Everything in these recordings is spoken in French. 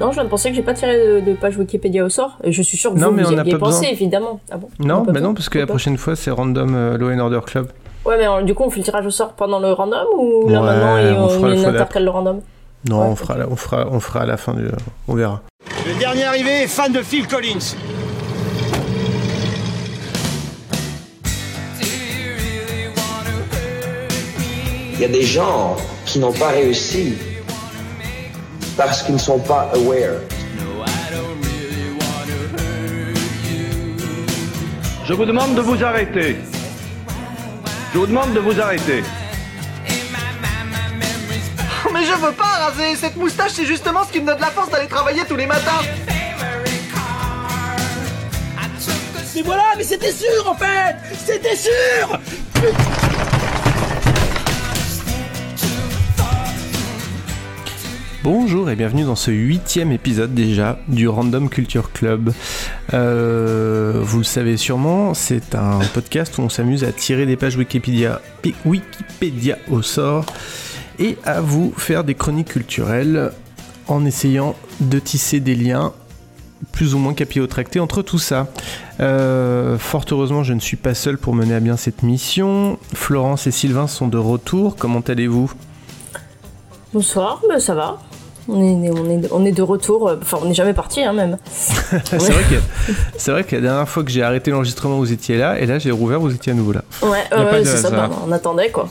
Non, je viens de penser que j'ai pas tiré de, de page Wikipédia au sort. Et je suis sûr que Non, vous, mais vous on y aviez pensé, besoin. évidemment. Ah bon Non, bah non, parce que la prochaine fois, c'est random euh, Law and Order Club. Ouais, mais alors, du coup, on fait le tirage au sort pendant le random ou là Ouais, maintenant et on on, le random Non, Ouais, on, fera, la- on, fera, on fera à la fin du. On verra. Le dernier arrivé est fan de Phil Collins. Il y a des gens qui n'ont pas réussi parce qu'ils ne sont pas aware. Je vous demande de vous arrêter. Je vous demande de vous arrêter. Mais je veux pas raser Cette moustache, c'est justement ce qui me donne la force d'aller travailler tous les matins Mais voilà, mais c'était sûr en fait C'était sûr Bonjour et bienvenue dans ce huitième épisode déjà du Random Culture Club. Euh, vous le savez sûrement, c'est un podcast où on s'amuse à tirer des pages Wikipédia, au sort et à vous faire des chroniques culturelles en essayant de tisser des liens plus ou moins capillotractés entre tout ça. Euh, fort heureusement, je ne suis pas seul pour mener à bien cette mission. Florence et Sylvain sont de retour. Comment allez-vous? Bonsoir, bah, ça va. On est, on, est, on est de retour, euh, enfin on n'est jamais parti hein, même. c'est vrai que c'est vrai que la dernière fois que j'ai arrêté l'enregistrement, vous étiez là, et là j'ai rouvert, vous étiez à nouveau là. Ouais, ouais, c'est ça, bah, on attendait quoi.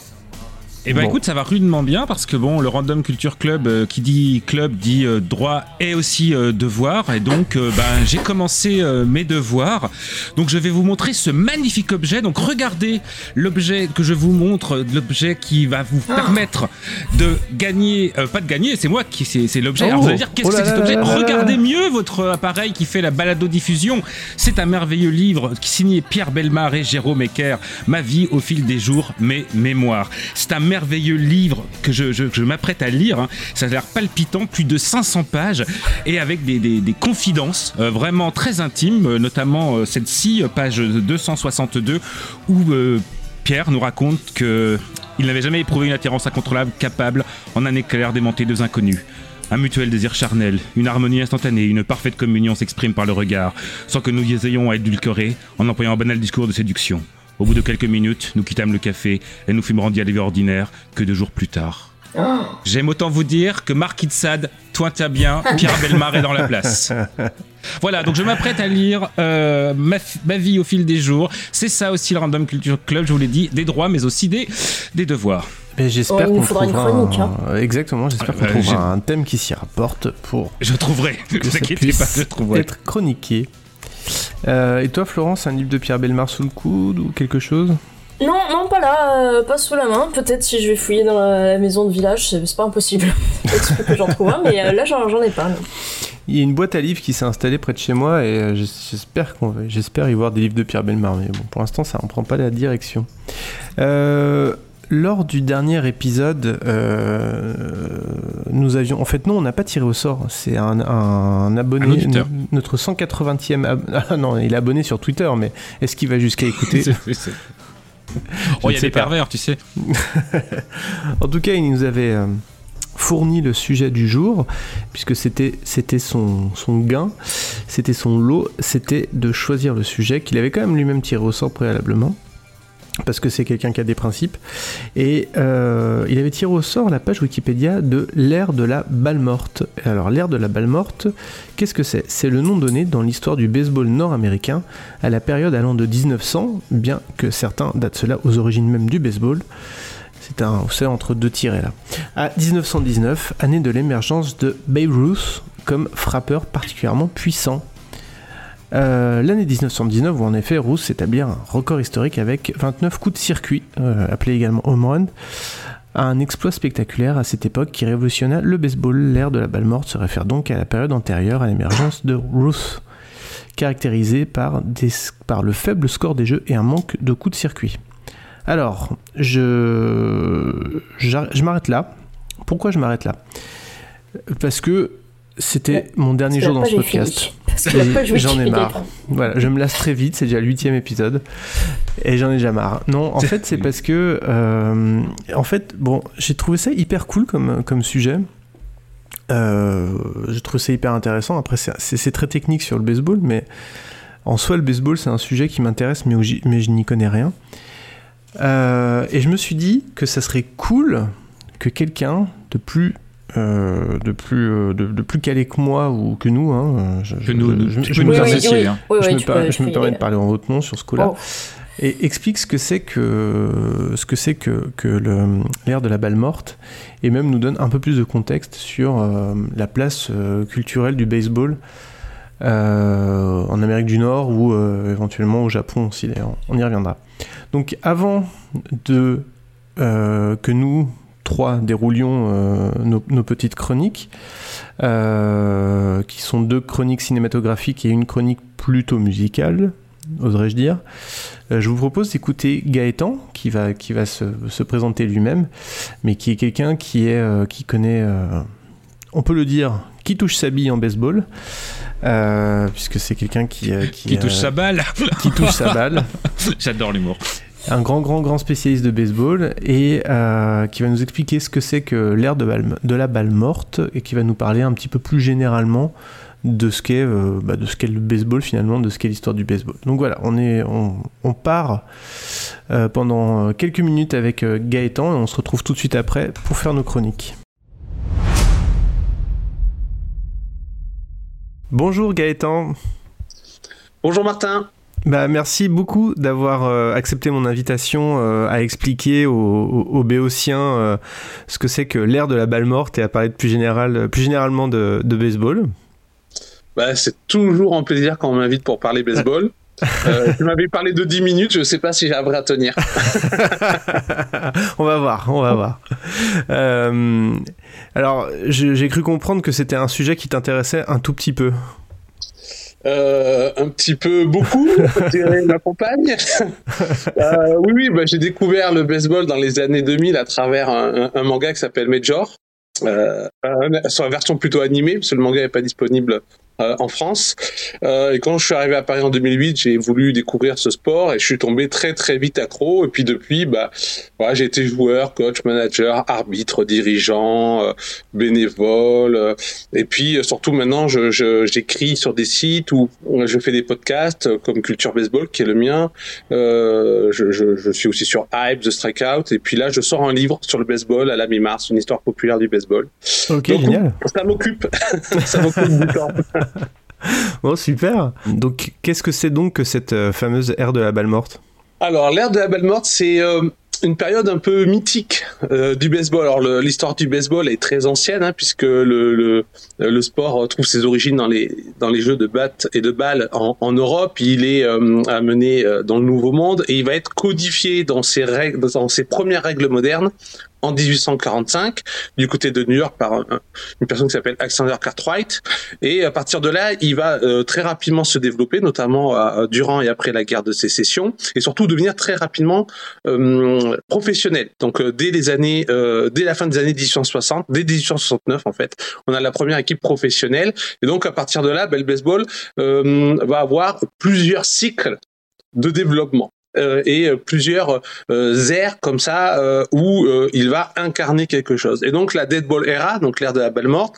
Eh ben Bon. écoute, ça va rudement bien parce que bon, le Random Culture Club euh, qui dit club dit euh, droit et aussi euh, devoir et donc euh, ben j'ai commencé euh, mes devoirs. Donc je vais vous montrer ce magnifique objet. Donc regardez l'objet que je vous montre, l'objet qui va vous Ah. permettre de gagner, euh, pas de gagner, c'est moi qui c'est l'objet. Oh. Alors vous allez dire qu'est-ce Oh que c'est cet objet là là là. Regardez mieux votre appareil qui fait la balado diffusion. C'est un merveilleux livre qui signé Pierre Belmar et Jérôme Ecker. Ma vie au fil des jours, mes mémoires. C'est un merveilleux livre que je, m'apprête à lire. hein. Ça a l'air palpitant, plus de 500 pages et avec des, confidences euh, vraiment très intimes, euh, notamment euh, celle-ci, page 262, où Pierre nous raconte que il n'avait jamais éprouvé une attirance incontrôlable capable en un éclair d'aimanter deux inconnus. Un mutuel désir charnel, une harmonie instantanée, une parfaite communion s'exprime par le regard, sans que nous y ayons à édulcorer en employant un banal discours de séduction. Au bout de quelques minutes, nous quittâmes le café et nous fûmes rendus à la vie ordinaire que deux jours plus tard. J'aime autant vous dire que Marc Itzad, toi t'as bien, Pierre Belmar est dans la place. Voilà, donc je m'apprête à lire euh, ma, ma vie au fil des jours. C'est ça aussi le Random Culture Club, je vous l'ai dit, des droits mais aussi des, des devoirs. Mais j'espère nous qu'on faudra une trouvera chronique, un- hein. Exactement, j'espère qu'on Euh, trouvera un thème qui s'y rapporte pour Je trouverai, ne que vous ça inquiétez puisse pas, je trouverai. être chroniqué. Euh, et toi, Florence, un livre de Pierre Belmar sous le coude ou quelque chose? Non, non, pas là, euh, pas sous la main. Peut-être si je vais fouiller dans la, la maison de village, c'est pas impossible. Peut-être que j'en trouve un, mais euh, là j'en ai pas. non. Il y a une boîte à livres qui s'est installée près de chez moi et euh, j'es- j'espère qu'on j'espère y voir des livres de Pierre Belmar. Mais bon, pour l'instant, ça en prend pas la direction. Lors du dernier épisode, euh, nous avions, en fait, non, on n'a pas tiré au sort. C'est un, un abonné, Un notre 180e. ab- Ah non, il est abonné sur Twitter, mais est-ce qu'il va jusqu'à écouter Oh, il y a sais des pas. pervers, tu sais. En tout cas, il nous avait euh, fourni le sujet du jour, puisque c'était c'était son, son gain, c'était son lot, c'était de choisir le sujet qu'il avait quand même lui-même tiré au sort préalablement. Parce que c'est quelqu'un qui a des principes. Et euh, il avait tiré au sort la page Wikipédia de l'ère de la balle morte. Alors, l'ère de la balle morte, qu'est-ce que c'est? C'est le nom donné dans l'histoire du baseball nord-américain à la période allant de 1900, bien que certains datent cela aux origines même du baseball. C'est un, c'est entre deux tirets là. À 1919, année de l'émergence de Babe Ruth comme frappeur particulièrement puissant. Euh, L'année 1919 où en effet Ruth s'établit un record historique avec 29 coups de circuit, euh, appelé également home run, un exploit spectaculaire à cette époque qui révolutionna le baseball. L'ère de la balle morte se réfère donc à la période antérieure à l'émergence de Ruth, caractérisée par, des- par le faible score des jeux et un manque de coups de circuit. Alors, je m'arrête là. Pourquoi je m'arrête là? Parce que c'était Ouais, mon dernier jour dans ce podcast. J'en ai marre. Voilà, je me lasse très vite, c'est déjà le huitième épisode. Et j'en ai déjà marre. Non, en fait, c'est parce que. euh, en fait, bon, j'ai trouvé ça hyper cool comme, comme sujet. Euh, j'ai trouvé ça hyper intéressant. Après, c'est- très technique sur le baseball, mais en soi, le baseball, c'est un sujet qui m'intéresse, mais, mais je n'y connais rien. Euh, et je me suis dit que ça serait cool que quelqu'un de plus. Euh, de plus euh, de, de plus calé que moi ou que nous hein, je, Que nous, je- je peux me nous permets- je me, de parler en votre nom sur ce coup-là. Oh. et explique ce que c'est que ce que c'est que, que l'ère de la balle morte et même nous donne un peu plus de contexte sur euh, la place euh, culturelle du baseball euh, en Amérique du Nord ou euh, éventuellement au Japon aussi d'ailleurs. On y reviendra. Donc avant de euh, que nous trois déroulions euh, nos, nos petites chroniques euh, qui sont deux chroniques cinématographiques et une chronique plutôt musicale oserais-je dire euh, je vous propose d'écouter Gaëtan, qui va, qui va se, se présenter lui-même, mais qui est quelqu'un qui, est, qui connaît, on peut le dire, qui touche sa bille en baseball, puisque c'est quelqu'un qui, qui, Qui touche sa balle. qui touche sa balle, J'adore l'humour. Un grand, grand, grand spécialiste de baseball, et euh, qui va nous expliquer ce que c'est que l'ère de, la balle morte, et qui va nous parler un petit peu plus généralement de ce qu'est euh, bah, de ce qu'est le baseball finalement, de ce qu'est l'histoire du baseball. Donc voilà, on est on, on part euh, pendant quelques minutes avec Gaëtan et on se retrouve tout de suite après pour faire nos chroniques. Bonjour Gaëtan. Bonjour Martin. Bah, merci beaucoup d'avoir euh, accepté mon invitation euh, à expliquer aux, aux, Béotiens euh, ce que c'est que l'ère de la balle morte et à parler de plus, général, plus généralement de, de baseball. Bah, c'est toujours un plaisir quand on m'invite pour parler baseball. Euh, tu m'avais parlé de 10 minutes, je ne sais pas si j'arriverai à tenir. on va voir, on va voir. Euh, alors, j'ai cru comprendre que c'était un sujet qui t'intéressait un tout petit peu. Euh, un petit peu beaucoup, ma compagne. Euh, oui, oui, bah, j'ai découvert le baseball dans les années 2000 à travers un, manga qui s'appelle Major. Euh, sur la version plutôt animée, parce que le manga n'est pas disponible euh, en France. Euh, et quand je suis arrivé à Paris en 2008, j'ai voulu découvrir ce sport et je suis tombé très très vite accro. Et puis depuis, bah, voilà, j'ai été joueur, coach, manager, arbitre, dirigeant, euh, bénévole. et puis surtout maintenant, je, je- j'écris sur des sites où je fais des podcasts comme Culture Baseball, qui est le mien. Je, je, je suis aussi sur Hype, The Strikeout. Et puis là, je sors un livre sur le baseball à la mi-mars, une histoire populaire du baseball. Ok, Donc, génial. Ça m'occupe. ça m'occupe du temps. Bon, super. Donc, qu'est-ce que c'est donc que cette euh, fameuse ère de la balle morte? Alors, l'ère de la balle morte, c'est euh, une période un peu mythique euh, du baseball. Alors, l'histoire du baseball est très ancienne, hein, puisque le, sport trouve ses origines dans les, jeux de batte et de balle en, Europe. Il est amené dans le Nouveau Monde et il va être codifié dans ses premières règles modernes en 1845 du côté de New York par un- une personne qui s'appelle Alexander Cartwright. Et à partir de là il va euh, très rapidement se développer notamment euh, durant et après la guerre de sécession et surtout devenir très rapidement euh, professionnel. Donc euh, dès les années euh, dès la fin des années 1860 dès 1869 en fait on a la première équipe professionnelle. Et donc à partir de là le baseball euh, va avoir plusieurs cycles de développement euh, et euh, plusieurs euh, aires comme ça euh, où euh, il va incarner quelque chose. Et donc la dead ball era, donc l'ère de la balle morte,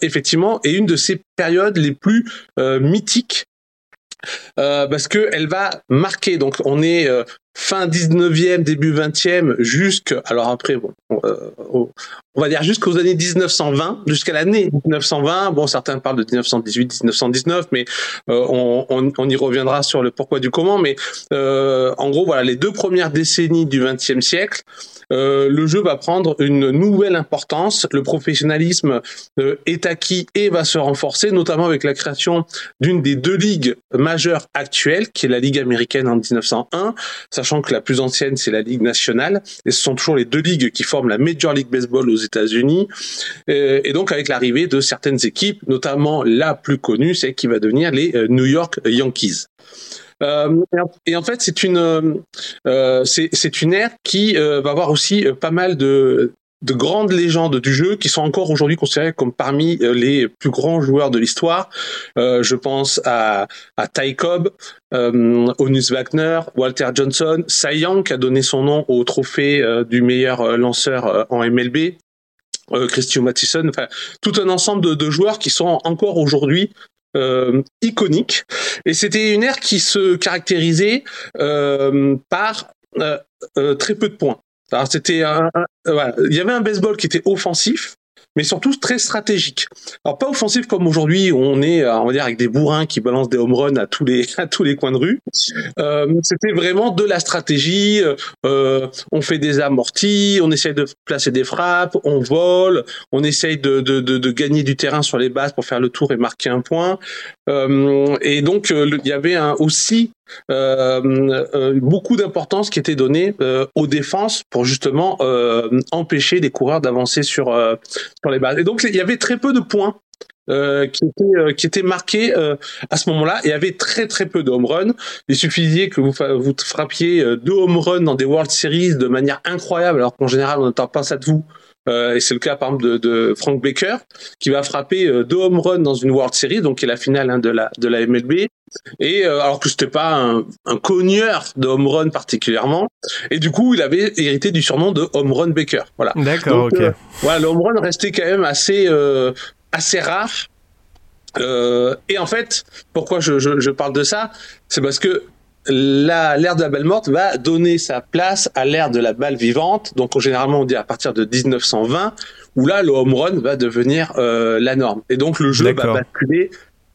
effectivement, est une de ces périodes les plus mythiques euh, parce que elle va marquer. Donc on est euh, fin 19e, début 20e, jusque alors après bon, euh, on va dire jusqu'aux années 1920, jusqu'à l'année 1920. Bon, certains parlent de 1918, 1919, mais euh, on, on, on y reviendra sur le pourquoi du comment. Mais euh, en gros, voilà, les deux premières décennies du XXe siècle, euh, le jeu va prendre une nouvelle importance. Le professionnalisme euh, est acquis et va se renforcer, notamment avec la création d'une des deux ligues majeures actuelles, qui est la Ligue américaine en 1901, sachant que la plus ancienne, c'est la Ligue nationale, et ce sont toujours les deux ligues qui forment la Major League Baseball aux États-Unis. Euh, et donc, avec l'arrivée de certaines équipes, notamment la plus connue, c'est qui va devenir les euh, New York Yankees. Euh, et en- fait, c'est une euh, euh, c'est une ère qui euh, va avoir aussi euh, pas mal de de grandes légendes du jeu qui sont encore aujourd'hui considérées comme parmi les plus grands joueurs de l'histoire. Euh, je pense à, à Ty Cobb, euh, Onus Wagner, Walter Johnson, Cy Young qui a donné son nom au trophée du meilleur lanceur en MLB, Christian Mathison, enfin tout un ensemble de, de joueurs qui sont encore aujourd'hui euh, iconiques. Et c'était une ère qui se caractérisait euh, par euh, très peu de points. Alors c'était il y avait un baseball qui était offensif, mais surtout très stratégique. Alors pas offensif comme aujourd'hui, on est, euh, on va dire, avec des bourrins qui balancent des home runs à tous les à tous les coins de rue. Euh, c'était vraiment de la stratégie. euh, on fait des amortis, on essaye de placer des frappes, on vole, on essaye de, de, de, de gagner du terrain sur les bases pour faire le tour et marquer un point. Euh, et donc euh, il y avait un, aussi euh, euh, beaucoup d'importance qui était donnée euh, aux défenses pour justement euh, empêcher les coureurs d'avancer sur euh, sur les bases. Et donc il y avait très peu de points euh, qui étaient euh, qui euh, à ce moment-là. Y avait très très peu de home runs. Il suffisait que vous vous frappiez euh, deux home runs dans des World Series de manière incroyable, alors qu'en général on n'entend pas ça de vous. Euh, et c'est le cas par exemple de, Frank Baker qui va frapper euh, deux home runs dans une World Series, donc qui est la finale hein, de la de la MLB. Et euh, alors que c'était pas un, un cogneur de home run particulièrement, et du coup il avait hérité du surnom de home run Baker. Voilà. D'accord, ok. euh, voilà, le home run restait quand même assez euh, assez rare. Et en fait, pourquoi je, je, je parle de ça, c'est parce que la l'ère de la balle morte va donner sa place à l'ère de la balle vivante. Donc généralement on dit à partir de 1920, où là le home run va devenir euh, la norme. Et donc le jeu va basculer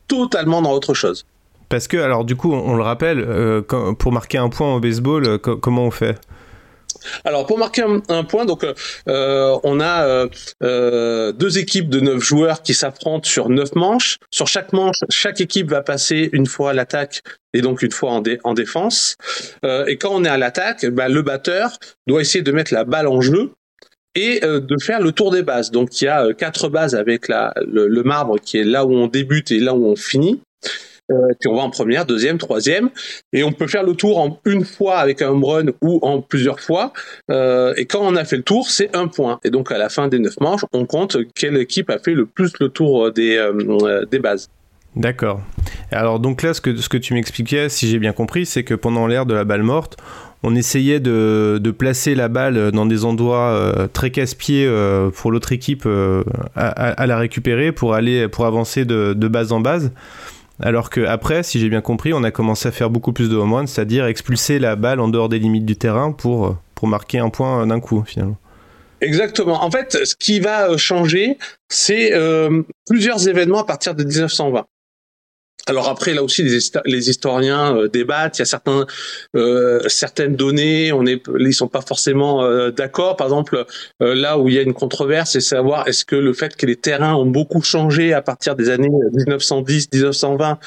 totalement dans autre chose. Parce que, alors du coup, on, le rappelle, euh, pour marquer un point au baseball, euh, co- comment on fait? Alors pour marquer un, point, donc euh, on a deux équipes de neuf joueurs qui s'affrontent sur neuf manches. Sur chaque manche, chaque équipe va passer une fois à l'attaque et donc une fois en, dé- en défense. Et quand on est à l'attaque, bah, le batteur doit essayer de mettre la balle en jeu et de faire le tour des bases. Donc il y a quatre bases avec le marbre qui est là où on débute et là où on finit. Euh, on va en première, deuxième, troisième, et on peut faire le tour en une fois avec un home run ou en plusieurs fois. Euh, et quand on a fait le tour, c'est un point. Et donc à la fin des neuf manches, on compte quelle équipe a fait le plus le tour des, euh, des bases. D'accord. Alors donc là, ce que, ce que tu m'expliquais, si j'ai bien compris, c'est que pendant l'ère de la balle morte, on essayait de, de placer la balle dans des endroits très casse-pieds pour l'autre équipe à, à- à la récupérer pour aller pour avancer de, de base en base. Alors que après, si j'ai bien compris, on a commencé à faire beaucoup plus de home runs, c'est-à-dire expulser la balle en dehors des limites du terrain pour, pour marquer un point d'un coup finalement. Exactement. En fait, ce qui va euh, changer, c'est euh, plusieurs événements à partir de 1920. Alors après, là aussi, les, histo- les historiens euh, débattent. Il y a certains, euh, certaines données, on est, ils sont pas forcément euh, d'accord. Par exemple, euh, là où il y a une controverse, c'est savoir est-ce que le fait que les terrains ont beaucoup changé à partir des années 1910-1920,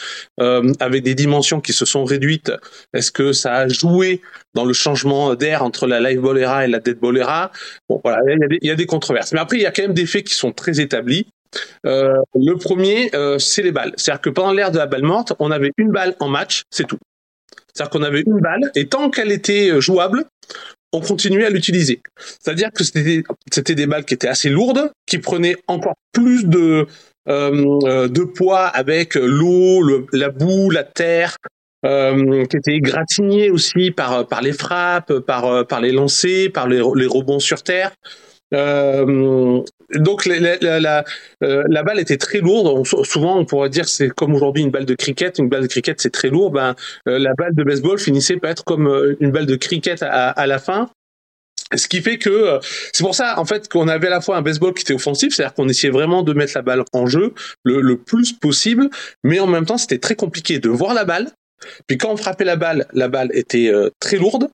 euh, avec des dimensions qui se sont réduites, est-ce que ça a joué dans le changement d'air entre la live ball era et la dead ball era Bon, voilà, il y, il y a des controverses. Mais après, il y a quand même des faits qui sont très établis. Euh, le premier, euh, c'est les balles. C'est-à-dire que pendant l'ère de la balle morte, on avait une balle en match, c'est tout. C'est-à-dire qu'on avait une balle, et tant qu'elle était euh, jouable, on continuait à l'utiliser. C'est-à-dire que c'était des balles qui étaient assez lourdes, qui prenaient encore plus de de poids avec l'eau, le- la boue, la terre, qui étaient égratignées aussi par par les frappes, par par les lancers, par les, les rebonds sur terre. Donc la, la, la, euh, la balle était très lourde. On- souvent, on pourrait dire c'est comme aujourd'hui une balle de cricket. Une balle de cricket, c'est très lourd. Ben, euh, la balle de baseball finissait par être comme euh, une balle de cricket à, à la fin. Ce qui fait que c'est pour ça en fait qu'on avait à la fois un baseball qui était offensif, c'est-à-dire qu'on essayait vraiment de mettre la balle en jeu le, le plus possible, mais en même temps c'était très compliqué de voir la balle. Puis quand on frappait la balle, la balle était euh, très lourde.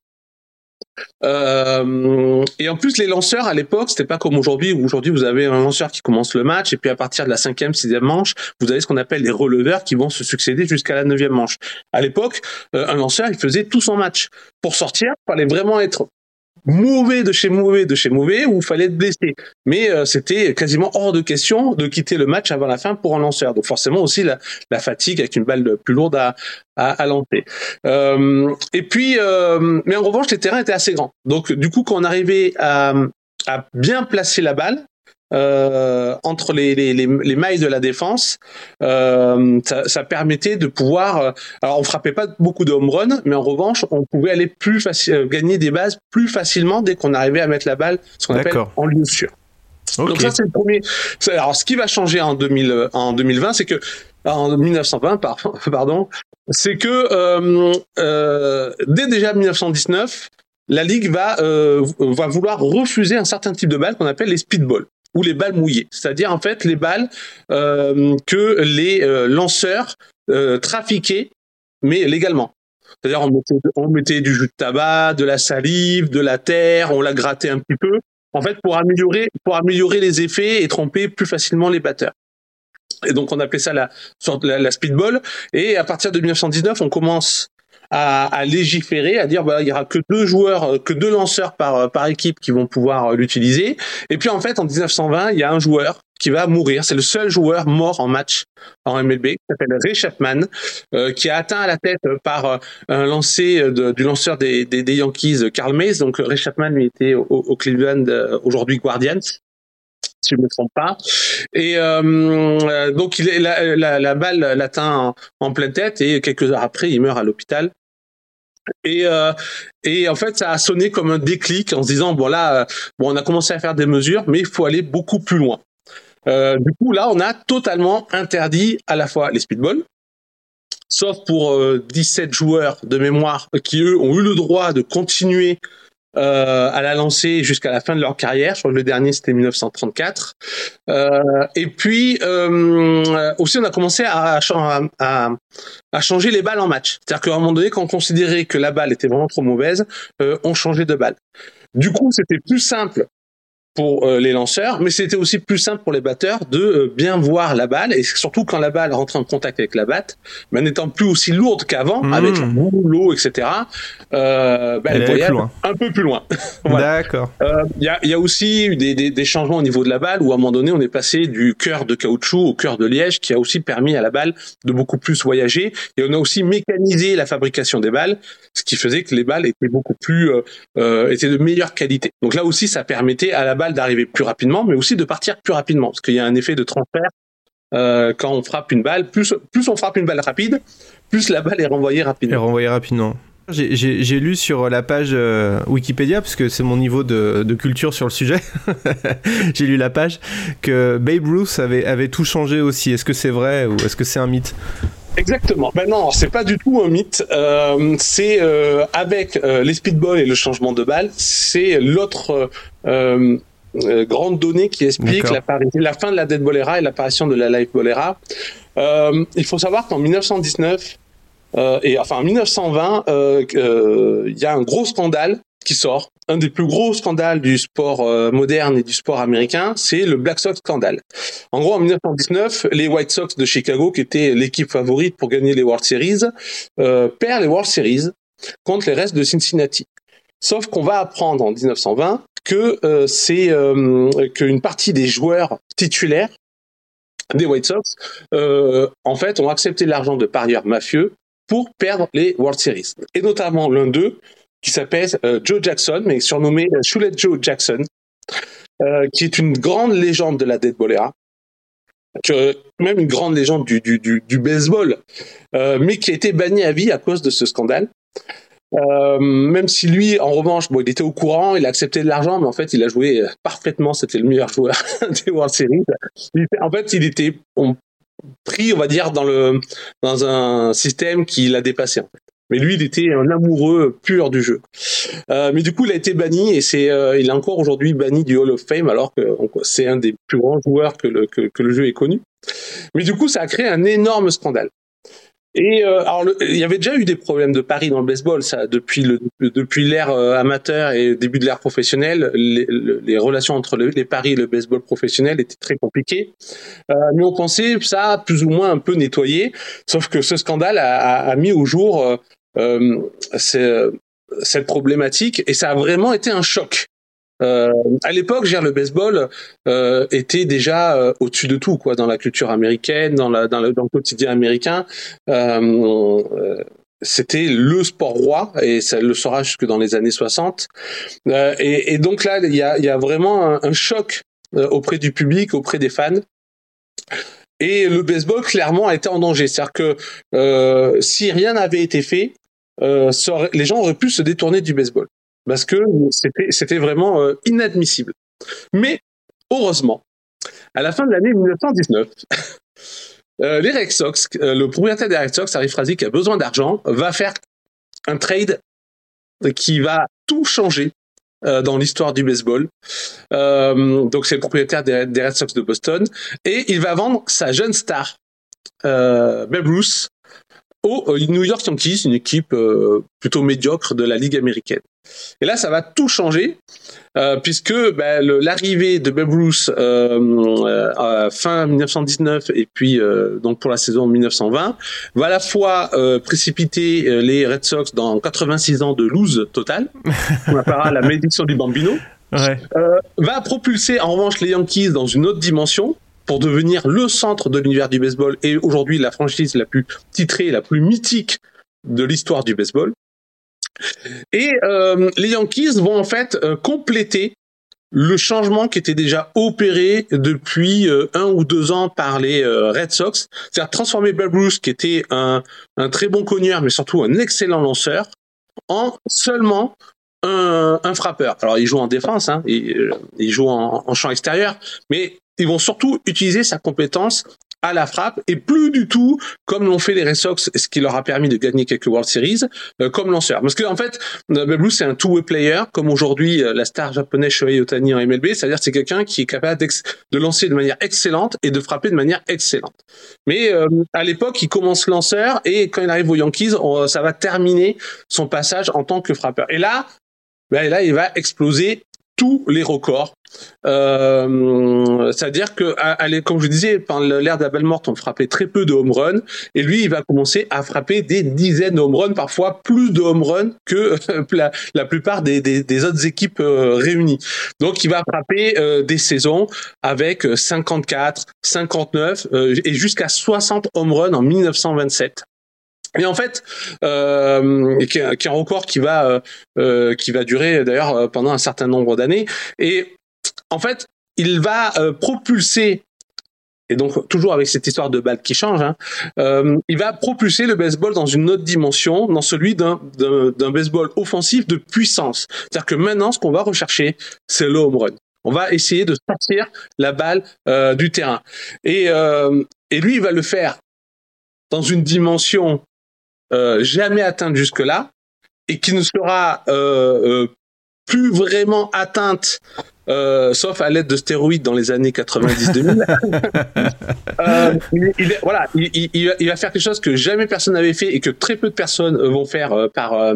Euh, et en plus, les lanceurs à l'époque, c'était pas comme aujourd'hui. où Aujourd'hui, vous avez un lanceur qui commence le match, et puis à partir de la cinquième, sixième manche, vous avez ce qu'on appelle les releveurs qui vont se succéder jusqu'à la neuvième manche. À l'époque, euh, un lanceur, il faisait tout son match. Pour sortir, il fallait vraiment être mauvais de chez mauvais de chez mauvais ou il fallait être blessé. Mais euh, c'était quasiment hors de question de quitter le match avant la fin pour un lanceur. Donc forcément aussi la, la fatigue avec une balle plus lourde à, à, à lancer. Euh, et puis, euh, mais en revanche, les terrains étaient assez grands. Donc du coup, quand on arrivait à, à bien placer la balle euh, entre les, les, les, les, mailles de la défense, euh, ça, ça, permettait de pouvoir. Euh, alors, on frappait pas beaucoup de home run, mais en revanche, on pouvait aller plus facile, euh, gagner des bases plus facilement dès qu'on arrivait à mettre la balle, ce qu'on appelle en lieu sûr. Okay. Donc ça, c'est le premier. Alors, ce qui va changer en 2000, en 2020, c'est que en 1920, pardon, c'est que euh, euh, dès déjà 1919, la ligue va euh, va vouloir refuser un certain type de balles qu'on appelle les speedballs ou les balles mouillées, c'est-à-dire en fait les balles euh, que les euh, lanceurs euh, trafiquaient, mais légalement. C'est-à-dire on mettait, du jus de tabac, de la salive, de la terre, on la grattait un petit peu, en fait pour améliorer pour améliorer les effets et tromper plus facilement les batteurs. Et donc on appelait ça la, la, la speedball. Et à partir de 1919, on commence à, à, légiférer, à dire bah il y aura que deux joueurs, que deux lanceurs par par équipe qui vont pouvoir l'utiliser. Et puis en fait en 1920, il y a un joueur qui va mourir. C'est le seul joueur mort en match en MLB, qui s'appelle Ray Chapman, euh, qui a atteint à la tête par un lancer du lanceur des, des, des, Yankees, Carl Mays. Donc Ray Chapman lui était au, au Cleveland, aujourd'hui Guardians si je ne me trompe pas. Et euh, donc il est, la, la, la balle l'atteint en, pleine tête et quelques heures après il meurt à l'hôpital. Et, euh, et en fait, ça a sonné comme un déclic en se disant bon là, bon on a commencé à faire des mesures, mais il faut aller beaucoup plus loin. Euh, du coup, là, on a totalement interdit à la fois les speedballs, sauf pour euh, 17 joueurs de mémoire qui eux ont eu le droit de continuer euh, à la lancer jusqu'à la fin de leur carrière. Je crois que le dernier c'était 1934. Euh, et puis euh, aussi on a commencé à, à, à, changer les balles en match. C'est-à-dire qu'à un moment donné, quand on considérait que la balle était vraiment trop mauvaise, euh, on changeait de balle. Du coup, c'était plus simple pour euh, les lanceurs, mais c'était aussi plus simple pour les batteurs de euh, bien voir la balle et surtout quand la balle rentrait en contact avec la batte, mais n'étant plus aussi lourde qu'avant mmh. avec l'eau, etc. Euh, ben, elle, elle voyage un peu plus loin. voilà. D'accord. Il euh, y, a, y, a, aussi eu des, des, des, changements au niveau de la balle où à un moment donné on est passé du cœur de caoutchouc au cœur de liège qui a aussi permis à la balle de beaucoup plus voyager et on a aussi mécanisé la fabrication des balles, ce qui faisait que les balles étaient beaucoup plus étaient de meilleure qualité. Donc là aussi ça permettait à la balle d'arriver plus rapidement, mais aussi de partir plus rapidement, parce qu'il y a un effet de transfert euh, quand on frappe une balle. Plus, plus on frappe une balle rapide, plus la balle est renvoyée rapidement. Est renvoyée rapidement. J'ai lu sur la page euh, Wikipédia, parce que c'est mon niveau de, de, culture sur le sujet, j'ai lu la page, que Babe Ruth avait, avait tout changé aussi. Est-ce que c'est vrai ou est-ce que c'est un mythe? Exactement. Ben non, c'est pas du tout un mythe. Euh, c'est euh, avec les speedballs et le changement de balle, c'est l'autre euh, grande donnée qui explique la, la, fin de la dead bolera et l'apparition de la live bolera. il faut savoir qu'en 1919 et enfin en 1920, il y a un gros scandale qui sort. Un des plus gros scandales du sport euh, moderne et du sport américain, c'est le Black Sox scandale. En gros, en 1919, les White Sox de Chicago, qui étaient l'équipe favorite pour gagner les World Series, euh, perdent les World Series contre les restes de Cincinnati. Sauf qu'on va apprendre en 1920 que euh, c'est euh, qu'une partie des joueurs titulaires des White Sox, euh, en fait, ont accepté l'argent de parieurs mafieux pour perdre les World Series. Et notamment l'un d'eux, qui s'appelle Joe Jackson, mais surnommé Chulette Joe Jackson, qui est une grande légende de la Dead Bolera, même une grande légende du, du, du, baseball, mais qui a été banni à vie à cause de ce scandale. Euh, même si lui, en revanche, bon, il était au courant, il a accepté de l'argent, mais en fait, il a joué parfaitement. C'était le meilleur joueur des World Series. En fait, il était pris, on va dire, dans le dans un système qui l'a dépassé. En fait. Mais lui, il était un amoureux pur du jeu. Euh, mais du coup, il a été banni et c'est, euh, il est encore aujourd'hui banni du Hall of Fame alors que c'est un des plus grands joueurs que le, que, que le jeu ait connu. Mais du coup, ça a créé un énorme scandale. Et euh, alors, il y avait déjà eu des problèmes de paris dans le baseball, ça depuis le depuis l'ère euh, amateur et début de l'ère professionnelle, les, les, relations entre le, les paris et le baseball professionnel étaient très compliquées. Euh, mais on pensait ça plus ou moins un peu nettoyé, sauf que ce scandale a, a, a mis au jour euh, euh cette problématique et ça a vraiment été un choc. Euh, à l'époque, le baseball euh, était déjà euh, au-dessus de tout, quoi, dans la culture américaine, dans, la, dans, le, quotidien américain. Euh, c'était le sport roi et ça le sera jusque dans les années 60. Euh, et, et, donc là, il y a, y a vraiment un, un choc euh, auprès du public, auprès des fans. Et le baseball clairement a été en danger. C'est-à-dire que euh, si rien n'avait été fait, euh, aurait, les gens auraient pu se détourner du baseball parce que c'était vraiment euh, inadmissible. Mais heureusement, à la fin de l'année 1919. Euh, les Red Sox, euh, le propriétaire des Red Sox, Harry Frazee, qui a besoin d'argent, va faire un trade qui va tout changer dans l'histoire du baseball. Donc c'est le propriétaire des, des, Red Sox de Boston et il va vendre sa jeune star, Babe Ruth, aux New York Yankees, une équipe plutôt médiocre de la Ligue américaine. Et là, ça va tout changer, euh, puisque ben, l'arrivée de Babe Ruth euh, euh, fin 1919 et puis euh, donc pour la saison 1920 va à la fois euh, précipiter les Red Sox dans 86 ans de lose totale, on appellera la malédiction du Bambino, ouais. va propulser en revanche les Yankees dans une autre dimension, pour devenir le centre de l'univers du baseball et aujourd'hui la franchise la plus titrée, la plus mythique de l'histoire du baseball. Et euh, les Yankees vont en fait euh, compléter le changement qui était déjà opéré depuis euh, un ou deux ans par les Red Sox, c'est-à-dire transformer Babe Ruth, qui était un, un très bon cogneur, mais surtout un excellent lanceur, en seulement un, frappeur. Alors il joue en défense, hein, il, joue en champ extérieur, mais ils vont surtout utiliser sa compétence à la frappe et plus du tout comme l'ont fait les Red Sox, ce qui leur a permis de gagner quelques World Series euh, comme lanceur. Parce qu'en en fait, Babe Ruth c'est un two-way player comme aujourd'hui euh, la star japonaise Shohei Otani en MLB, c'est-à-dire c'est quelqu'un qui est capable de lancer de manière excellente et de frapper de manière excellente. Mais euh, à l'époque, il commence lanceur et quand il arrive aux Yankees, on, ça va terminer son passage en tant que frappeur. Et là, ben là, il va exploser tous les records. Euh, C'est-à-dire que, à, comme je disais, pendant l'ère d'Abel-Mort, on frappait très peu de home runs, et lui, il va commencer à frapper des dizaines de home runs, parfois plus de home runs que la, la plupart des, autres équipes euh, réunies. Donc, il va frapper euh, des saisons avec 54, 59 euh, et jusqu'à 60 home runs en 1927. Et en fait, euh, qui, est, un record qui va euh, qui va durer d'ailleurs pendant un certain nombre d'années. Et en fait, il va euh, propulser et donc toujours avec cette histoire de balle qui change, hein, euh, il va propulser le baseball dans une autre dimension, dans celui d'un baseball offensif de puissance. C'est-à-dire que maintenant, ce qu'on va rechercher, c'est le home run. On va essayer de sortir la balle euh, du terrain. Et, euh, et lui, il va le faire dans une dimension jamais atteinte jusque-là et qui ne sera plus vraiment atteinte euh, sauf à l'aide de stéroïdes dans les années 90-2000. euh, il, il, voilà, il, il, va faire quelque chose que jamais personne n'avait fait et que très peu de personnes vont faire euh, par euh,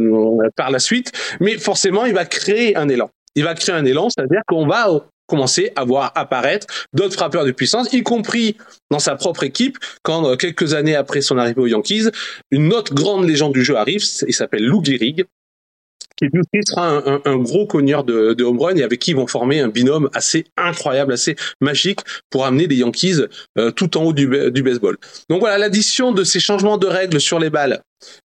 par la suite. Mais forcément, il va créer un élan. Il va créer un élan, c'est-à-dire qu'on va commencer à voir apparaître d'autres frappeurs de puissance, y compris dans sa propre équipe, quand euh, quelques années après son arrivée aux Yankees, une autre grande légende du jeu arrive, il s'appelle Lou Gehrig, qui lui sera un, un, un, gros cogneur de, de home run et avec qui ils vont former un binôme assez incroyable, assez magique pour amener les Yankees euh, tout en haut du, du baseball. Donc voilà, l'addition de ces changements de règles sur les balles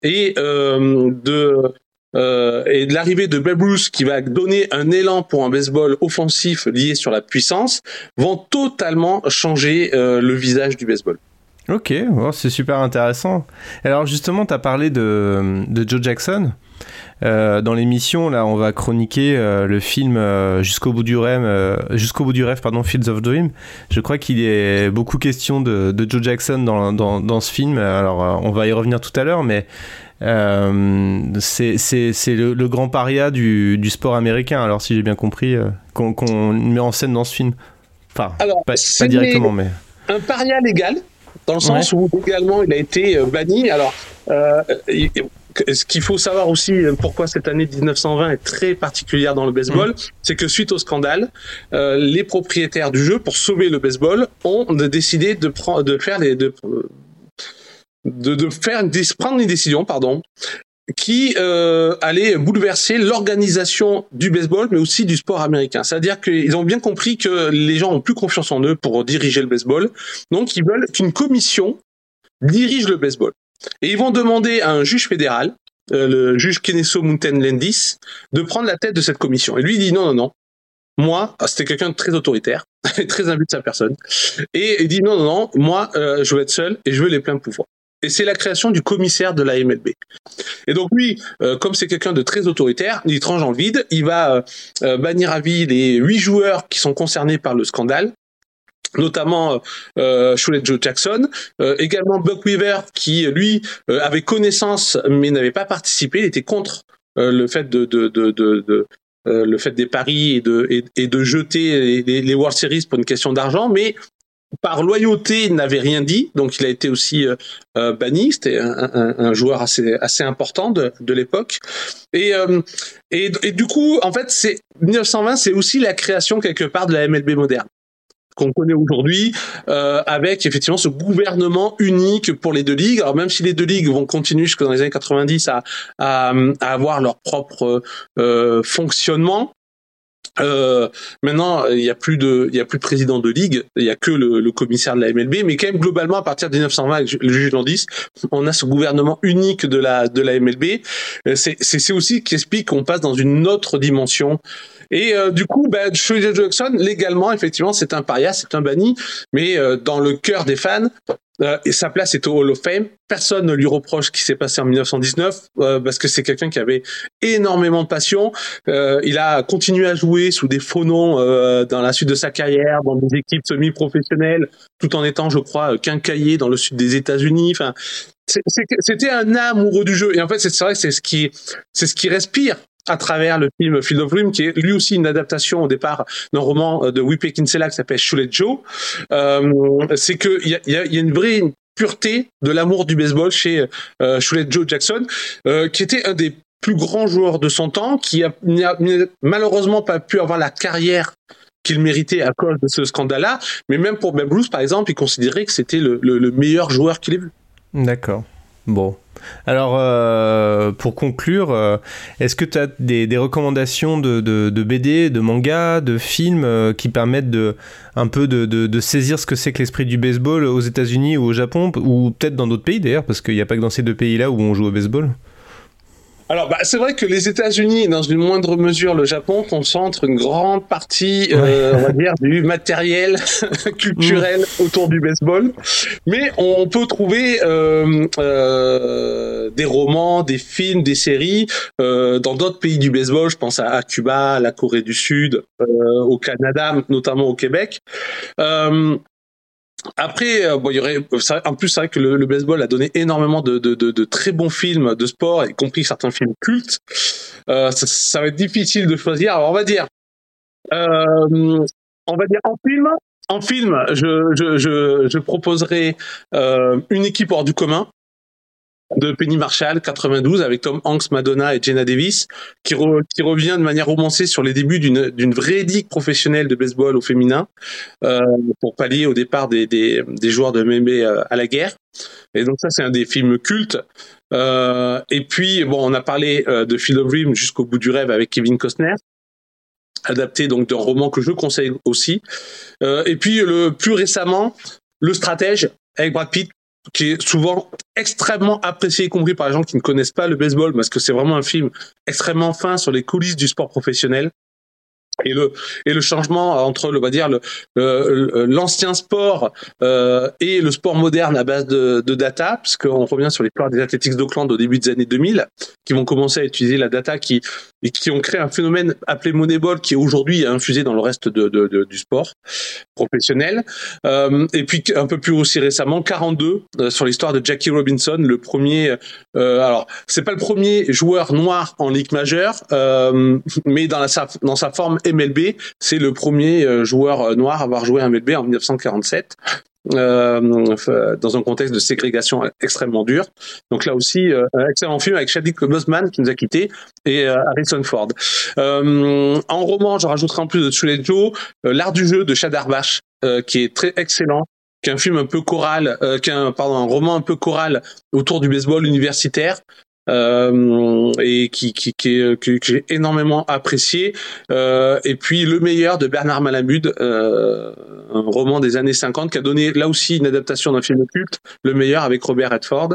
et euh, de euh, et de l'arrivée de Babe Ruth qui va donner un élan pour un baseball offensif lié sur la puissance vont totalement changer euh, le visage du baseball. Ok, oh, c'est super intéressant. Alors justement, tu as parlé de, de Joe Jackson. Euh, dans l'émission, là, on va chroniquer euh, le film euh, jusqu'au bout du rêve, jusqu'au bout du rêve, pardon, Fields of Dream. Je crois qu'il est beaucoup question de, de Joe Jackson dans, dans, dans, ce film. Alors, on va y revenir tout à l'heure, mais c'est le, le, grand paria du, du, sport américain. Alors, si j'ai bien compris, qu'on qu met en scène dans ce film. Enfin, alors, pas, pas directement, mais un paria légal dans le sens ouais. où également il a été banni. Alors, euh, ce qu'il faut savoir aussi, pourquoi cette année 1920 est très particulière dans le baseball, mmh. c'est que suite au scandale, euh, les propriétaires du jeu, pour sauver le baseball, ont décidé de, prendre, de faire les, de, de, de faire de prendre une décision, pardon, qui euh, allait bouleverser l'organisation du baseball, mais aussi du sport américain. C'est-à-dire qu'ils ont bien compris que les gens ont plus confiance en eux pour diriger le baseball, donc ils veulent qu'une commission dirige le baseball. Et ils vont demander à un juge fédéral, euh, le juge Keneso Mountain Landis, de prendre la tête de cette commission. Et lui il dit non, non, non. Moi, ah, c'était quelqu'un de très autoritaire, très imbu de sa personne. Et il dit non, non, non, moi, euh, je veux être seul et je veux les pleins pouvoirs. Et c'est la création du commissaire de la MLB. Et donc lui, euh, comme c'est quelqu'un de très autoritaire, il tranche en vide, il va bannir à vie les huit joueurs qui sont concernés par le scandale notamment euh, Joe Jackson, euh, également Buck Weaver qui lui euh, avait connaissance mais n'avait pas participé, il était contre euh, le fait de, de, de, de euh, le fait des paris et de, et, de jeter les, World Series pour une question d'argent, mais par loyauté, il n'avait rien dit, donc il a été aussi euh, euh banni. C'était un, un, un, joueur assez assez important de, de l'époque. Et, euh, et, et du coup, en fait, c'est 1920, c'est aussi la création quelque part de la MLB moderne qu'on connaît aujourd'hui, euh, avec effectivement ce gouvernement unique pour les deux ligues. Alors même si les deux ligues vont continuer jusque dans les années 90 à, à, à avoir leur propre euh, fonctionnement, euh, maintenant, il y a plus de, il y a plus de président de ligue, il y a que le, le, commissaire de la MLB, mais quand même globalement à partir de 1920 avec le juge on a ce gouvernement unique de la de la MLB. Euh, c'est c'est aussi qui explique qu'on passe dans une autre dimension. Et euh, du coup, ben, Jackson légalement, effectivement, c'est un paria, c'est un banni, mais euh, dans le cœur des fans, euh, et sa place est au Hall of Fame. Personne ne lui reproche ce qui s'est passé en 1919 euh, parce que c'est quelqu'un qui avait énormément de passion. Euh, il a continué à jouer sous des faux noms euh, dans la suite de sa carrière, dans des équipes semi-professionnelles, tout en étant, je crois, quincaillé dans le sud des États-Unis. Enfin, c'était un amoureux du jeu. Et en fait, c'est vrai, c'est ce qui, c'est ce qui respire à travers le film Field of Dream, qui est lui aussi une adaptation au départ d'un roman de Wipe Kinsella qui s'appelle Shule Joe. Euh, c'est que il y a, une vraie pureté de l'amour du baseball chez euh, Joe Jackson, euh, qui était un des plus grands joueurs de son temps, qui a, a malheureusement pas pu avoir la carrière qu'il méritait à cause de ce scandale-là. Mais même pour Babe Ruth, par exemple, il considérait que c'était le meilleur joueur qu'il ait vu. D'accord. Bon. Alors, euh, pour conclure, euh, est-ce que tu as des, recommandations de, BD, de manga, de films euh, qui permettent de, un peu de saisir ce que c'est que l'esprit du baseball aux États-Unis ou au Japon, ou peut-être dans d'autres pays d'ailleurs, parce qu'il n'y a pas que dans ces deux pays-là où on joue au baseball? Alors, bah, c'est vrai que les États-Unis, dans une moindre mesure le Japon, concentrent une grande partie, euh, on va dire, du matériel culturel mmh. autour du baseball. Mais on peut trouver euh, euh, des romans, des films, des séries euh, dans d'autres pays du baseball. Je pense à, Cuba, à la Corée du Sud, euh, au Canada, notamment au Québec. Euh, après, euh, bon, y aurait, en plus, c'est vrai que le, baseball a donné énormément de, de, très bons films de sport, y compris certains films cultes. Euh, ça, va être difficile de choisir. Alors, on va dire, euh, on va dire en film. En film, je, je, je, proposerai euh, une équipe hors du commun de Penny Marshall 92 avec Tom Hanks, Madonna et Jenna Davis qui, re, qui revient de manière romancée sur les débuts d'une vraie ligue professionnelle de baseball au féminin euh, pour pallier au départ des, des, des joueurs de MMA euh, à la guerre. Et donc ça c'est un des films cultes. Euh, et puis bon on a parlé euh, de Field of Dream jusqu'au bout du rêve avec Kevin Costner adapté donc d'un roman que je conseille aussi. Euh, et puis le plus récemment le stratège avec Brad Pitt qui est souvent extrêmement apprécié, y compris par les gens qui ne connaissent pas le baseball, parce que c'est vraiment un film extrêmement fin sur les coulisses du sport professionnel et le et le changement entre le va dire le l'ancien sport euh, et le sport moderne à base de, de data puisqu'on revient sur l'histoire des Athletics d'Auckland au début des années 2000 qui vont commencer à utiliser la data qui et qui ont créé un phénomène appelé Moneyball qui est aujourd'hui infusé dans le reste de, de, de du sport professionnel. Euh, et puis un peu plus aussi récemment 42 euh, sur l'histoire de Jackie Robinson le premier euh, alors c'est pas le premier joueur noir en ligue majeure euh, mais dans la dans sa forme MLB. C'est le premier euh, joueur euh, noir à avoir joué un MLB en 1947. Euh, dans un contexte de ségrégation extrêmement dur. Donc là aussi, euh, un excellent film avec Chadwick Boseman qui nous a quitté et euh, Harrison Ford. Euh, en roman, je rajouterai en plus de Tsulet Joe l'art du jeu de Chad Arbash, qui est très excellent qui est un film un peu choral, euh, qui est un, pardon, un roman un peu choral autour du baseball universitaire, euh, et qui, qui, qui, que, que j'ai énormément apprécié. Euh, et puis Le meilleur de Bernard Malamud, euh, un roman des années 50 qui a donné là aussi une adaptation d'un film culte, Le meilleur avec Robert Redford.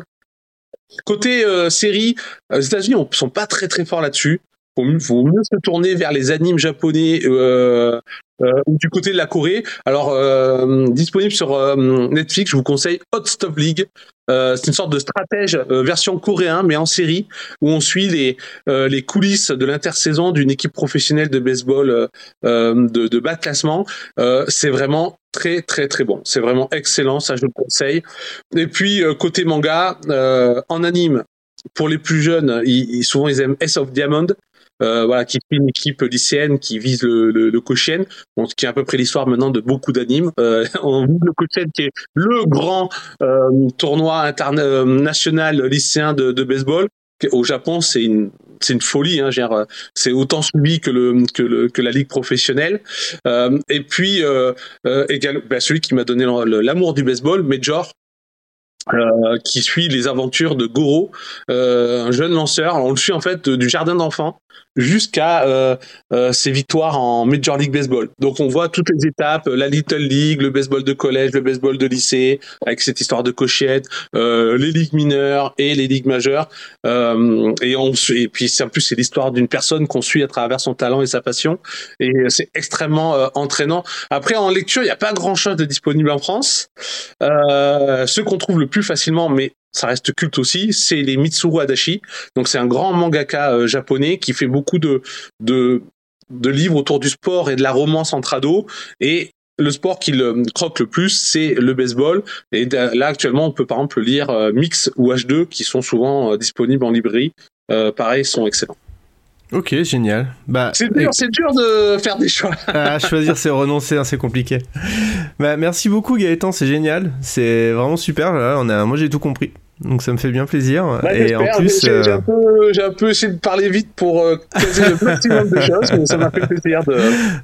Côté euh, série, euh, les États-Unis ne sont pas très très forts là-dessus. Faut, mieux- mieux se tourner vers les animes japonais euh, euh, du côté de la Corée. Alors, euh, disponible sur euh, Netflix, je vous conseille Hot Stop League. Euh, c'est une sorte de stratège euh, version coréen, mais en série, où on suit les, les coulisses de l'intersaison d'une équipe professionnelle de baseball de, de bas de classement. C'est vraiment très très très bon. C'est vraiment excellent, ça je le conseille. Et puis côté manga, en anime, pour les plus jeunes, ils- souvent ils aiment S of Diamond. Euh, voilà, qui est une équipe lycéenne qui vise le, le, le Koshien, bon, ce qui est à peu près l'histoire maintenant de beaucoup d'animes. Euh, on vise le Koshien qui est le grand euh, tournoi international lycéen de, de baseball. Au Japon, c'est une c'est une folie. Hein, euh, c'est autant subi que le que le que la ligue professionnelle. Euh, et puis euh, euh, également, ben, celui qui m'a donné l'amour du baseball, Major. euh, qui suit les aventures de Goro, euh, un jeune lanceur. On le suit en fait du jardin d'enfants jusqu'à euh, euh, ses victoires en Major League Baseball. Donc on voit toutes les étapes, la Little League, le baseball de collège, le baseball de lycée, avec cette histoire de cochette, euh, les ligues mineures et les ligues majeures. Euh, et, on, et puis en plus c'est l'histoire d'une personne qu'on suit à travers son talent et sa passion. Et c'est extrêmement euh, entraînant. Après en lecture, il n'y a pas grand-chose de disponible en France. Euh, ceux qu'on trouve le plus facilement, mais ça reste culte aussi, c'est les Mitsuru Adachi. Donc c'est un grand mangaka euh, japonais qui fait beaucoup de, livres autour du sport et de la romance entre ados. Et le sport qu'il euh, croque le plus, c'est le baseball. Et là, actuellement, on peut par exemple lire euh, Mix ou H2, qui sont souvent disponibles en librairie. Pareil, sont excellents. Ok, génial. Bah, C'est dur, de faire des choix. Ah, choisir, c'est renoncer, hein, c'est compliqué. Bah, merci beaucoup Gaëtan, c'est génial. C'est vraiment super. Là, on a, moi, j'ai tout compris. Donc ça me fait bien plaisir. Bah, et en plus, j'ai euh, un, peu- j'ai un peu essayé de parler vite pour euh, caser le maximum de choses, mais ça m'a fait plaisir de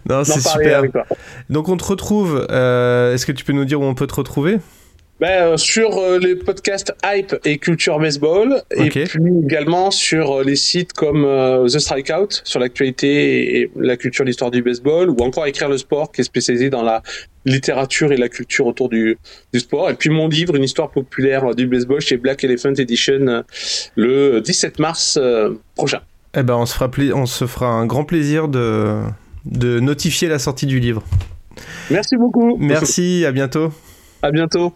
non, c'est super. avec toi. Donc on te retrouve. euh, Est-ce que tu peux nous dire où on peut te retrouver? Ben, euh, sur euh, les podcasts Hype et Culture Baseball, et puis également sur euh, les sites comme The Strikeout, sur l'actualité et la culture, l'histoire du baseball, ou encore Écrire le sport, qui est spécialisé dans la littérature et la culture autour du, du sport. Et puis mon livre, Une histoire populaire du baseball, chez Black Elephant Edition, le 17 mars prochain. Eh ben, on se fera, on se fera un grand plaisir de, de notifier la sortie du livre. Merci beaucoup. Merci, à bientôt. À bientôt.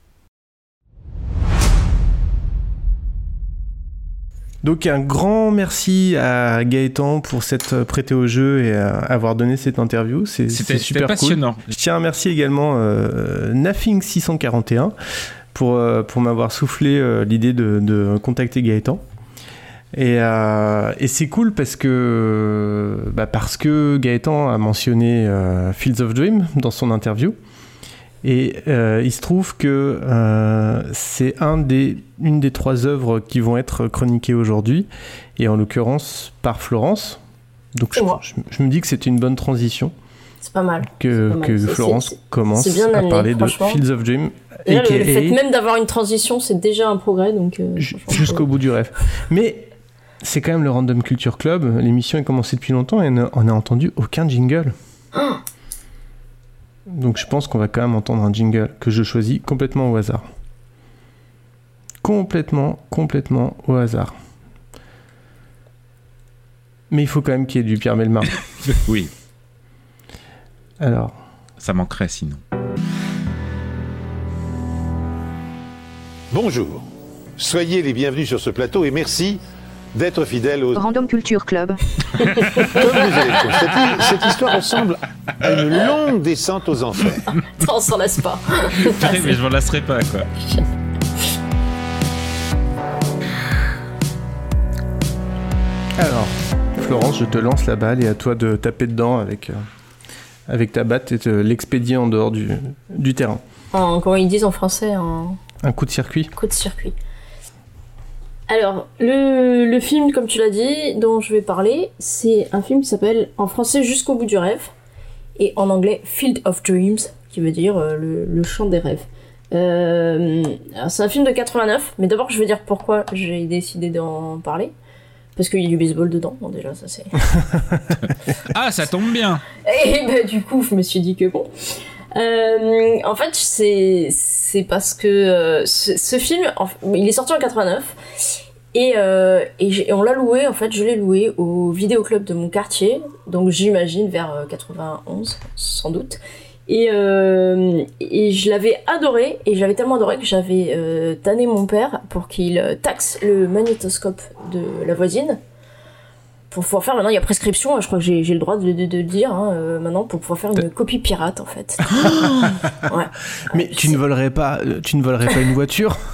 Donc un grand merci à Gaëtan pour s'être prêté au jeu et à avoir donné cette interview. C'est super passionnant. cool. Je tiens à remercier également euh, Nafing641 pour, euh, pour m'avoir soufflé euh, l'idée de, de contacter Gaëtan. Et, euh, et c'est cool parce que, bah parce que Gaëtan a mentionné euh, Fields of Dream dans son interview. Et euh, il se trouve que euh, c'est un des, une des trois œuvres qui vont être chroniquées aujourd'hui, et en l'occurrence par Florence. Donc je, me dis que c'était une bonne transition C'est pas mal. que, C'est pas mal. que C'est- Florence c'est- commence c'est à parler de. Fields of Dream, Et là, le, fait même d'avoir une transition, c'est déjà un progrès. Donc, euh, jusqu'au bout du rêve. Mais c'est quand même le Random Culture Club. L'émission est commencée depuis longtemps et on n'a entendu aucun jingle. Donc je pense qu'on va quand même entendre un jingle que je choisis complètement au hasard. Complètement, complètement au hasard. Mais il faut quand même qu'il y ait du Pierre Melmar. Oui, Alors, ça manquerait sinon. Bonjour. Soyez les bienvenus sur ce plateau et merci d'être fidèles aux... Random Culture Club. Comme vous allez le constater, cette histoire ressemble à une longue descente aux enfers. on s'en lasse pas. Purée, mais je m'en lasserai pas, quoi. alors, Florence, je te lance la balle et à toi de taper dedans avec, euh, avec ta batte et de l'expédier en dehors du, du terrain. En, comment ils disent en français En Un coup de circuit coup de circuit. Alors, le, le film, comme tu l'as dit, dont je vais parler, c'est un film qui s'appelle en français Jusqu'au bout du rêve et en anglais Field of Dreams, qui veut dire euh, le, le champ des rêves. Euh, c'est un film de 89, mais d'abord je vais dire pourquoi j'ai décidé d'en parler. Parce qu'il y a du baseball dedans, bon déjà ça c'est... Ah, ça tombe bien. Et bah, du coup, je me suis dit que bon. Euh, en fait, c'est c'est parce que euh, ce, ce film, en- il est sorti en 89 Et, euh, et, on l'a loué, en fait, je l'ai loué au vidéoclub de mon quartier, donc j'imagine vers euh, 91, sans doute. Et, euh, et je l'avais adoré, et je l'avais tellement adoré que j'avais euh, tanné mon père pour qu'il euh, taxe le magnétoscope de la voisine. Pour pouvoir faire, maintenant il y a prescription, je crois que j'ai le droit de, de- de le dire, hein, euh, maintenant, pour pouvoir faire une copie pirate en fait. ouais. Mais tu ne volerais pas, euh, tu ne volerais pas une voiture?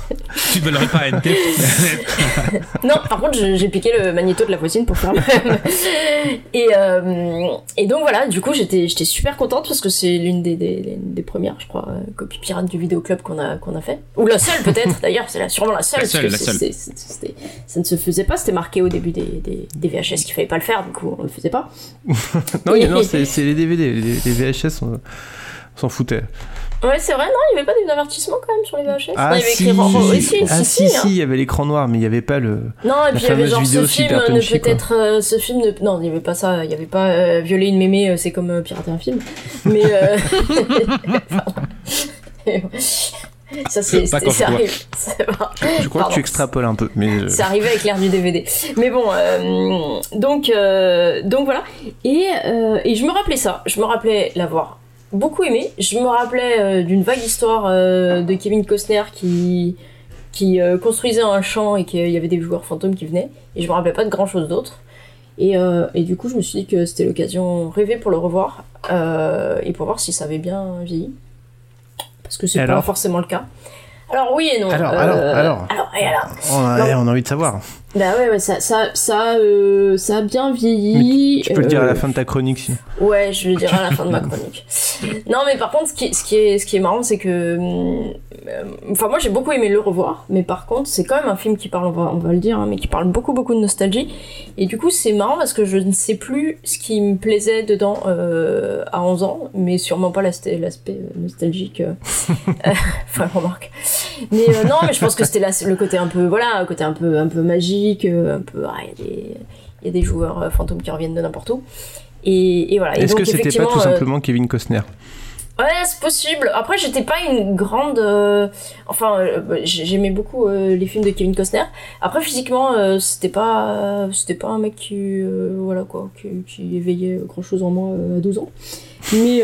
Tu ne volerais pas NT Non, par contre, j'ai piqué le magnéto de la voisine pour faire le même. Et, euh, et donc voilà, du coup, j'étais j'étais super contente parce que c'est l'une des, des, premières, je crois, copies pirates du vidéoclub qu'on a, qu'on a fait. Ou la seule, peut-être, d'ailleurs, c'est la- sûrement la seule. La parce seule, que la seule. ça ne se faisait pas, c'était marqué au début des, des, des VHS qu'il fallait pas le faire, du coup, on le faisait pas. Non, non, c'est les DVD, les, les VHS, on, on s'en foutait. Ouais, c'est vrai, non, il y avait pas des avertissements quand même sur les VHS. Ah non, il y avait si, écrit Rambo. Oui, si, ah, si, si, si, hein. si, il y avait l'écran noir, mais il n'y avait pas le. Non, et puis il y avait genre ce film ne peut être euh, ce film ne non, il n'y avait pas ça, il n'y avait pas euh, violer une mémé, euh, c'est comme euh, pirater un film. Mais euh... ça c'est c'est je Je crois que tu extrapoles un peu, mais. euh, C'est arrivé avec l'ère du DVD. Mais bon, euh, donc, euh, donc voilà. Et, euh, et je me rappelais ça. Je me rappelais l'avoir beaucoup aimé. Je me rappelais euh, d'une vague histoire euh, de Kevin Costner qui, qui euh, construisait un champ et qu'il y avait des joueurs fantômes qui venaient. Et je me rappelais pas de grand chose d'autre. Et, euh, et du coup, je me suis dit que c'était l'occasion rêvée pour le revoir euh, et pour voir si ça avait bien vieilli. Parce que c'est pas forcément le cas. Alors oui et non. Alors, Euh, alors, alors. Alors et alors? On a, Non. on a envie de savoir. Bah ouais, ouais ça, ça, ça, euh, ça a bien vieilli. Tu peux le dire à euh, la fin de ta chronique, sinon. Ouais, je le dirai à la fin de ma chronique. Non, mais par contre, ce qui, ce qui, est, ce qui est marrant, c'est que. euh, Enfin, moi, j'ai beaucoup aimé le revoir, mais par contre, c'est quand même un film qui parle, on va, on va le dire, hein, mais qui parle beaucoup, beaucoup de nostalgie. Et du coup, c'est marrant parce que je ne sais plus ce qui me plaisait dedans euh, à 11 ans, mais sûrement pas l'aspect euh, nostalgique. euh, euh, Enfin, remarque. Mais euh, non, mais je pense que c'était là le côté un peu, voilà, côté un peu, un peu magique, euh, un peu. ah, Il y a des- il y a des joueurs euh, fantômes qui reviennent de n'importe où. Et, et voilà. Est-ce que c'était pas tout euh, simplement Kevin Costner Ouais, c'est possible. Après, j'étais pas une grande. euh, Enfin, euh, bah, j'ai- j'aimais beaucoup euh, les films de Kevin Costner. Après, physiquement, c'était pas, c'était pas un mec qui, voilà quoi, qui, qui éveillait grand chose en moi à 12 ans. Mais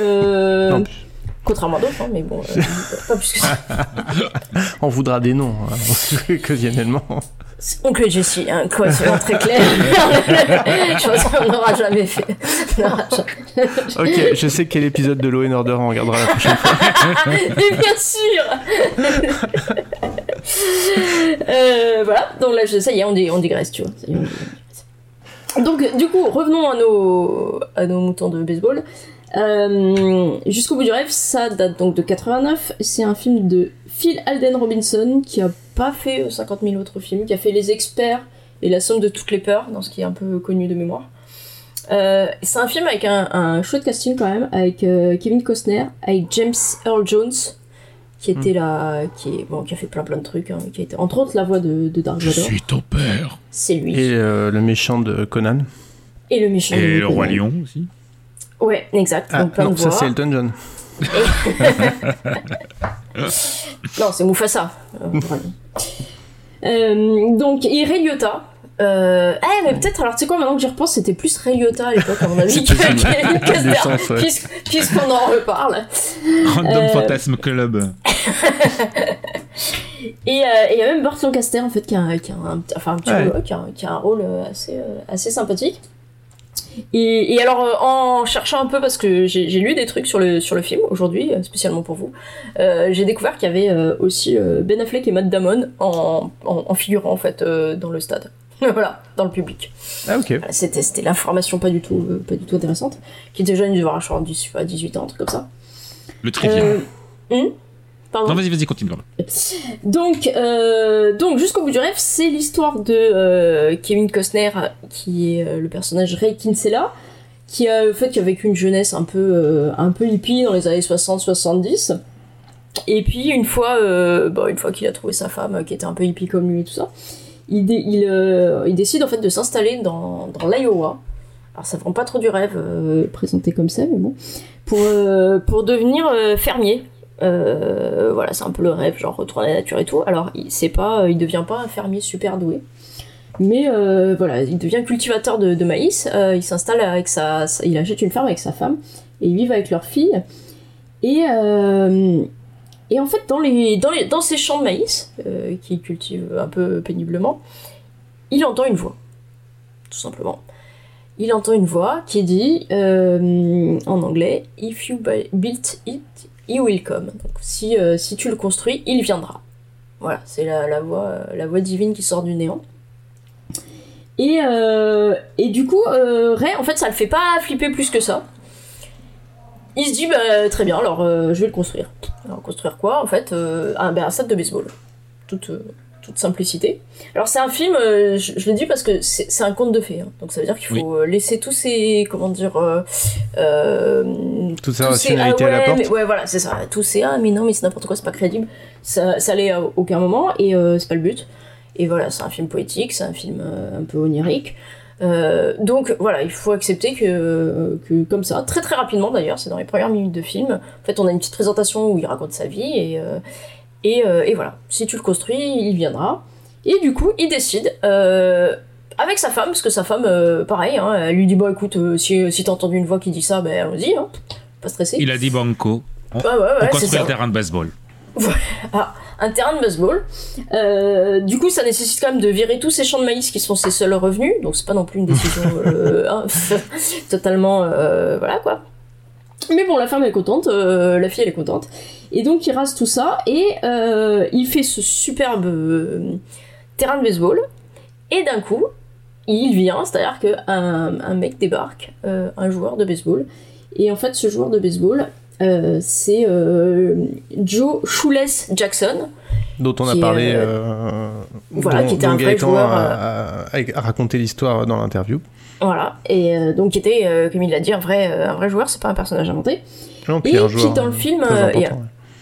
Non. Contrairement à d'autres, hein, mais bon, euh, pas plus que ça. On voudra des noms, hein, occasionnellement. Oncle Jessie, hein, quoi, très clair. Pense qu'on n'aura jamais fait. Ok, je sais quel épisode de Law and Order on regardera la prochaine fois. Mais bien sûr Euh, Voilà, donc là, ça y est, on, dit, on digresse, tu vois. Ça y est, on digresse. Donc, du coup, revenons à nos, à nos moutons de baseball. Euh, Jusqu'au bout du rêve, ça date donc de 89. C'est un film de Phil Alden Robinson qui a pas fait euh, 50 000 autres films, qui a fait Les Experts et La Somme de toutes les peurs, dans ce qui est un peu connu de mémoire. Euh, c'est un film avec un, un chouette casting quand même, avec euh, Kevin Costner, avec James Earl Jones, qui était là, qui, est, bon, qui a fait plein plein de trucs, hein, qui a été entre autres la voix de, de Dark Vador. ton père. C'est lui. Et euh, le méchant de Conan. Et le méchant. Et de le roi lion aussi. Ouais, exact. Ah, donc plein non, de ça c'est Elton John. Non, c'est Mufasa. Euh. Euh, donc, et Ray Liotta. Euh, eh, mais peut-être, alors tu sais quoi, maintenant que j'y repense, c'était plus Ray Liotta à l'époque, à mon avis, que ouais. en reparle. Random Euh, Fantasme Club. Et euh, et il y a même Burt Lancaster, en fait, qui a, un- qui a un, enfin, un petit Ouais. rôle, qui a, qui a un rôle assez, euh, assez sympathique. Et, et alors, euh, en cherchant un peu, parce que j'ai lu des trucs sur le, sur le film aujourd'hui, euh, spécialement pour vous, euh, j'ai découvert qu'il y avait euh, aussi euh, Ben Affleck et Matt Damon en, en, en figurant, en fait, euh, dans le stade. voilà, dans le public. Ah ok. Voilà, C'était c'était l'information pas du tout, euh, pas du tout intéressante. Qui était jeune, il devait avoir genre 10, je sais pas, 18 ans, un truc comme ça. Le trivia. Euh, hum Pardon Non, vas-y, vas-y, continue. donc, euh, donc jusqu'au bout du rêve, c'est l'histoire de euh, Kevin Costner, qui est euh, le personnage Ray Kinsella, qui a en fait qui a vécu une jeunesse un peu euh, un peu hippie dans les années 60-70. Et puis une fois, bon, une fois qu'il a trouvé sa femme qui était un peu hippie comme lui et tout ça, il, dé- il, il décide en fait de s'installer dans, dans l'Iowa. Alors ça vend pas trop du rêve présenté comme ça, mais bon, pour pour devenir fermier. Euh, voilà, c'est un peu le rêve, genre retourner à la nature et tout. Alors, il c'est pas, il devient pas un fermier super doué. Mais euh, voilà, il devient cultivateur de, maïs. euh, il s'installe avec sa, il achète une ferme avec sa femme et ils vivent avec leur fille. Et euh, en fait, dans ces champs de maïs euh, qu'il cultive un peu péniblement, il entend une voix, tout simplement. Il entend une voix qui dit euh, en anglais If you bu- built it, he will come. Donc si euh, si tu le construis, il viendra. Voilà, c'est la, la voix euh, divine qui sort du néant. Et, euh, du coup, Ray, en fait, ça le fait pas flipper plus que ça. Il se dit, bah, très bien, alors je vais le construire. Alors, construire quoi En fait, un, stade de baseball. Toute, toute simplicité. Alors, c'est un film, euh, je, je le dis parce que c'est un conte de fées. hein. donc, ça veut dire qu'il faut euh, laisser tous ces. Comment dire. euh, euh, Toute sa rationalité ah à la ouais, porte. mais- ouais, voilà, c'est ça. Tous ces ah, mais non, mais c'est n'importe quoi, c'est pas crédible. Ça, ça l'est à aucun moment et euh, c'est pas le but. Et voilà, c'est un film poétique, c'est un film un peu onirique. Euh, donc voilà, il faut accepter que, que comme ça, très très rapidement d'ailleurs, c'est dans les premières minutes de film. En fait, on a une petite présentation où il raconte sa vie et, euh, et, euh, et voilà, si tu le construis, il viendra. Et du coup, il décide, euh, avec sa femme, parce que sa femme, euh, pareil, hein, elle lui dit Bon, écoute, si, si t'as entendu une voix qui dit ça, ben allons-y, hein, pas stressé. Il a dit banco. On, Ouais, ouais, ouais, on construit un terrain de baseball. Ah, un terrain de baseball. Du coup, ça nécessite quand même de virer tous ces champs de maïs qui sont ses seuls revenus, donc c'est pas non plus une décision hein, totalement. voilà quoi. Mais bon, la femme est contente, la fille elle est contente. Et donc il rase tout ça et euh, il fait ce superbe euh, terrain de baseball. Et d'un coup, il vient, c'est-à-dire qu'un un mec débarque, euh, un joueur de baseball. Et en fait, ce joueur de baseball, c'est Joe Shoeless Jackson. dont on a est, parlé, euh, voilà, dont- qui était un vrai joueur, a, a- a raconté l'histoire dans l'interview. Voilà. Et donc, qui était, comme il l'a dit, un vrai, un vrai joueur, c'est pas un personnage inventé. Non, Et qui dans le film. euh, ouais.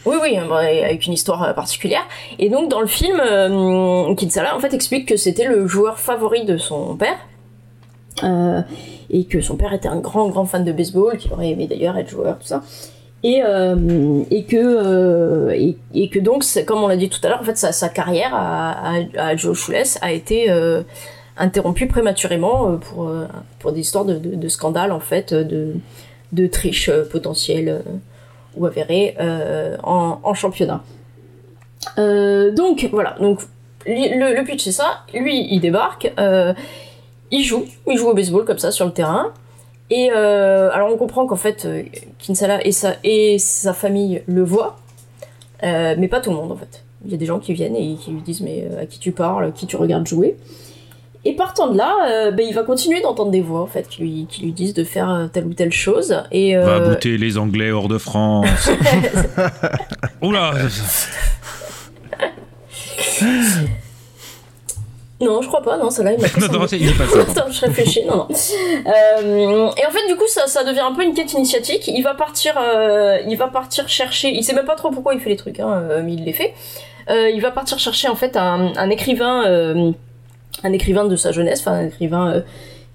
Oui, oui, avec une histoire euh, particulière. Et donc, dans le film, euh, Kinsala, en fait, explique que c'était le joueur favori de son père. Euh, et que son père était un grand, grand fan de baseball, qu'il aurait aimé d'ailleurs être joueur, tout ça. Et, et, que, et, que donc, comme on l'a dit tout à l'heure, en fait, sa, carrière à, Joe Shoeless a été interrompue prématurément pour, pour des histoires de, scandales, en fait, de, de triche potentielle ou avérée euh, en, championnat. Euh, donc, voilà. Donc, le, pitch, c'est ça. Lui, il débarque. euh, il joue. Il joue au baseball comme ça sur le terrain. Et alors on comprend qu'en fait Kinsala et sa, et sa famille le voient, mais pas tout le monde en fait. Il y a des gens qui viennent et qui lui disent mais à qui tu parles, qui tu regardes jouer. Et partant de là, euh, ben, il va continuer d'entendre des voix en fait qui lui, qui lui disent de faire euh, telle ou telle chose. Et Va euh, bouter les Anglais hors de France. Oula Non, je crois pas, non, celle-là, il m'a Non, non, c'est- pas ça. Attends, je réfléchis, non, non. Euh, et en fait, du coup, ça, ça devient un peu une quête initiatique. Il va partir, euh, il va partir chercher. Il sait même pas trop pourquoi il fait les trucs, hein, mais il les fait. Euh, il va partir chercher en fait un, un écrivain, un écrivain de sa jeunesse, enfin un écrivain euh,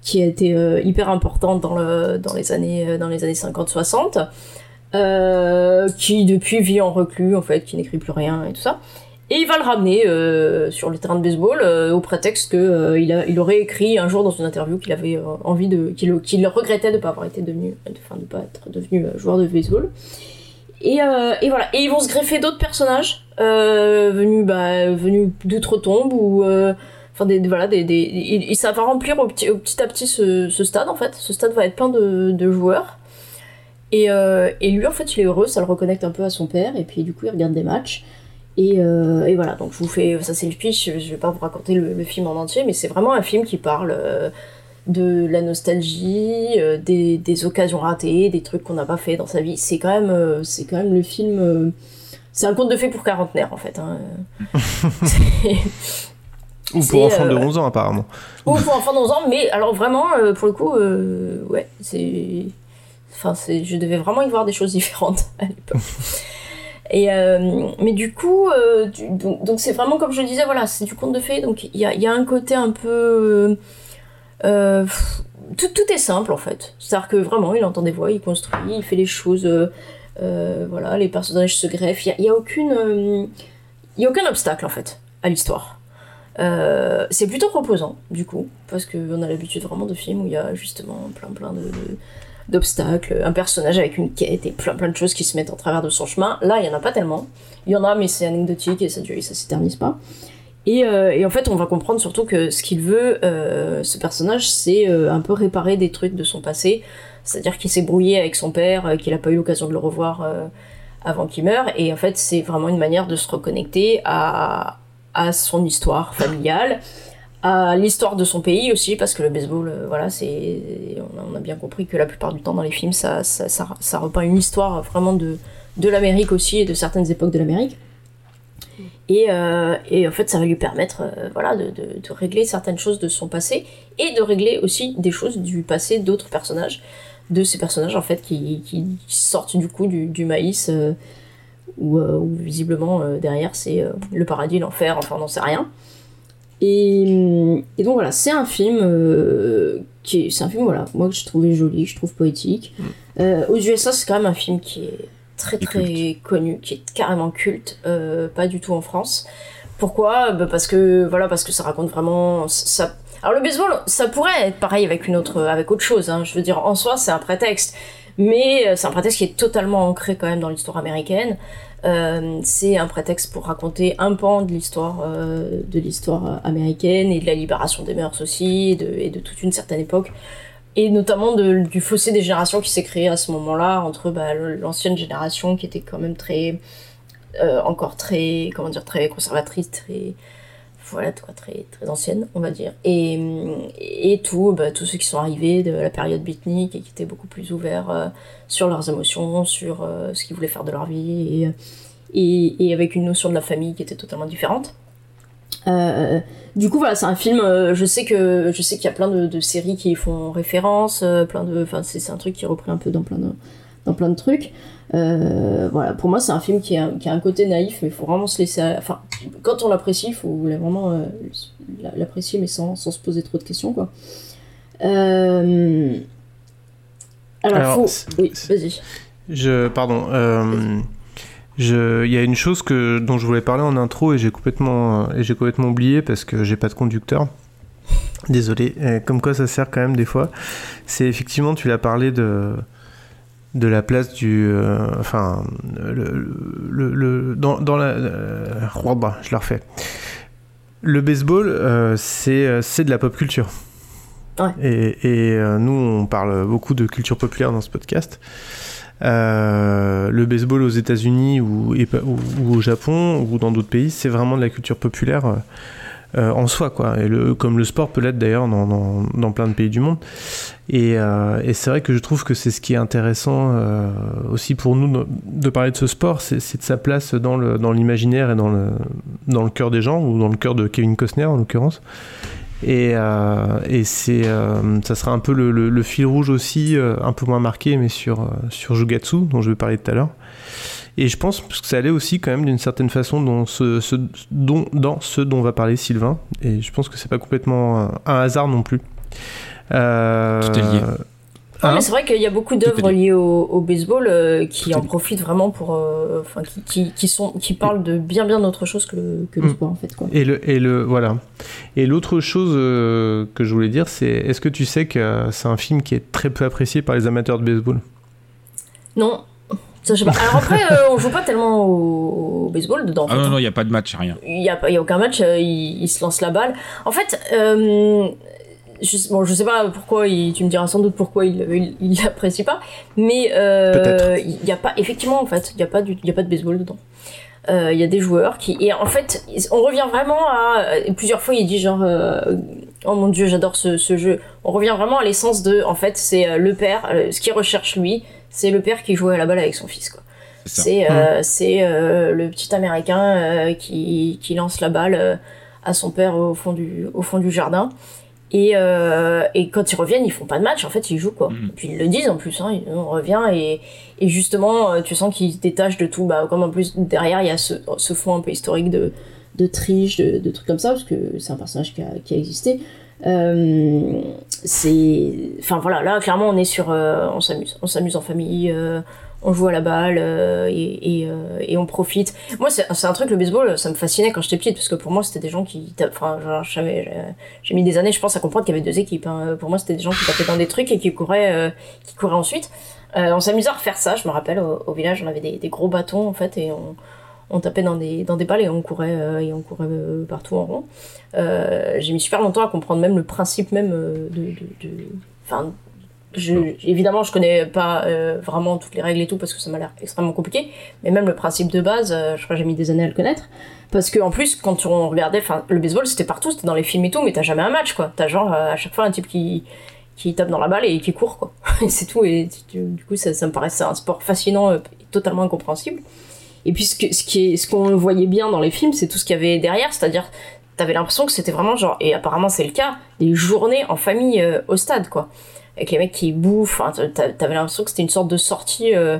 qui a été euh, hyper important dans le, dans les années, euh, dans les années 50-60, euh, qui depuis vit en reclus en fait, qui n'écrit plus rien et tout ça. Et il va le ramener sur le terrain de baseball au prétexte que il, a, il aurait écrit un jour dans une interview qu'il avait envie de, qu'il, qu'il regrettait de pas avoir été devenu, enfin de pas être devenu joueur de baseball. Et, euh, et voilà. Et ils vont se greffer d'autres personnages euh, venus, bah, venus d'outre-tombe ou euh, enfin des, voilà des, des et ça va remplir au petit, au petit à petit ce, ce stade en fait. Ce stade va être plein de, de joueurs. Et, euh, et lui en fait il est heureux, ça le reconnecte un peu à son père et puis du coup il regarde des matchs. Et, euh, et voilà, donc je vous fais, ça c'est le pitch, je vais pas vous raconter le, le film en entier, mais c'est vraiment un film qui parle euh, de la nostalgie, des, des occasions ratées, des trucs qu'on n'a pas fait dans sa vie. C'est quand même, c'est quand même le film, c'est un conte de fées pour quarantenaire en fait. Hein. C'est- Ou pour enfants de euh, 11 ans, apparemment. ou pour enfants de 11 ans, mais alors vraiment, euh, pour le coup, euh, ouais, c'est. Enfin, je devais vraiment y voir des choses différentes à l'époque. Et euh, mais du coup, euh, donc c'est vraiment comme je le disais, voilà, c'est du conte de fées, donc il y a, y a un côté un peu. euh, tout, tout est simple en fait. C'est-à-dire que vraiment, il entend des voix, il construit, il fait les choses. euh, euh, voilà, les personnages se greffent. Il y a, il y a aucune. euh, il y a aucun obstacle en fait à l'histoire. Euh, c'est plutôt reposant, du coup, parce qu'on a l'habitude vraiment de films où il y a justement plein plein de, d'obstacles, un personnage avec une quête et plein plein de choses qui se mettent en travers de son chemin. Là, il y en a pas tellement. Il y en a, mais c'est anecdotique et ça, dure- ça s'éternise pas. Et, en fait, on va comprendre surtout que ce qu'il veut, euh, ce personnage, c'est euh, un peu réparer des trucs de son passé. C'est-à-dire qu'il s'est brouillé avec son père, qu'il n'a pas eu l'occasion de le revoir avant qu'il meure. Et en fait, c'est vraiment une manière de se reconnecter à, à son histoire familiale, à l'histoire de son pays aussi, parce que le baseball, euh, voilà, c'est, on a, bien compris que la plupart du temps dans les films, ça, ça, repeint une histoire vraiment de, de l'Amérique aussi et de certaines époques de l'Amérique. Et, euh, en fait, ça va lui permettre euh, voilà, de, régler certaines choses de son passé et de régler aussi des choses du passé d'autres personnages, de ces personnages en fait qui, sortent du coup du, maïs, où, euh, où visiblement euh, derrière c'est euh, le paradis, l'enfer, enfin on n'en sait rien. Et, et donc voilà, c'est un film qui est, c'est un film voilà, moi que je trouvais joli, je trouve poétique. Euh, aux USA, c'est quand même un film qui est très très connu, qui est carrément culte, euh, pas du tout en France. Pourquoi? Bah, Parce que voilà, parce que ça raconte vraiment ça. Alors le baseball, ça pourrait être pareil avec une autre, avec autre chose. hein. Je veux dire, en soi, c'est un prétexte, mais euh, c'est un prétexte qui est totalement ancré quand même dans l'histoire américaine. Euh, c'est un prétexte pour raconter un pan de l'histoire euh, de l'histoire euh, américaine et de la libération des mœurs aussi et de, et de toute une certaine époque et notamment de- du fossé des générations qui s'est créé à ce moment-là entre bah, l'ancienne génération qui était quand même très euh, encore très comment dire très conservatrice très voilà très très ancienne on va dire et et tout bah, tous ceux qui sont arrivés de la période beatnik et qui étaient beaucoup plus ouverts euh, sur leurs émotions sur euh, ce qu'ils voulaient faire de leur vie et, et, avec une notion de la famille qui était totalement différente euh, du coup, voilà, c'est un film. je sais que je sais qu'il y a plein de, séries qui font référence, plein de. Enfin, c'est c'est un truc qui est repris un peu dans plein de dans plein de trucs. Euh, voilà, pour moi, c'est un film qui a, qui a un côté naïf, mais il faut vraiment se laisser. Enfin, quand on l'apprécie, il faut vraiment euh, l'apprécier, mais sans, sans se poser trop de questions, quoi. Euh... Alors, Alors, faut. Oui, vas-y. Je, pardon. je, il y a une chose que dont je voulais parler en intro et j'ai complètement et j'ai complètement oublié parce que j'ai pas de conducteur. Désolé. Comme quoi, ça sert quand même des fois. C'est effectivement, tu l'as parlé de de la place du, euh, enfin, le, le, le- dans, dans la, euh, je la refais. Le baseball, euh, c'est euh, c'est de la pop culture. Ouais. Et, et, euh, nous, on parle beaucoup de culture populaire dans ce podcast. Le baseball aux États-Unis ou, ou au Japon ou dans d'autres pays, c'est vraiment de la culture populaire euh, en soi, quoi. Et le, comme le sport peut l'être d'ailleurs dans, dans, plein de pays du monde. Et, euh, et c'est vrai que je trouve que c'est ce qui est intéressant euh, aussi pour nous de, parler de ce sport, c'est de sa place dans le dans l'imaginaire et dans le dans le cœur des gens ou dans le cœur de Kevin Costner en l'occurrence. Et, et ça sera un peu le, fil rouge aussi, un peu moins marqué, mais sur, sur Jugatsu, dont je vais parler tout à l'heure. Et je pense que ça allait aussi quand même d'une certaine façon dans ce, ce- dont, dans ce dont va parler Sylvain. Et je pense que c'est pas complètement un, un hasard non plus. Euh, Tout est lié. Ouais, hein mais c'est vrai qu'il y a beaucoup d'œuvres lié. liées au, au baseball euh, qui Tout en profitent vraiment pour, euh, enfin, qui, qui, qui sont, qui parlent de bien bien d'autre chose que le, que le Mm. sport en fait quoi. Et le, et le voilà. Et l'autre chose euh, que je voulais dire, c'est est-ce que tu sais que euh, c'est un film qui est très peu apprécié par les amateurs de baseball? Non, ça je sais pas. Alors après, euh, on joue pas tellement au, au baseball dedans. en Ah fait, non, hein. non, il n'y a pas de match, rien. Il y a, y a aucun match, euh, il, il se lance la balle. En fait, euh, je, bon, je sais pas pourquoi, il, tu me diras sans doute pourquoi il l'apprécie pas, mais euh, il y a pas, effectivement, en fait, il y a pas du, il y a pas de baseball dedans. Euh, Il y a des joueurs qui, et en fait, on revient vraiment à, plusieurs fois il dit genre, euh, oh mon dieu, j'adore ce, ce jeu. On revient vraiment à l'essence de, en fait, c'est le père, ce qu'il recherche lui, c'est le père qui jouait à la balle avec son fils, quoi. C'est euh, euh, le petit américain euh, qui, qui lance la balle euh, à son père au fond du, au fond du jardin. Et, euh, et quand ils reviennent, ils font pas de match, en fait, ils jouent quoi. Et puis ils le disent en plus, hein, ils- on revient et, et justement, tu sens qu'ils se détachent de tout. Bah, comme en plus, derrière, il y a ce, ce fond un peu historique de, de triche, de, de trucs comme ça, parce que c'est un personnage qui a, qui a existé. Euh, c'est. Enfin voilà, là, clairement, on est sur. euh, on s'amuse. On s'amuse en famille. euh, on joue à la balle euh, et, et, euh, et on profite. Moi, c'est un truc, le baseball, ça me fascinait quand j'étais petite, parce que pour moi, c'était des gens qui. Enfin, j'ai- mis des années, je pense, à comprendre qu'il y avait deux équipes. hein. Pour moi, c'était des gens qui tapaient dans des trucs et qui couraient, qui couraient ensuite. On s'amusait à refaire ça, je me rappelle, au, au village, on avait des, des gros bâtons, en fait, et on, on tapait dans des, dans des balles et on courait, euh, et on courait euh, partout en rond. Euh, j'ai mis super longtemps à comprendre même le principe même de. Enfin, je, évidemment, je connais pas vraiment toutes les règles et tout parce que ça m'a l'air extrêmement compliqué, mais même le principe de base, je crois que j'ai mis des années à le connaître. Parce que en plus, quand on regardait, enfin, le baseball c'était partout, c'était dans les films et tout, mais t'as jamais un match quoi. T'as genre à chaque fois un type qui qui tape dans la balle et qui court quoi. Et c'est tout. Et du coup, ça, ça me paraissait un sport fascinant, et totalement incompréhensible. Et puis ce qui est, ce qu'on voyait bien dans les films, c'est tout ce qu'il y avait derrière, c'est-à-dire t'avais l'impression que c'était vraiment genre, et apparemment c'est le cas, des journées en famille euh, au stade quoi, avec les mecs qui bouffent. T'avais l'impression que c'était une sorte de sortie, euh,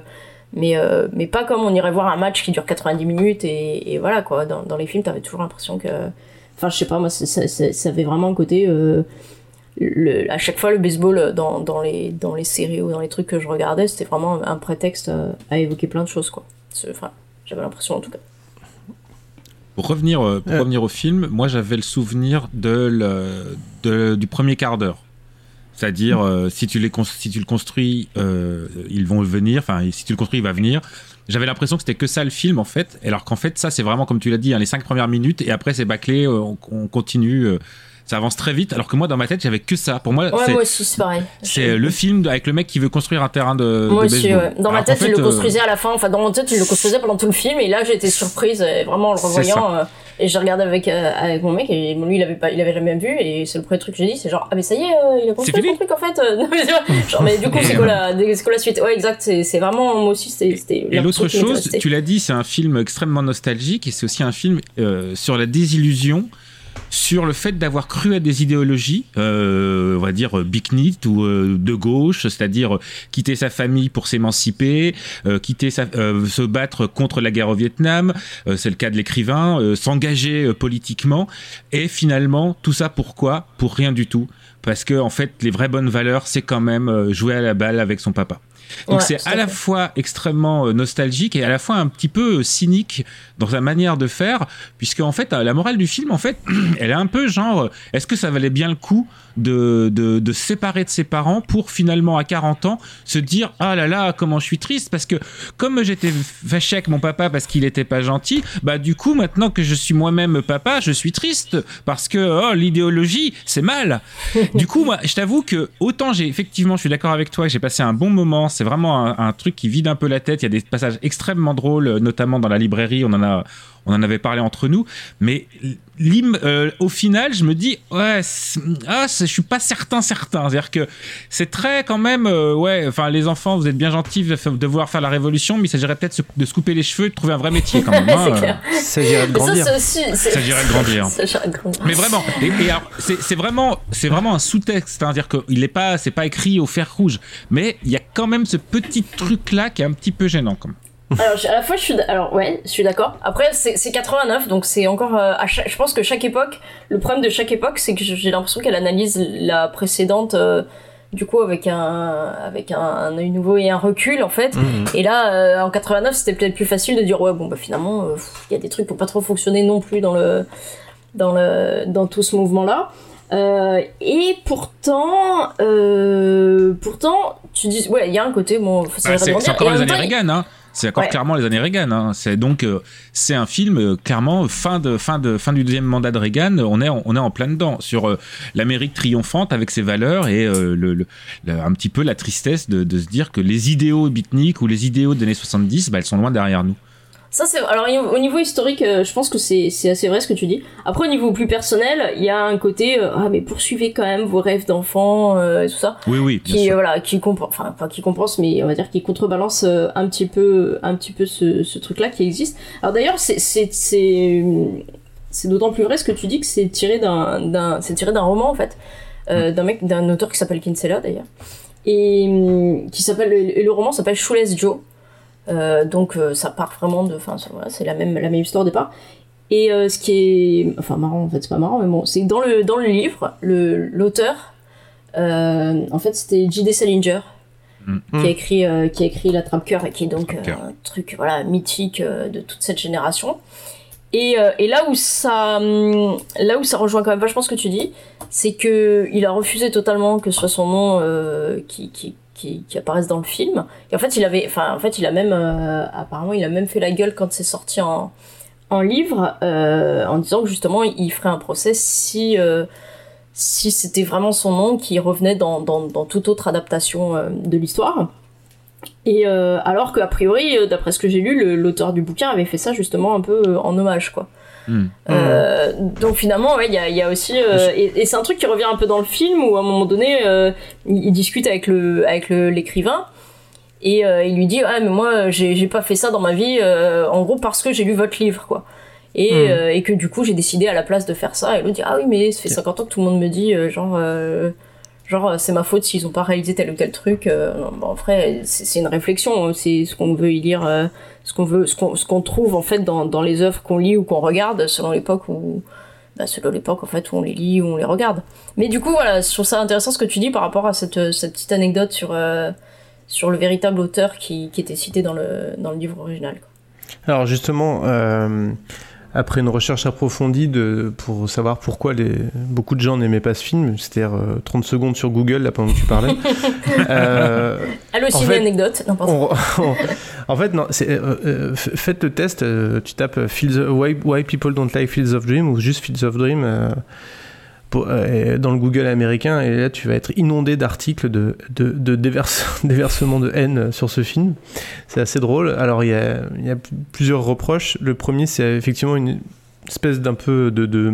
mais euh, mais pas comme on irait voir un match qui dure 90 minutes et, voilà quoi. Dans, les films, t'avais toujours l'impression que, enfin je sais pas, moi ça, avait vraiment un côté. le, à chaque fois, le baseball dans, dans, les, dans les séries ou dans les trucs que je regardais, c'était vraiment un prétexte à, à évoquer plein de choses, quoi. Enfin, j'avais l'impression en tout cas. Pour revenir, euh, pour Ouais. revenir au film, moi j'avais le souvenir de le- de- du premier quart d'heure. C'est-à-dire, euh, si, tu les si tu le construis, euh, ils vont venir. Enfin, si tu le construis, il va venir. J'avais l'impression que c'était que ça le film en fait. Alors qu'en fait, ça c'est vraiment comme tu l'as dit, hein, les cinq premières minutes et après c'est bâclé, on, on continue, euh, ça avance très vite. Alors que moi dans ma tête, j'avais que ça. Pour moi, Ouais, c'est moi aussi, c'est pareil. c'est le film avec le mec qui veut construire un terrain de, Moi de aussi, baseball. ouais. Dans ma tête, il le euh, construisait à la fin. Enfin, dans mon tête, il le construisait pendant tout le film. Et là, j'ai été surprise, euh, vraiment, en le revoyant. euh, et j'ai regardé avec, euh, avec mon mec. Et lui, il avait, pas, il avait jamais vu. Et c'est le premier truc que j'ai dit. C'est genre, ah, mais ça y est, euh, il a construit son truc, en fait. euh, genre, mais du coup, c'est quoi, la, quoi la suite? Ouais, exact. C'est vraiment, moi aussi, c'était. Et l'autre chose, tu l'as dit, c'est un film extrêmement nostalgique et c'est aussi un film euh, sur la désillusion, sur le fait d'avoir cru à des idéologies, euh, on va dire euh, bicknit ou euh, de gauche, c'est-à-dire quitter sa famille pour s'émanciper, quitter se battre contre la guerre au Vietnam, c'est le cas de l'écrivain, s'engager politiquement et finalement tout ça pourquoi? Pour rien du tout. Parce que en fait, les vraies bonnes valeurs, c'est quand même jouer à la balle avec son papa. Donc Ouais, c'est à la fois extrêmement euh, nostalgique et à la fois un petit peu euh, cynique dans sa manière de faire, puisque en fait euh, la morale du film en fait, elle est un peu genre, est-ce que ça valait bien le coup de, de, de séparer de ses parents pour finalement à 40 ans se dire ah là là comment je suis triste parce que comme j'étais fâché avec mon papa parce qu'il était pas gentil, bah du coup maintenant que je suis moi-même papa, je suis triste parce que oh l'idéologie c'est mal. du coup moi je t'avoue que autant j'ai effectivement je suis d'accord avec toi que j'ai passé un bon moment, c'est vraiment un, truc qui vide un peu la tête, il y a des passages extrêmement drôles euh, notamment dans la librairie, on en a on en avait parlé entre nous, mais euh, au final, je me dis, ouais, c'est- ah, je suis pas certain, certain. C'est-à-dire que c'est très quand même, euh, ouais, enfin, les enfants, vous êtes bien gentils de, vouloir faire la révolution, mais il s'agirait peut-être de se couper les cheveux et de trouver un vrai métier quand même. hein, c'est euh. clair. Il s'agirait de ça, grandir. c'est aussi. c'est- Ça dirait de grandir. Ça dirait de grandir. Mais vraiment, et, et alors, c'est vraiment, c'est vraiment un sous-texte, hein, c'est-à-dire qu'il est pas, c'est pas écrit au fer rouge, mais il y a quand même ce petit truc-là qui est un petit peu gênant, quand même. Alors, à la fois, je suis, alors ouais, je suis d'accord. Après, c'est c'est 89, donc c'est encore. euh, à chaque- je pense que chaque époque, le problème de chaque époque, c'est que j'ai l'impression qu'elle analyse la précédente, euh, du coup, avec un, avec un, un œil nouveau et un recul, en fait. Mhm. Et là, euh, en 89, c'était peut-être plus facile de dire ouais, bon, bah finalement, il y a des trucs qui n'ont pas trop fonctionné non plus dans le, dans le, dans tout ce mouvement-là. Euh, et pourtant, euh, pourtant, tu dis, ouais, il y a un côté, bon, Bah, c'est Et en les années Reagan, hein. C'est encore Ouais. clairement les années Reagan. Hein. C'est donc euh, c'est un film euh, clairement fin de fin de fin du deuxième mandat de Reagan. On est en- on est en plein dedans sur euh, l'Amérique triomphante avec ses valeurs et le, le- le- un petit peu la tristesse de, de se dire que les idéaux beatniks ou les idéaux des années 70, bah, elles sont loin derrière nous. Ça, c'est. Alors, au niveau historique, euh, je pense que c'est c'est assez vrai ce que tu dis. Après, au niveau plus personnel, il y a un côté. euh, ah, mais poursuivez quand même vos rêves d'enfant euh, et tout ça. Oui, oui, bien Qui, sûr. voilà, qui compense. Enfin, pas qui compense, mais on va dire qui contrebalance euh, un petit peu, un petit peu ce, ce truc-là qui existe. Alors, d'ailleurs, c'est. c'est- d'autant plus vrai ce que tu dis que c'est tiré d'un d'un- c'est tiré d'un roman, en fait. Euh, d'un mec, d'un auteur qui s'appelle Kinsella, d'ailleurs. Et hum, qui s'appelle. Et le roman s'appelle Shoeless Joe. Euh, donc euh, ça part vraiment de, enfin voilà, c'est la même la même histoire au départ. Et euh, ce qui est, enfin marrant en fait c'est pas marrant mais bon c'est que dans le dans le livre le l'auteur en fait c'était J.D. Salinger Mm. qui a écrit euh, qui a écrit La Trappe Cœur et qui est donc euh, un truc voilà mythique euh, de toute cette génération. Et, et là où ça hum, là où ça rejoint quand même vachement ce que tu dis, c'est que il a refusé totalement que ce soit son nom qui, qui qui, qui apparaisse dans le film. Et en fait, il avait, enfin, en fait, il a même, euh, apparemment, il a même fait la gueule quand c'est sorti en, en livre, euh, en disant que justement, il ferait un procès si, euh, si c'était vraiment son nom qui revenait dans, dans, toute autre adaptation de l'histoire. Et alors qu'a priori, d'après ce que j'ai lu, l'auteur du bouquin avait fait ça justement un peu en hommage, quoi. Hmm. Euh, donc finalement, ouais, il y a, il y a aussi, euh, et, et c'est un truc qui revient un peu dans le film où à un moment donné, euh, il, il discute avec le, avec l'écrivain et euh, il lui dit ah mais moi j'ai pas fait ça dans ma vie, euh, en gros parce que j'ai lu votre livre quoi. Et, euh, et que du coup j'ai décidé à la place de faire ça et l'autre dit ah oui mais ça fait 50 ans que tout le monde me dit genre euh, genre c'est ma faute s'ils ont pas réalisé tel ou tel truc euh, non, bah, en vrai c'est c'est une réflexion c'est ce qu'on veut y lire euh, ce qu'on veut ce qu'on ce qu'on trouve en fait dans, dans les œuvres qu'on lit ou qu'on regarde selon l'époque où bah, selon l'époque en fait où on les lit ou on les regarde mais du coup voilà je trouve ça intéressant ce que tu dis par rapport à cette, cette petite anecdote sur euh, sur le véritable auteur qui, qui était cité dans le dans le livre original. Alors justement, euh, après une recherche approfondie de, pour savoir pourquoi les, beaucoup de gens n'aimaient pas ce film, c'est-à-dire euh, 30 secondes sur Google, là pendant que tu parlais. euh, Elle aussi En fait, anecdote non pardon. on- on- en fait, non, euh, euh, faites le test, euh, tu tapes euh, Fields of- why, why People Don't Like Fields of Dream ou juste Fields of Dream euh, pour- euh, dans le Google américain et là tu vas être inondé d'articles de, de, de déverse- déversement de haine sur ce film. C'est assez drôle. Alors il y a, il y a plusieurs reproches. Le premier c'est effectivement une espèce d'un peu de, de,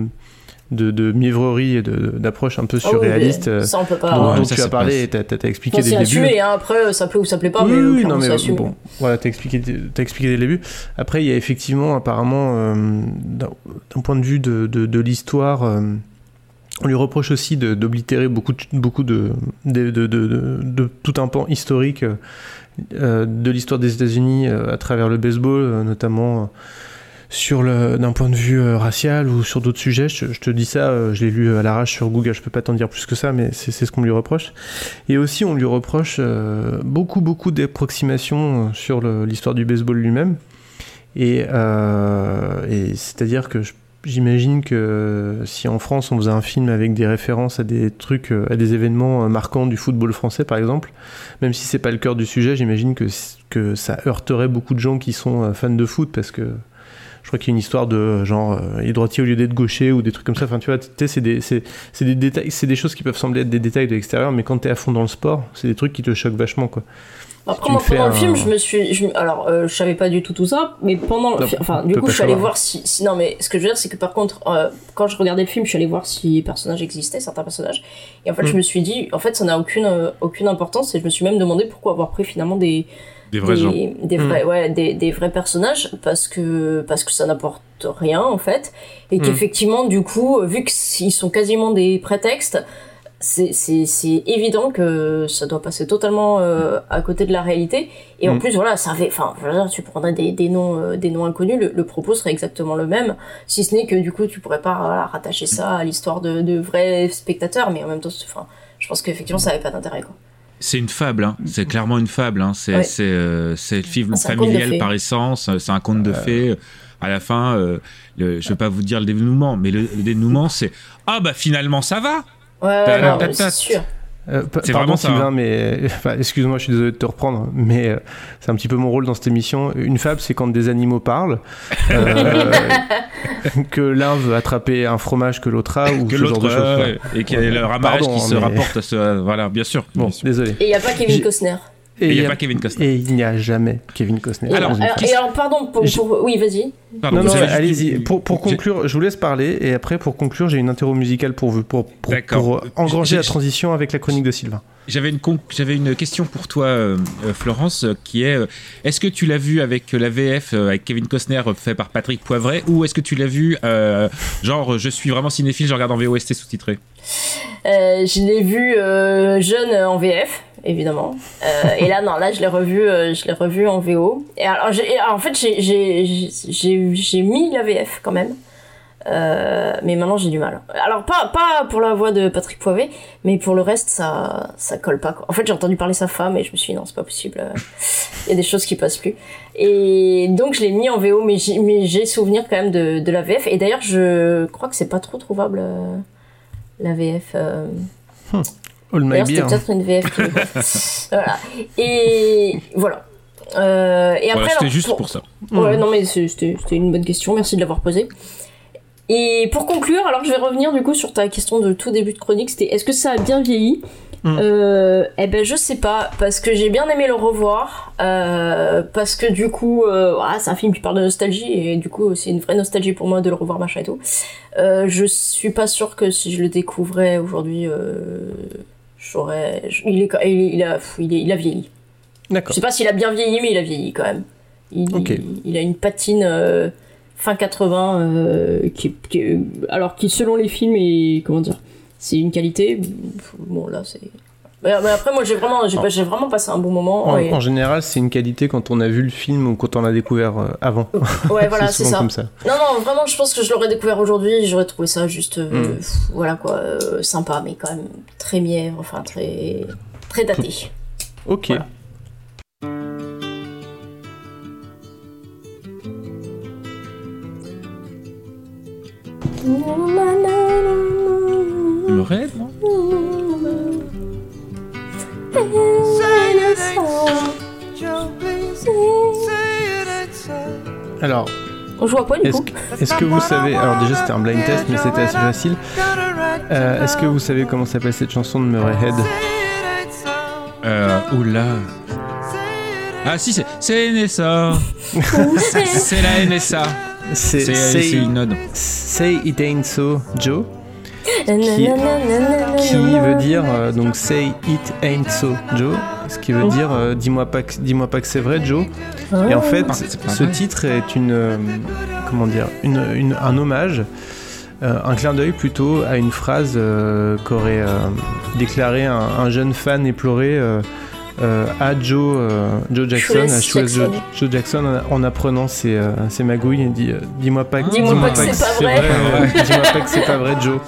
de, de mièvrerie et d'approche un peu oui, surréaliste. euh, ça on peut pas dont, Ouais, dont ça, tu as parlé et t'as t'as- t'as expliqué dès le début. hein, après ça plaît ou ça plaît pas Oui, mais oui, non, mais bon, voilà, t'as expliqué, t'as expliqué dès le début. Après, il y a effectivement, apparemment, euh, d'un d'un point de vue de, de, de l'histoire, euh, on lui reproche aussi d'oblitérer beaucoup, de, beaucoup de, de, de, tout un pan historique euh, de l'histoire des États-Unis euh, à travers le baseball, euh, notamment. d'un point de vue racial ou sur d'autres sujets, je, te dis ça, je l'ai lu à l'arrache sur Google, je peux pas t'en dire plus que ça, mais c'est ce qu'on lui reproche. Et aussi, on lui reproche beaucoup, beaucoup d'approximations sur l'histoire du baseball lui-même. Et, et c'est-à-dire que je- j'imagine que si en France on faisait un film avec des références à des trucs, euh, à des événements euh, marquants du football français par exemple, même si c'est pas le cœur du sujet, j'imagine que, que ça heurterait beaucoup de gens qui sont euh, fans de foot parce que je crois qu'il y a une histoire de euh, genre euh, il est droitier au lieu d'être gaucher ou des trucs comme ça. Enfin, tu vois, tu c'est des, c'est, des détails, c'est des choses qui peuvent sembler être des détails de l'extérieur, mais quand t'es à fond dans le sport, c'est des trucs qui te choquent vachement, quoi. Après, moi, pendant le un- film, je me suis. je alors, euh, je savais pas du tout tout ça, mais pendant Non, Enfin, on du coup, je suis allé voir si, si- Non, mais ce que je veux dire, c'est que par contre, euh, quand je regardais le film, je suis allé voir si les personnages existaient, certains personnages. Et en fait, Mm. je me suis dit, en fait, ça n'a aucune, euh, aucune importance, et je me suis même demandé pourquoi avoir pris finalement des. Des vrais des, gens. des Mm. vrais, ouais, des, des vrais personnages, parce que, parce que ça n'apporte rien, en fait. Et Mm. qu'effectivement, du coup, vu qu'ils sont quasiment des prétextes, c'est c'est- c'est évident que ça doit passer totalement euh, à côté de la réalité. Et en Mm. plus, voilà, ça avait, enfin, tu prendrais des, des noms, euh, des noms inconnus, le, le propos serait exactement le même, si ce n'est que du coup, tu pourrais pas voilà, rattacher ça à l'histoire de, de vrais spectateurs, mais en même temps, enfin, je pense qu'effectivement, ça avait pas d'intérêt, quoi. C'est une fable, hein. c'est clairement une fable. Hein. C'est Ouais. euh, c'est le film Ah, familial par essence, c'est un conte de fées. À la fin, euh, le, je vais pas vous dire le dénouement, mais le, le dénouement, c'est Ah bah finalement ça va Ouais, non, c'est sûr. Euh, C'est pardon vraiment ça, Sylvain, hein. mais enfin, excuse-moi, je suis désolé de te reprendre, mais euh, c'est un petit peu mon rôle dans cette émission. Une fable, c'est quand des animaux parlent, euh, que l'un veut attraper un fromage que l'autre a ou que ce genre de choses. euh, et qu'il y a le ramage Pardon, qui se rapporte à ce voilà bien sûr. Bon, Bien sûr. désolé. Et il n'y a pas Kevin Costner. Et il n'y a a- pas Kevin Costner. Et il n'y a jamais Kevin Costner. Alors, et alors, pardon, pour, Je- pour- oui, vas-y. Pardon, Non, non, allez-y. Pour, pour conclure, je vous laisse parler et après, pour conclure, j'ai une interro musicale pour vous, pour, pour, pour engranger la transition avec la chronique de Sylvain. J'avais une, con- j'avais une question pour toi, euh, euh, Florence, euh, qui est euh, est-ce que tu l'as vu avec la VF, euh, avec Kevin Costner, euh, fait par Patrick Poivret, ou est-ce que tu l'as vu, euh, genre, je suis vraiment cinéphile, je regarde en VOST sous-titré? Euh, je l'ai vu euh, jeune euh, en VF, évidemment. Euh, et là, non, là, je l'ai revu, euh, je l'ai revu en VO. Et alors, en fait, j'ai- mis la VF quand même. Euh, mais maintenant j'ai du mal. Alors pas pas pour la voix de Patrick Poivet, mais pour le reste ça ça colle pas. En fait j'ai entendu parler sa femme et je me suis dit non c'est pas possible. Il y a des choses qui passent plus. Et donc je l'ai mis en VO, mais j'ai mais j'ai souvenir quand même de, de la VF. Et d'ailleurs je crois que c'est pas trop trouvable euh. All my beer. peut-être une VF qui voilà. Et voilà. Euh, et après Voilà, c'était juste pour- pour ça. Ouais, non, mais c'était c'était une bonne question. Merci de l'avoir posée. Et pour conclure, alors je vais revenir du coup sur ta question de tout début de chronique. C'était est-ce que ça a bien vieilli? Euh, Eh ben, je sais pas, parce que j'ai bien aimé le revoir. euh, parce que du coup, euh, voilà, c'est un film qui parle de nostalgie et du coup, c'est une vraie nostalgie pour moi de le revoir, machin et tout. Euh, je suis pas sûre que si je le découvrais aujourd'hui, euh, j'aurais. Il, est, il, a, il, est- il a vieilli. Je D'accord. sais pas s'il a bien vieilli, mais il a vieilli quand même. Il a une patine euh, fin 80 euh, qui, qui- alors qui selon les films est comment dire, c'est une qualité. Bon là c'est. Mais, mais après moi j'ai vraiment j'ai vraiment passé un bon moment. En, et- en général, c'est une qualité quand on a vu le film ou quand on l'a découvert euh, avant. Ouais voilà c'est ça. comme ça. Non non vraiment je pense que je l'aurais découvert aujourd'hui j'aurais trouvé ça juste euh, Mm. pff, voilà quoi euh, sympa mais quand même très mièvre enfin très très daté. Ok. Voilà. Le non? Alors, On joue à quoi du est-ce coup que, est-ce que vous savez. Alors, déjà, c'était un blind test, mais c'était assez facile. Euh, est-ce que vous savez comment s'appelle cette chanson de Murray Head Euh, oula. Ah si, c'est c'est NSA. c'est la NSA. C'est C'est Say, c'est une ode. Say It Ain't So, Joe. Qui, qui veut dire euh, donc Say It Ain't So, Joe. Ce qui veut dire euh, dis-moi pas que dis-moi pas que c'est vrai, Joe. Et en fait, Ah, ce vrai. titre est une euh, comment dire une, une- un hommage. euh, un clin d'œil plutôt à une phrase euh, qu'aurait euh, déclaré un, un jeune fan éploré euh, à Joe, euh, Joe Jackson, Shoeless à Joe, Jackson. Joe Jackson en, en apprenant ses, euh, ses magouilles. Il dit euh, Dis-moi pas, que c'est pas vrai. dis-moi pas que c'est pas vrai, Joe.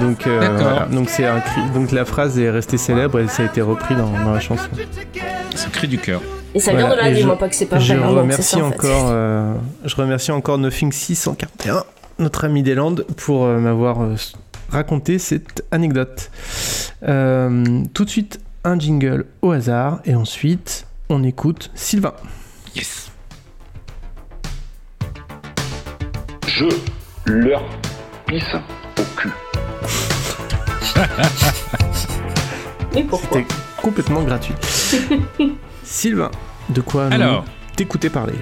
Donc, euh, voilà. donc c'est un cri. Donc la phrase est restée célèbre et ça a été repris dans, dans la chanson. C'est cri du cœur. Et ça vient Voilà. de là dis-moi je- pas que c'est pas Je vrai. c'est remercie ça, en fait. encore, euh, je remercie encore Nothing 641, notre ami des Landes, pour euh, m'avoir euh, raconté cette anecdote. Euh, tout de suite un jingle au hasard et ensuite on écoute Sylvain. Yes. Je leur pisse au cul. Mais pourquoi C'était complètement gratuit. Sylvain, de quoi Alors. t'écouter parler?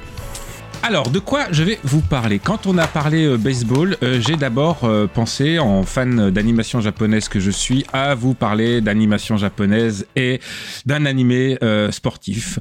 Alors, de quoi je vais vous parler? Quand on a parlé euh, baseball, euh, j'ai d'abord euh, pensé, en fan d'animation japonaise que je suis, à vous parler d'animation japonaise et d'un animé sportif.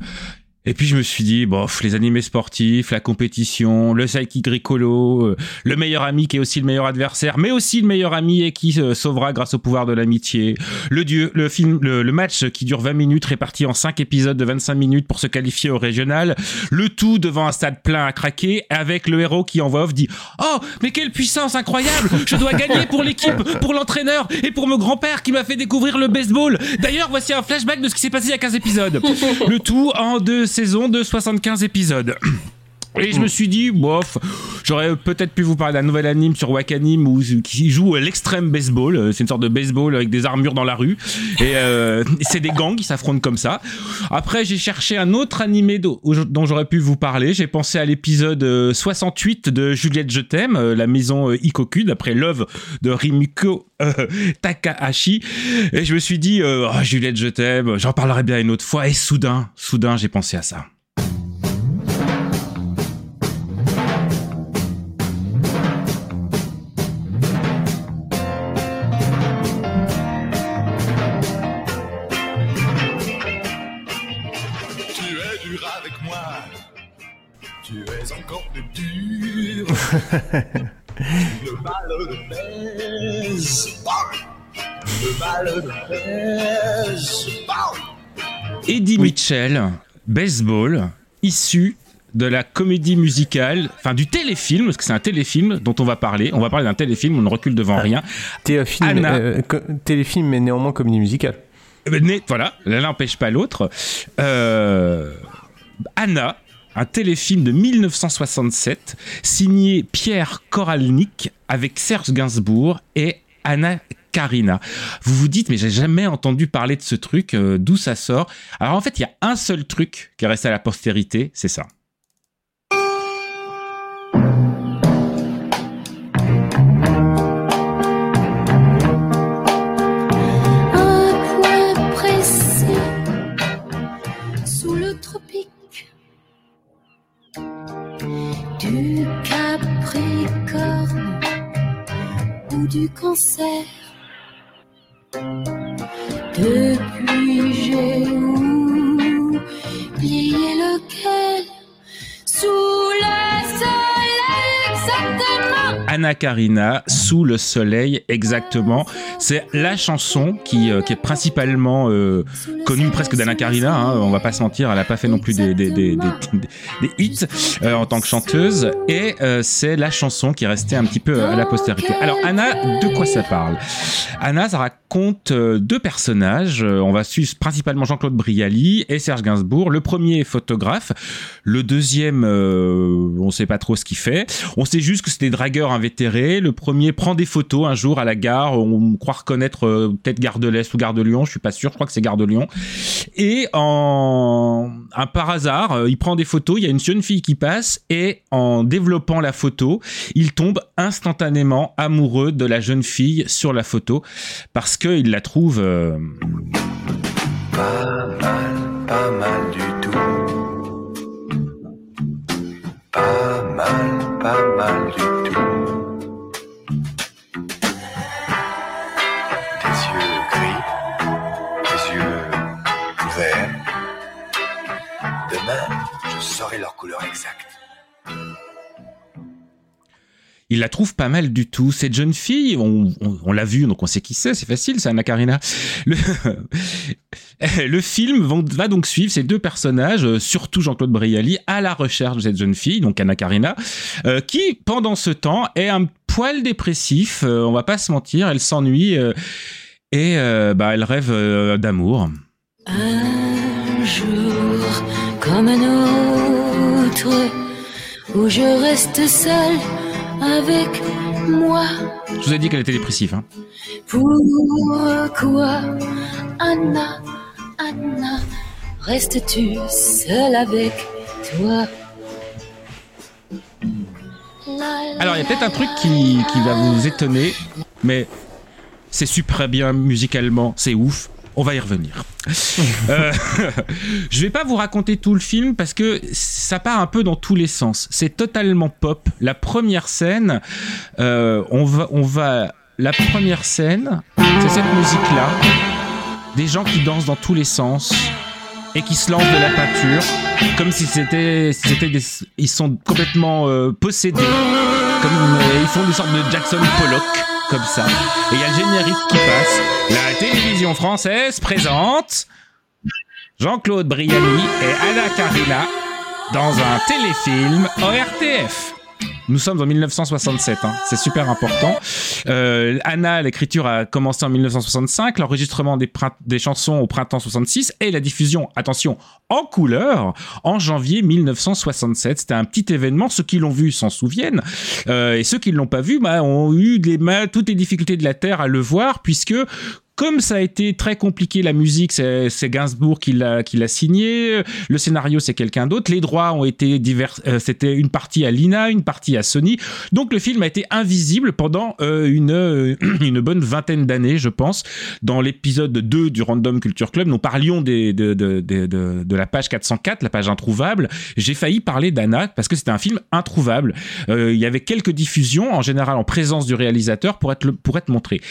Et puis je me suis dit, bof, les animés sportifs, la compétition, le psychic Gricolo, euh, le meilleur ami qui est aussi le meilleur adversaire, mais aussi le meilleur ami et qui euh, sauvera grâce au pouvoir de l'amitié. Le dieu, le film, le, le match qui dure 20 minutes réparti en 5 épisodes de 25 minutes pour se qualifier au régional. Le tout devant un stade plein à craquer avec le héros qui en voix off dit Oh, mais quelle puissance incroyable Je dois gagner pour l'équipe, pour l'entraîneur et pour mon grand-père qui m'a fait découvrir le baseball. D'ailleurs, voici un flashback de ce qui s'est passé il y a 15 épisodes. Le tout en deux saisons de 75 épisodes. Et je me suis dit, bof, j'aurais peut-être pu vous parler d'un nouvel anime sur Wakanim où, qui joue l'extrême baseball. Euh, C'est une sorte de baseball avec des armures dans la rue. Et euh, c'est des gangs qui s'affrontent comme ça. Après, j'ai cherché un autre animé do- dont j'aurais pu vous parler. J'ai pensé à l'épisode euh, 68 de Juliette Je t'aime, euh, la maison euh, Ikoku, d'après Love de Rimiko euh, Takahashi. Et je me suis dit, euh, Ah, Juliette Je t'aime, j'en parlerai bien une autre fois. Et soudain, soudain, j'ai pensé à ça. Eddie Mitchell, baseball, issu de la comédie musicale, enfin du téléfilm, parce que c'est un téléfilm dont on va parler. On va parler d'un téléfilm, on ne recule devant rien. Téléfilm, euh, mais néanmoins comédie musicale. Eh ben, voilà, l'un n'empêche pas l'autre. Euh, Anna, un téléfilm de 1967, signé Pierre Koralnik avec Serge Gainsbourg et Anna Karina. Vous vous dites, mais j'ai jamais entendu parler de ce truc, euh, d'où ça sort? Alors en fait, il y a un seul truc qui est resté à la postérité, c'est ça. Du Capricorne ou du Cancer. Depuis j'ai oublié lequel sous le soleil. Anna Karina, Sous le soleil, exactement. C'est la chanson qui, euh, est principalement euh, connue presque d'Anna Karina. Hein, on va pas se mentir, elle a pas fait non plus des, hits euh, en tant que chanteuse. Et c'est la chanson qui est restée un petit peu à la postérité. Alors Anna, de quoi ça parle? Anna, ça raconte deux personnages. On va suivre principalement Jean-Claude Brialy et Serge Gainsbourg. Le premier est photographe. Le deuxième, on sait pas trop ce qu'il fait. On sait juste que c'est des dragueurs invétérés. Le premier prend des photos un jour à la gare. On croit reconnaître euh, peut-être Gare de ou Gare de Lyon. Je suis pas sûr. Je crois que c'est Gare de Lyon. Et en un par hasard, euh, il prend des photos. Il y a une jeune fille qui passe et en développant la photo, il tombe instantanément amoureux de la jeune fille sur la photo parce que il la trouve. euh, Pas mal, pas mal du tout. Pas mal, pas mal du tout. Leur couleur exacte. il la trouve pas mal du tout. Cette jeune fille, on, on- on l'a vue, donc on sait qui c'est, c'est facile, c'est Anna Karina. Le, le film va, va donc suivre ces deux personnages, euh, surtout Jean-Claude Brialy, à la recherche de cette jeune fille, donc Anna Karina, euh, qui, pendant ce temps, est un poil dépressif, euh, on va pas se mentir, elle s'ennuie euh, et euh, bah, elle rêve euh, d'amour. Un jour comme un autre où je reste seule avec moi. Je vous ai dit qu'elle était dépressive. Hein. Pourquoi, Anna, Anna, restes-tu seule avec toi? Alors, il y a peut-être un truc qui, qui va vous étonner, mais c'est super bien musicalement, c'est ouf. On va y revenir. Euh, je vais pas vous raconter tout le film parce que ça part un peu dans tous les sens. C'est totalement pop. La première scène, euh, on va, on va, la première scène, c'est cette musique-là, des gens qui dansent dans tous les sens et qui se lancent de la peinture comme si c'était c'était des ils sont complètement euh, possédés comme euh, ils font des sortes de Jackson Pollock comme ça et il y a le générique qui passe la télévision française présente Jean-Claude Brialy et Anna Karina dans un téléfilm ORTF nous sommes en 1967, hein. c'est super important. Euh, Anna, l'écriture a commencé en 1965, l'enregistrement des, chansons au printemps 66 et la diffusion, attention, en couleur en janvier 1967. C'était un petit événement. Ceux qui l'ont vu s'en souviennent Euh, et ceux qui ne l'ont pas vu bah, ont eu les, toutes les difficultés de la terre à le voir puisque comme ça a été très compliqué, la musique, c'est Gainsbourg qui l'a signé. Le scénario, c'est quelqu'un d'autre. Les droits ont été divers. euh, C'était une partie à Lina, une partie à Sony. Donc le film a été invisible pendant euh, une euh, une bonne vingtaine d'années, je pense. Dans l'épisode 2 du Random Culture Club, nous parlions de, de, de, de, la page 404, la page introuvable. J'ai failli parler d'Anna parce que c'était un film introuvable. Il y avait quelques diffusions, en général en présence du réalisateur, pour être, montré.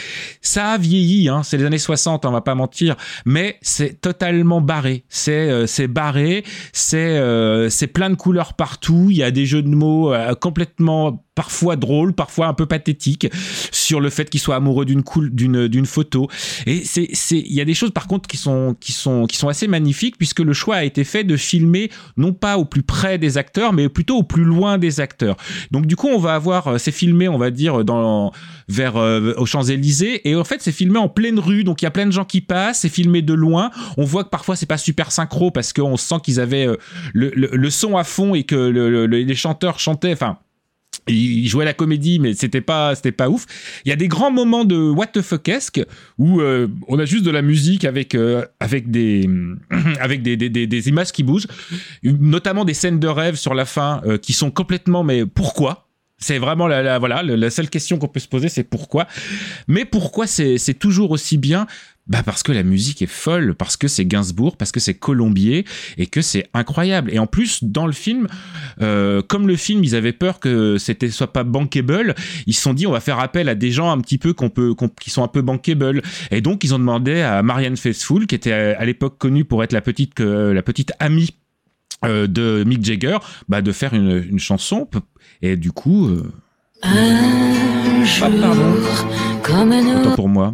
Ça a vieilli, hein, les années 60, on va pas mentir, mais c'est totalement barré. C'est euh, c'est barré, c'est euh, c'est plein de couleurs partout. Il y a des jeux de mots euh, complètement parfois drôle, parfois un peu pathétique, sur le fait qu'il soit amoureux d'une cool, d'une d'une photo. Et c'est c'est il y a des choses par contre qui sont qui sont qui sont assez magnifiques puisque le choix a été fait de filmer non pas au plus près des acteurs, mais plutôt au plus loin des acteurs. Donc du coup, on va avoir euh, c'est filmé, on va dire dans vers euh, aux Champs Élysées et en fait c'est filmé en pleine rue, donc il y a plein de gens qui passent, c'est filmé de loin. On voit que parfois c'est pas super synchro parce qu'on sent qu'ils avaient euh, le, le, le son à fond et que le- le- le- les chanteurs chantaient, enfin il jouait la comédie mais c'était pas c'était pas ouf. Il y a des grands moments de what the fuckesque où euh, on a juste de la musique avec euh, avec des avec des, des, des, des images qui bougent. Notamment des scènes de rêve sur la fin euh, qui sont complètement mais pourquoi? C'est vraiment la, la- voilà la seule question qu'on peut se poser c'est pourquoi? Mais pourquoi c'est toujours aussi bien bah parce que la musique est folle, parce que c'est Gainsbourg, parce que c'est Colombier et que c'est incroyable. Et en plus, dans le film, euh, comme le film, ils avaient peur que c'était soit pas bankable, ils se sont dit on va faire appel à des gens un petit peu qu'on peut, qui sont un peu bankable. Et donc ils ont demandé à Marianne Faithfull, qui était à, à l'époque connue pour être la petite, euh, la petite amie euh, de Mick Jagger, bah, de faire une, une chanson. Et du coup, euh, Un jour, comme un autant pour moi,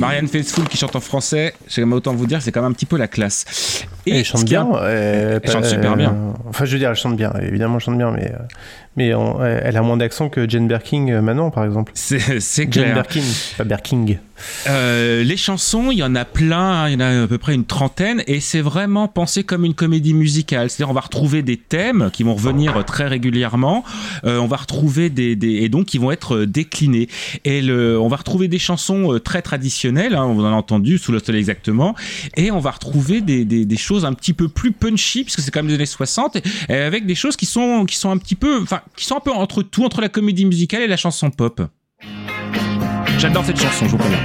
Marianne Faithfull qui chante en français, j'aime autant vous dire, c'est quand même un petit peu la classe. Et elle chante bien. un- euh, Elle chante super bien. euh, Enfin, je veux dire, elle chante bien. Évidemment, elle chante bien, mais, euh, mais on- elle a moins d'accent que Jane Birkin euh, maintenant, par exemple. C'est c'est Jane clair. Birkin, pas Birking. Euh, les chansons, il y en a plein, hein, il y en a à peu près une trentaine, et c'est vraiment pensé comme une comédie musicale. C'est-à-dire, on va retrouver des thèmes qui vont revenir très régulièrement, euh, on va retrouver des, des et donc qui vont être euh, déclinés. Et le, on va retrouver des chansons très traditionnelles, hein, on en a entendu sous le soleil exactement, et on va retrouver des, des, des choses un petit peu plus punchy, puisque c'est quand même des années 60, et, et avec des choses qui sont qui sont un petit peu, enfin, qui sont un peu entre tout, entre la comédie musicale et la chanson pop. J'adore cette chanson, je vous préviens.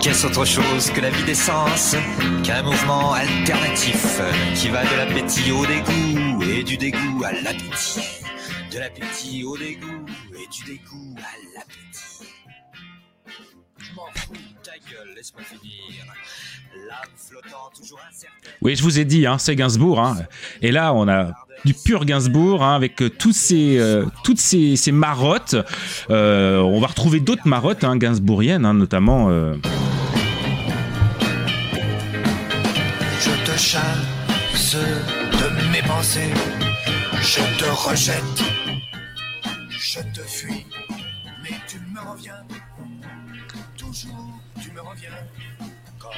Qu'est-ce autre chose que la vie d'essence Qu'un mouvement alternatif qui va de l'appétit au dégoût et du dégoût à l'appétit? De l'appétit au dégoût et du dégoût à l'appétit. Je m'en fous, ta gueule, laisse-moi finir. L'âme flottant toujours incertaine. Oui, je vous ai dit, hein, c'est Gainsbourg. Hein. Et là, on a du pur Gainsbourg hein, avec euh, tous ces, euh, toutes ces, ces marottes. Euh, on va retrouver d'autres marottes hein, gainsbourgiennes, hein, notamment. euh, Je te chasse de mes pensées. Je te rejette. Je te fuis. Mais tu me reviens. Toujours, tu me reviens. Comme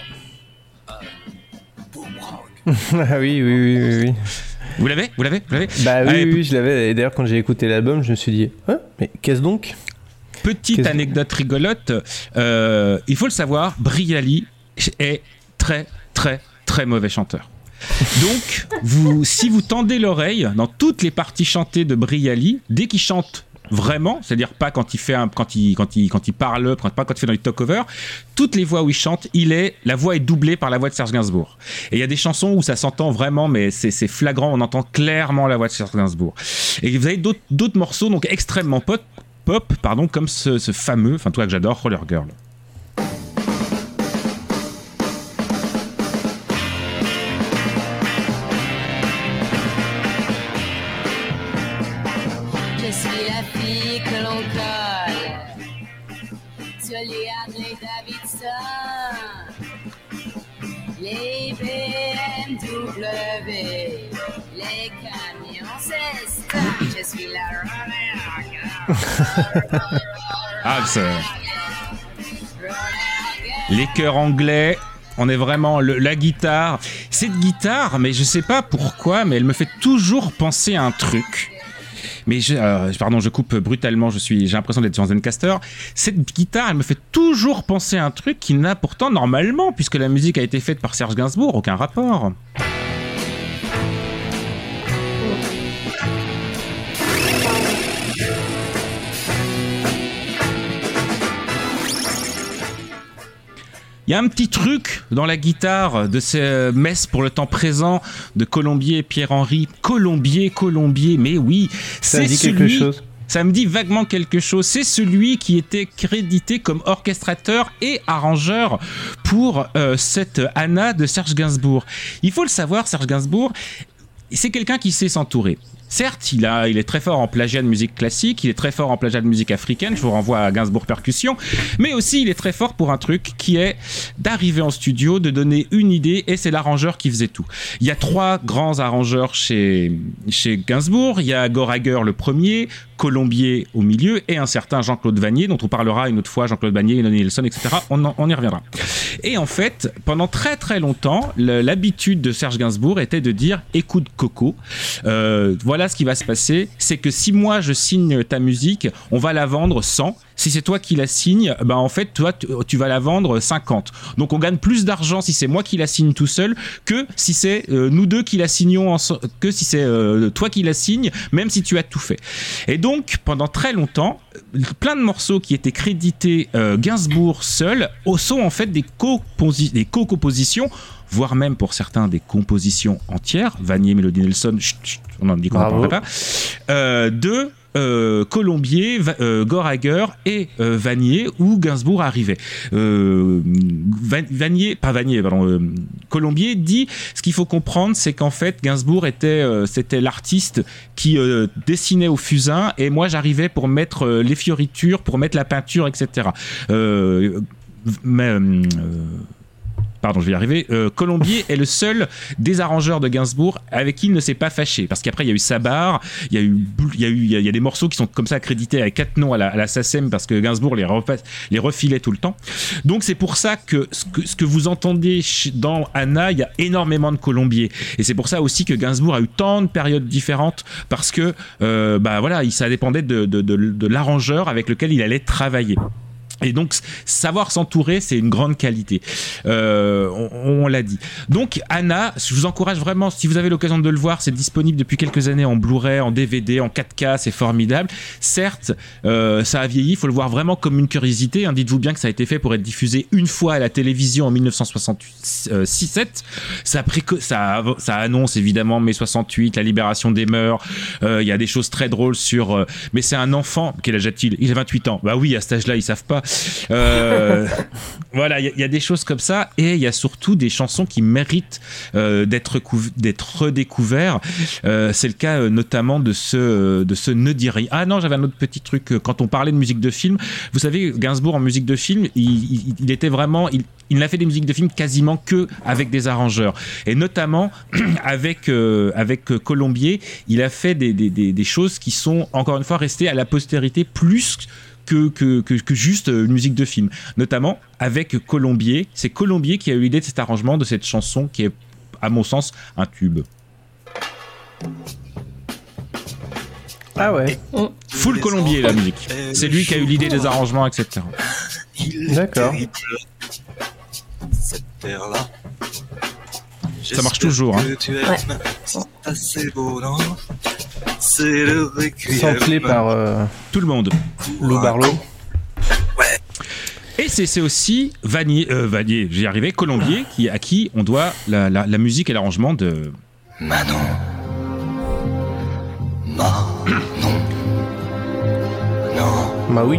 un boomerang. ah oui, oui, oui, oui. oui. Vous l'avez Vous l'avez Vous l'avez Bah oui, Allez, oui, je l'avais. Et d'ailleurs, quand j'ai écouté l'album, je me suis dit, Hein mais qu'est-ce donc Petite anecdote rigolote, euh, il faut le savoir, Briali est très très très mauvais chanteur. Donc, vous, si vous tendez l'oreille dans toutes les parties chantées de Briali, dès qu'il chante vraiment, c'est-à-dire pas quand il fait un, quand il quand il quand il parle, quand, pas quand il fait dans les talk-over, toutes les voix où il chante, il est la voix est doublée par la voix de Serge Gainsbourg. Et il y a des chansons où ça s'entend vraiment, mais c'est flagrant, on entend clairement la voix de Serge Gainsbourg. Et vous avez d'autres morceaux donc extrêmement pop, pop pardon, comme ce, ce fameux, enfin toi que j'adore, Roller Girl. Ah, Les chœurs anglais, on est vraiment le- la guitare. Cette guitare, mais je sais pas pourquoi, mais elle me fait toujours penser à un truc. Mais euh, pardon, je coupe brutalement. Je suis, j'ai l'impression d'être sur un Zencaster. Cette guitare, elle me fait toujours penser à un truc qui n'a pourtant normalement, puisque la musique a été faite par Serge Gainsbourg, aucun rapport. Il y a un petit truc dans la guitare de ces messes pour le temps présent de Colombier Pierre-Henri. Colombier, Colombier, mais oui, Ça c'est dit quelque celui- chose. Ça me dit vaguement quelque chose. C'est celui qui était crédité comme orchestrateur et arrangeur pour euh, cette Anna de Serge Gainsbourg. Il faut le savoir, Serge Gainsbourg, c'est quelqu'un qui sait s'entourer. Certes, il, est très fort en plagiat de musique classique, il est très fort en plagiat de musique africaine, je vous renvoie à Gainsbourg Percussion, mais aussi il est très fort pour un truc qui est d'arriver en studio, de donner une idée, et c'est l'arrangeur qui faisait tout. Il y a trois grands arrangeurs chez, chez Gainsbourg, il y a Gorager le premier, Colombier au milieu, et un certain Jean-Claude Vanier, dont on parlera une autre fois, Jean-Claude Vanier, Lonnie Nelson, etc. On, y reviendra. Et en fait, pendant très très longtemps, l'habitude de Serge Gainsbourg était de dire écoute Coco, euh, voilà ce qui va se passer, c'est que si moi je signe ta musique, on va la vendre 100. Si c'est toi qui la signe, ben en fait toi tu, vas la vendre 50. Donc on gagne plus d'argent si c'est moi qui la signe tout seul que si c'est euh, nous deux qui la signons que si c'est euh, toi qui la signes, même si tu as tout fait. Et donc pendant très longtemps, plein de morceaux qui étaient crédités euh, Gainsbourg seul sont en fait des co-compositions voire même pour certains des compositions entières, Vanier, Mélodie Nelson, chut, chut, on en dit qu'on n'en pas, euh, de euh, Colombier, euh, Gorager et euh, Vanier où Gainsbourg arrivait. Va- Vanier, pas Vanier, pardon, Colombier dit ce qu'il faut comprendre, c'est qu'en fait Gainsbourg était c'était l'artiste qui dessinait au fusain et moi j'arrivais pour mettre les fioritures, pour mettre la peinture, etc. Mais, Pardon, je vais y arriver. Euh, Colombier est le seul des arrangeurs de Gainsbourg avec qui il ne s'est pas fâché. Parce qu'après, il y a eu Sabar, il y a eu, il y a eu, des morceaux qui sont comme ça accrédités avec quatre noms à la, à SACEM parce que Gainsbourg les, refilait tout le temps. Donc c'est pour ça que ce que, vous entendez dans Anna, il y a énormément de Colombier. Et c'est pour ça aussi que Gainsbourg a eu tant de périodes différentes parce que, euh, bah voilà, il, ça dépendait de l'arrangeur avec lequel il allait travailler. Et donc, savoir s'entourer, c'est une grande qualité. Euh, on l'a dit. Donc, Anna, je vous encourage vraiment, si vous avez l'occasion de le voir, c'est disponible depuis quelques années en Blu-ray, en DVD, en 4K, c'est formidable. Certes, euh, ça a vieilli, il faut le voir vraiment comme une curiosité. hein. Dites-vous bien que ça a été fait pour être diffusé une fois à la télévision en 1967. Ça, préco- ça, annonce évidemment mai 68, la libération des mœurs. Euh, Il y a des choses très drôles sur. euh, mais c'est un enfant. Quel âge a-t-il Il a 28 ans. Bah oui, à cet âge-là, ils savent pas. Euh, voilà, il y, a- des choses comme ça. Et il y a surtout des chansons qui méritent euh, d'être couv- d'être redécouvertes. Euh, c'est le cas notamment de ce, de ce Ne dis. Ah non, j'avais un autre petit truc. Quand on parlait de musique de film, vous savez, Gainsbourg en musique de film, il, était vraiment. Il, il n'a fait des musiques de film quasiment que avec des arrangeurs. Et notamment avec, avec Colombier, il a fait des, des, des, des choses qui sont encore une fois restées à la postérité plus que, que, que, que juste euh, une musique de film. Notamment avec Colombier. C'est Colombier qui a eu l'idée de cet arrangement, de cette chanson qui est, à mon sens, un tube. Ah ouais. Full Colombier, la musique. C'est lui qui a eu l'idée des arrangements, etc. D'accord. Cette terre-là. Ça marche toujours, hein. Samplé par euh, Tout le monde. Lou Barlow. Et c'est c'est aussi Vanier, euh, Vanier, j'y arrivé, Colombier, qui, à qui on doit la, la- la musique et l'arrangement de. Manon. Manon. Non. Bah oui.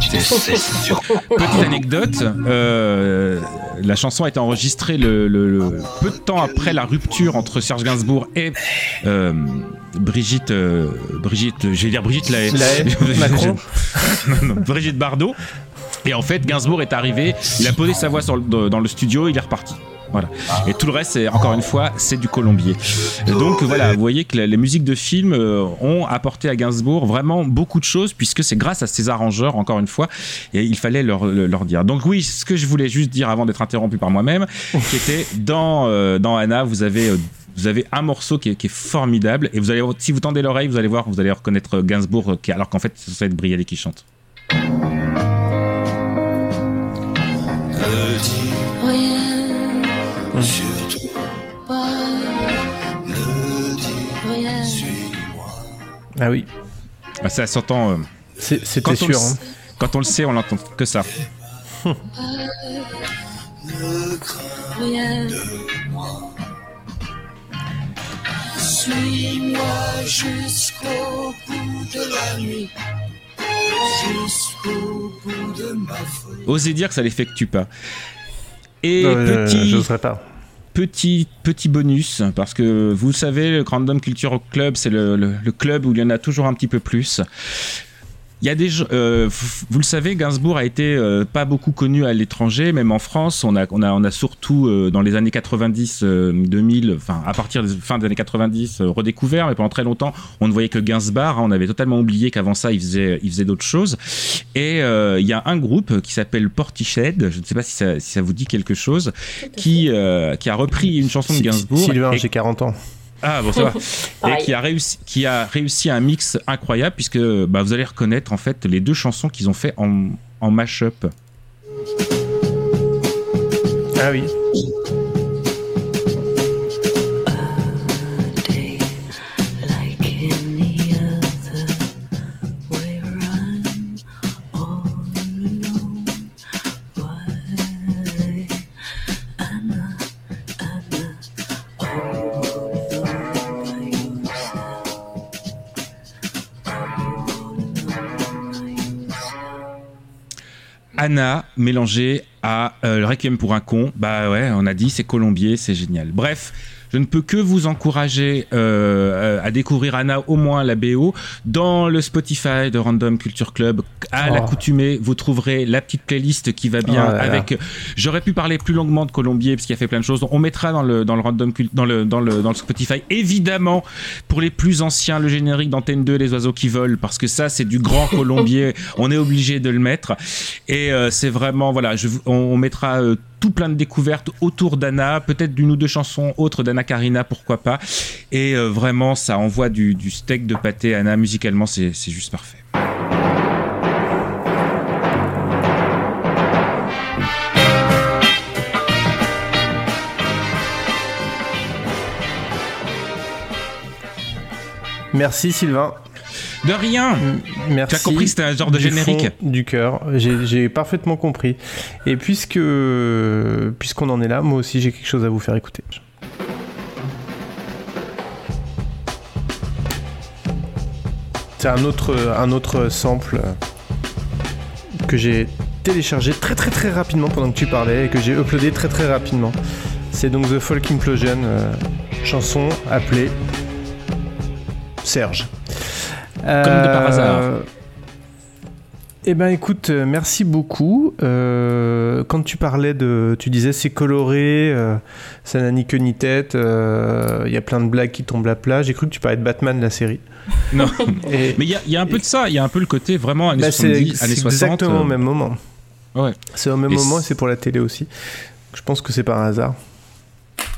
Petite anecdote, euh, la chanson a été enregistrée le, le- le- peu de temps après la rupture entre Serge Gainsbourg et euh, Brigitte, euh, Brigitte, je vais dire Brigitte Lahaye. Lahaye, Macron. Non, non, Brigitte Bardot. Et en fait, Gainsbourg est arrivé, il a posé sa voix sur le- dans le studio, il est reparti. Et tout le reste, encore une fois, c'est du colombier. Donc voilà, vous voyez que les musiques de films euh, ont apporté à Gainsbourg vraiment beaucoup de choses, puisque c'est grâce à ces arrangeurs, encore une fois, et il fallait leur, leur dire. Donc oui, ce que je voulais juste dire avant d'être interrompu par moi-même, qui était dans, euh, dans Anna, vous avez... euh, vous avez un morceau qui est, formidable et vous allez si vous tendez l'oreille vous allez voir vous allez reconnaître Gainsbourg alors qu'en fait censé être Brialet qui chante Ne surtout ne dis suis-moi. Ah oui. Ah, ça s'entend euh, C'est- C'était le sûr. hein. quand on le sait on l'entend que ça crains Rien. de moi. Suis-moi jusqu'au bout de la nuit, jusqu'au bout de ma folie. Osez dire que ça l'effectue pas. Et euh, petit, pas. petit, petit bonus, parce que vous le savez, le Random Culture Club, c'est le, le- le club où il y en a toujours un petit peu plus. Il y a des gens- euh, vous le savez, Gainsbourg a été euh, pas beaucoup connu à l'étranger, même en France. On a, on a, on a surtout euh, dans les années 90, euh, 2000, enfin à partir des fin des années 90, euh, redécouvert. Mais pendant très longtemps, on ne voyait que Gainsbourg. hein. on avait totalement oublié qu'avant ça, il faisait, il faisait d'autres choses. Et euh, il y a un groupe qui s'appelle Portiched. Je ne sais pas si ça, si ça vous dit quelque chose, qui, euh, qui a repris une chanson de Gainsbourg. Sylvain, et- j'ai 40 ans. Ah bon ça va. et qui a réussi qui a réussi un mix incroyable puisque bah, vous allez reconnaître en fait les deux chansons qu'ils ont fait en, en mash-up. Ah oui. Anna à euh, le Requiem pour un con. Bah ouais, on a dit c'est colombier, c'est génial. Bref. Je ne peux que vous encourager euh, à découvrir Anna au moins la BO dans le Spotify de Random Culture Club. À Oh. l'accoutumée, vous trouverez la petite playlist qui va bien Oh là là. avec. J'aurais pu parler plus longuement de Colombier parce qu'il a fait plein de choses. On mettra dans le dans le Random dans le dans le dans le Spotify évidemment pour les plus anciens le générique d'Antenne 2 les oiseaux qui volent parce que ça c'est du grand Colombier. on est obligé de le mettre et euh, c'est vraiment voilà. Je, vous- on, on mettra euh, tout plein de découvertes autour d'Anna, peut-être d'une ou deux chansons autres d'Anna Karina, pourquoi pas. Et euh, vraiment, ça envoie du, du steak de pâté. Anna, musicalement, c'est c'est juste parfait. Merci Sylvain. De rien Merci. Tu as compris c'était un genre de du générique fond Du cœur. J'ai j'ai parfaitement compris. Et puisque puisqu'on en est là, moi aussi j'ai quelque chose à vous faire écouter. C'est un autre, un autre sample que j'ai téléchargé très très très rapidement pendant que tu parlais et que j'ai uploadé très très rapidement. C'est donc The Folk Implosion, euh, chanson appelée Serge. Comme de par hasard. Eh ben écoute, euh, merci beaucoup. Euh, quand tu parlais de, tu disais c'est coloré, euh, ça n'a ni queue ni tête, euh, il y a plein de blagues qui tombent à plat. J'ai cru que tu parlais de Batman la série. Non. Et- Mais il y a, il y a un peu de ça. Il y a un peu le côté vraiment années Bah, c'est 70, années c'est 60. exactement euh, au même moment. Ouais. C'est au même Et moment et c'est- c'est pour la télé aussi. Je pense que c'est par hasard.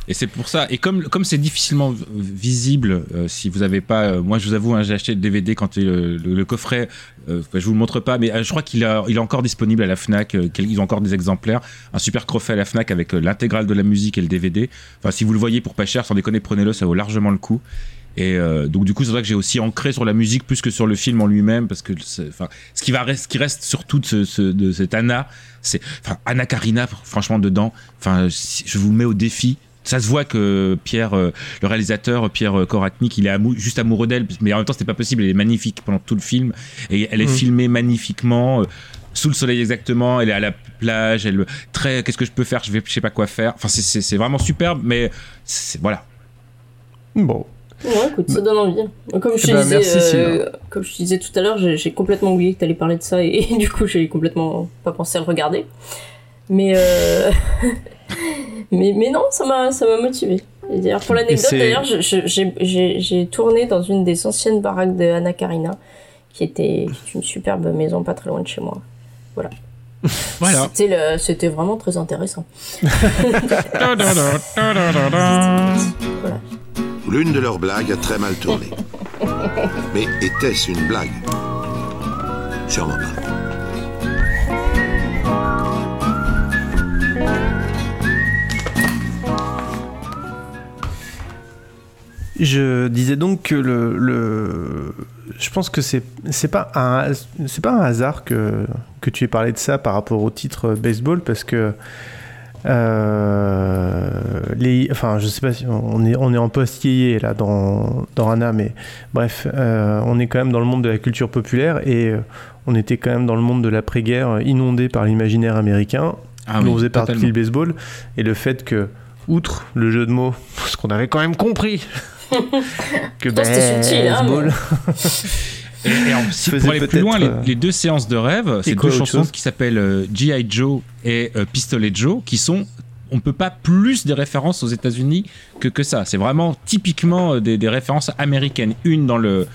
Et c'est pour ça. Et comme comme c'est difficilement visible, euh, si vous avez pas, euh, moi je vous avoue, hein, j'ai acheté le DVD quand euh, le, le coffret. euh, je vous le montre pas, mais je crois qu'il est encore disponible à la Fnac. ils ont encore des exemplaires. Un super coffret à la Fnac avec l'intégrale de la musique et le DVD. Enfin, si vous le voyez pour pas cher, sans déconner, prenez-le, ça vaut largement le coup. Et donc du coup, c'est vrai que j'ai aussi ancré sur la musique plus que sur le film en lui-même, parce que enfin, ce qui va reste, qui reste surtout de, ce, de cette Anna, c'est enfin Anna Karina, franchement dedans. Enfin, je vous mets au défi. Ça se voit que Pierre, euh, le réalisateur Pierre euh, Koratnik, il est amou- juste amoureux d'elle, mais en même temps c'était pas possible. Elle est magnifique pendant tout le film et elle est Mm. filmée magnifiquement. euh, sous le soleil exactement, elle est à la plage, elle très qu'est-ce que je peux faire, je vais je sais pas quoi faire. Enfin c'est- vraiment superbe, mais c'est voilà. Bon. Ouais, écoute, ça donne envie. Comme je, Eh te ben, disais, merci, euh, comme je te disais tout à l'heure, j'ai complètement oublié que t'allais parler de ça et, du coup j'ai complètement pas pensé à le regarder. Mais euh... mais, mais non, ça m'a ça m'a motivé. Et d'ailleurs, pour l'anecdote, d'ailleurs, j'ai- j'ai j'ai tourné dans une des anciennes baraques de Anna Karina, qui était une superbe maison pas très loin de chez moi. Voilà. Voilà. C'était le- C'était vraiment très intéressant. L'une de leurs blagues a très mal tourné. Mais était-ce une blague? Sûrement pas. Je disais donc que le, le- je pense que c'est c'est pas un c'est pas un hasard que que tu aies parlé de ça par rapport au titre baseball parce que Euh, les, enfin, je sais pas si on est, on est en post-yéyé là dans, dans Rana, mais bref, euh, on est quand même dans le monde de la culture populaire et euh, on était quand même dans le monde de l'après-guerre inondé par l'imaginaire américain. Ah où oui, faisait partie le baseball et le fait que, outre le jeu de mots, parce qu'on avait quand même compris que c'était subtil, hein, baseball. Et, et en- si- pour aller plus loin, les, euh, les deux séances de rêve, c'est deux chansons qui s'appellent euh, G.I. Joe et euh, Pistolet Joe, qui sont, on peut pas plus des références aux États-Unis que, que ça. C'est vraiment typiquement euh, des, des références américaines. Une dans le,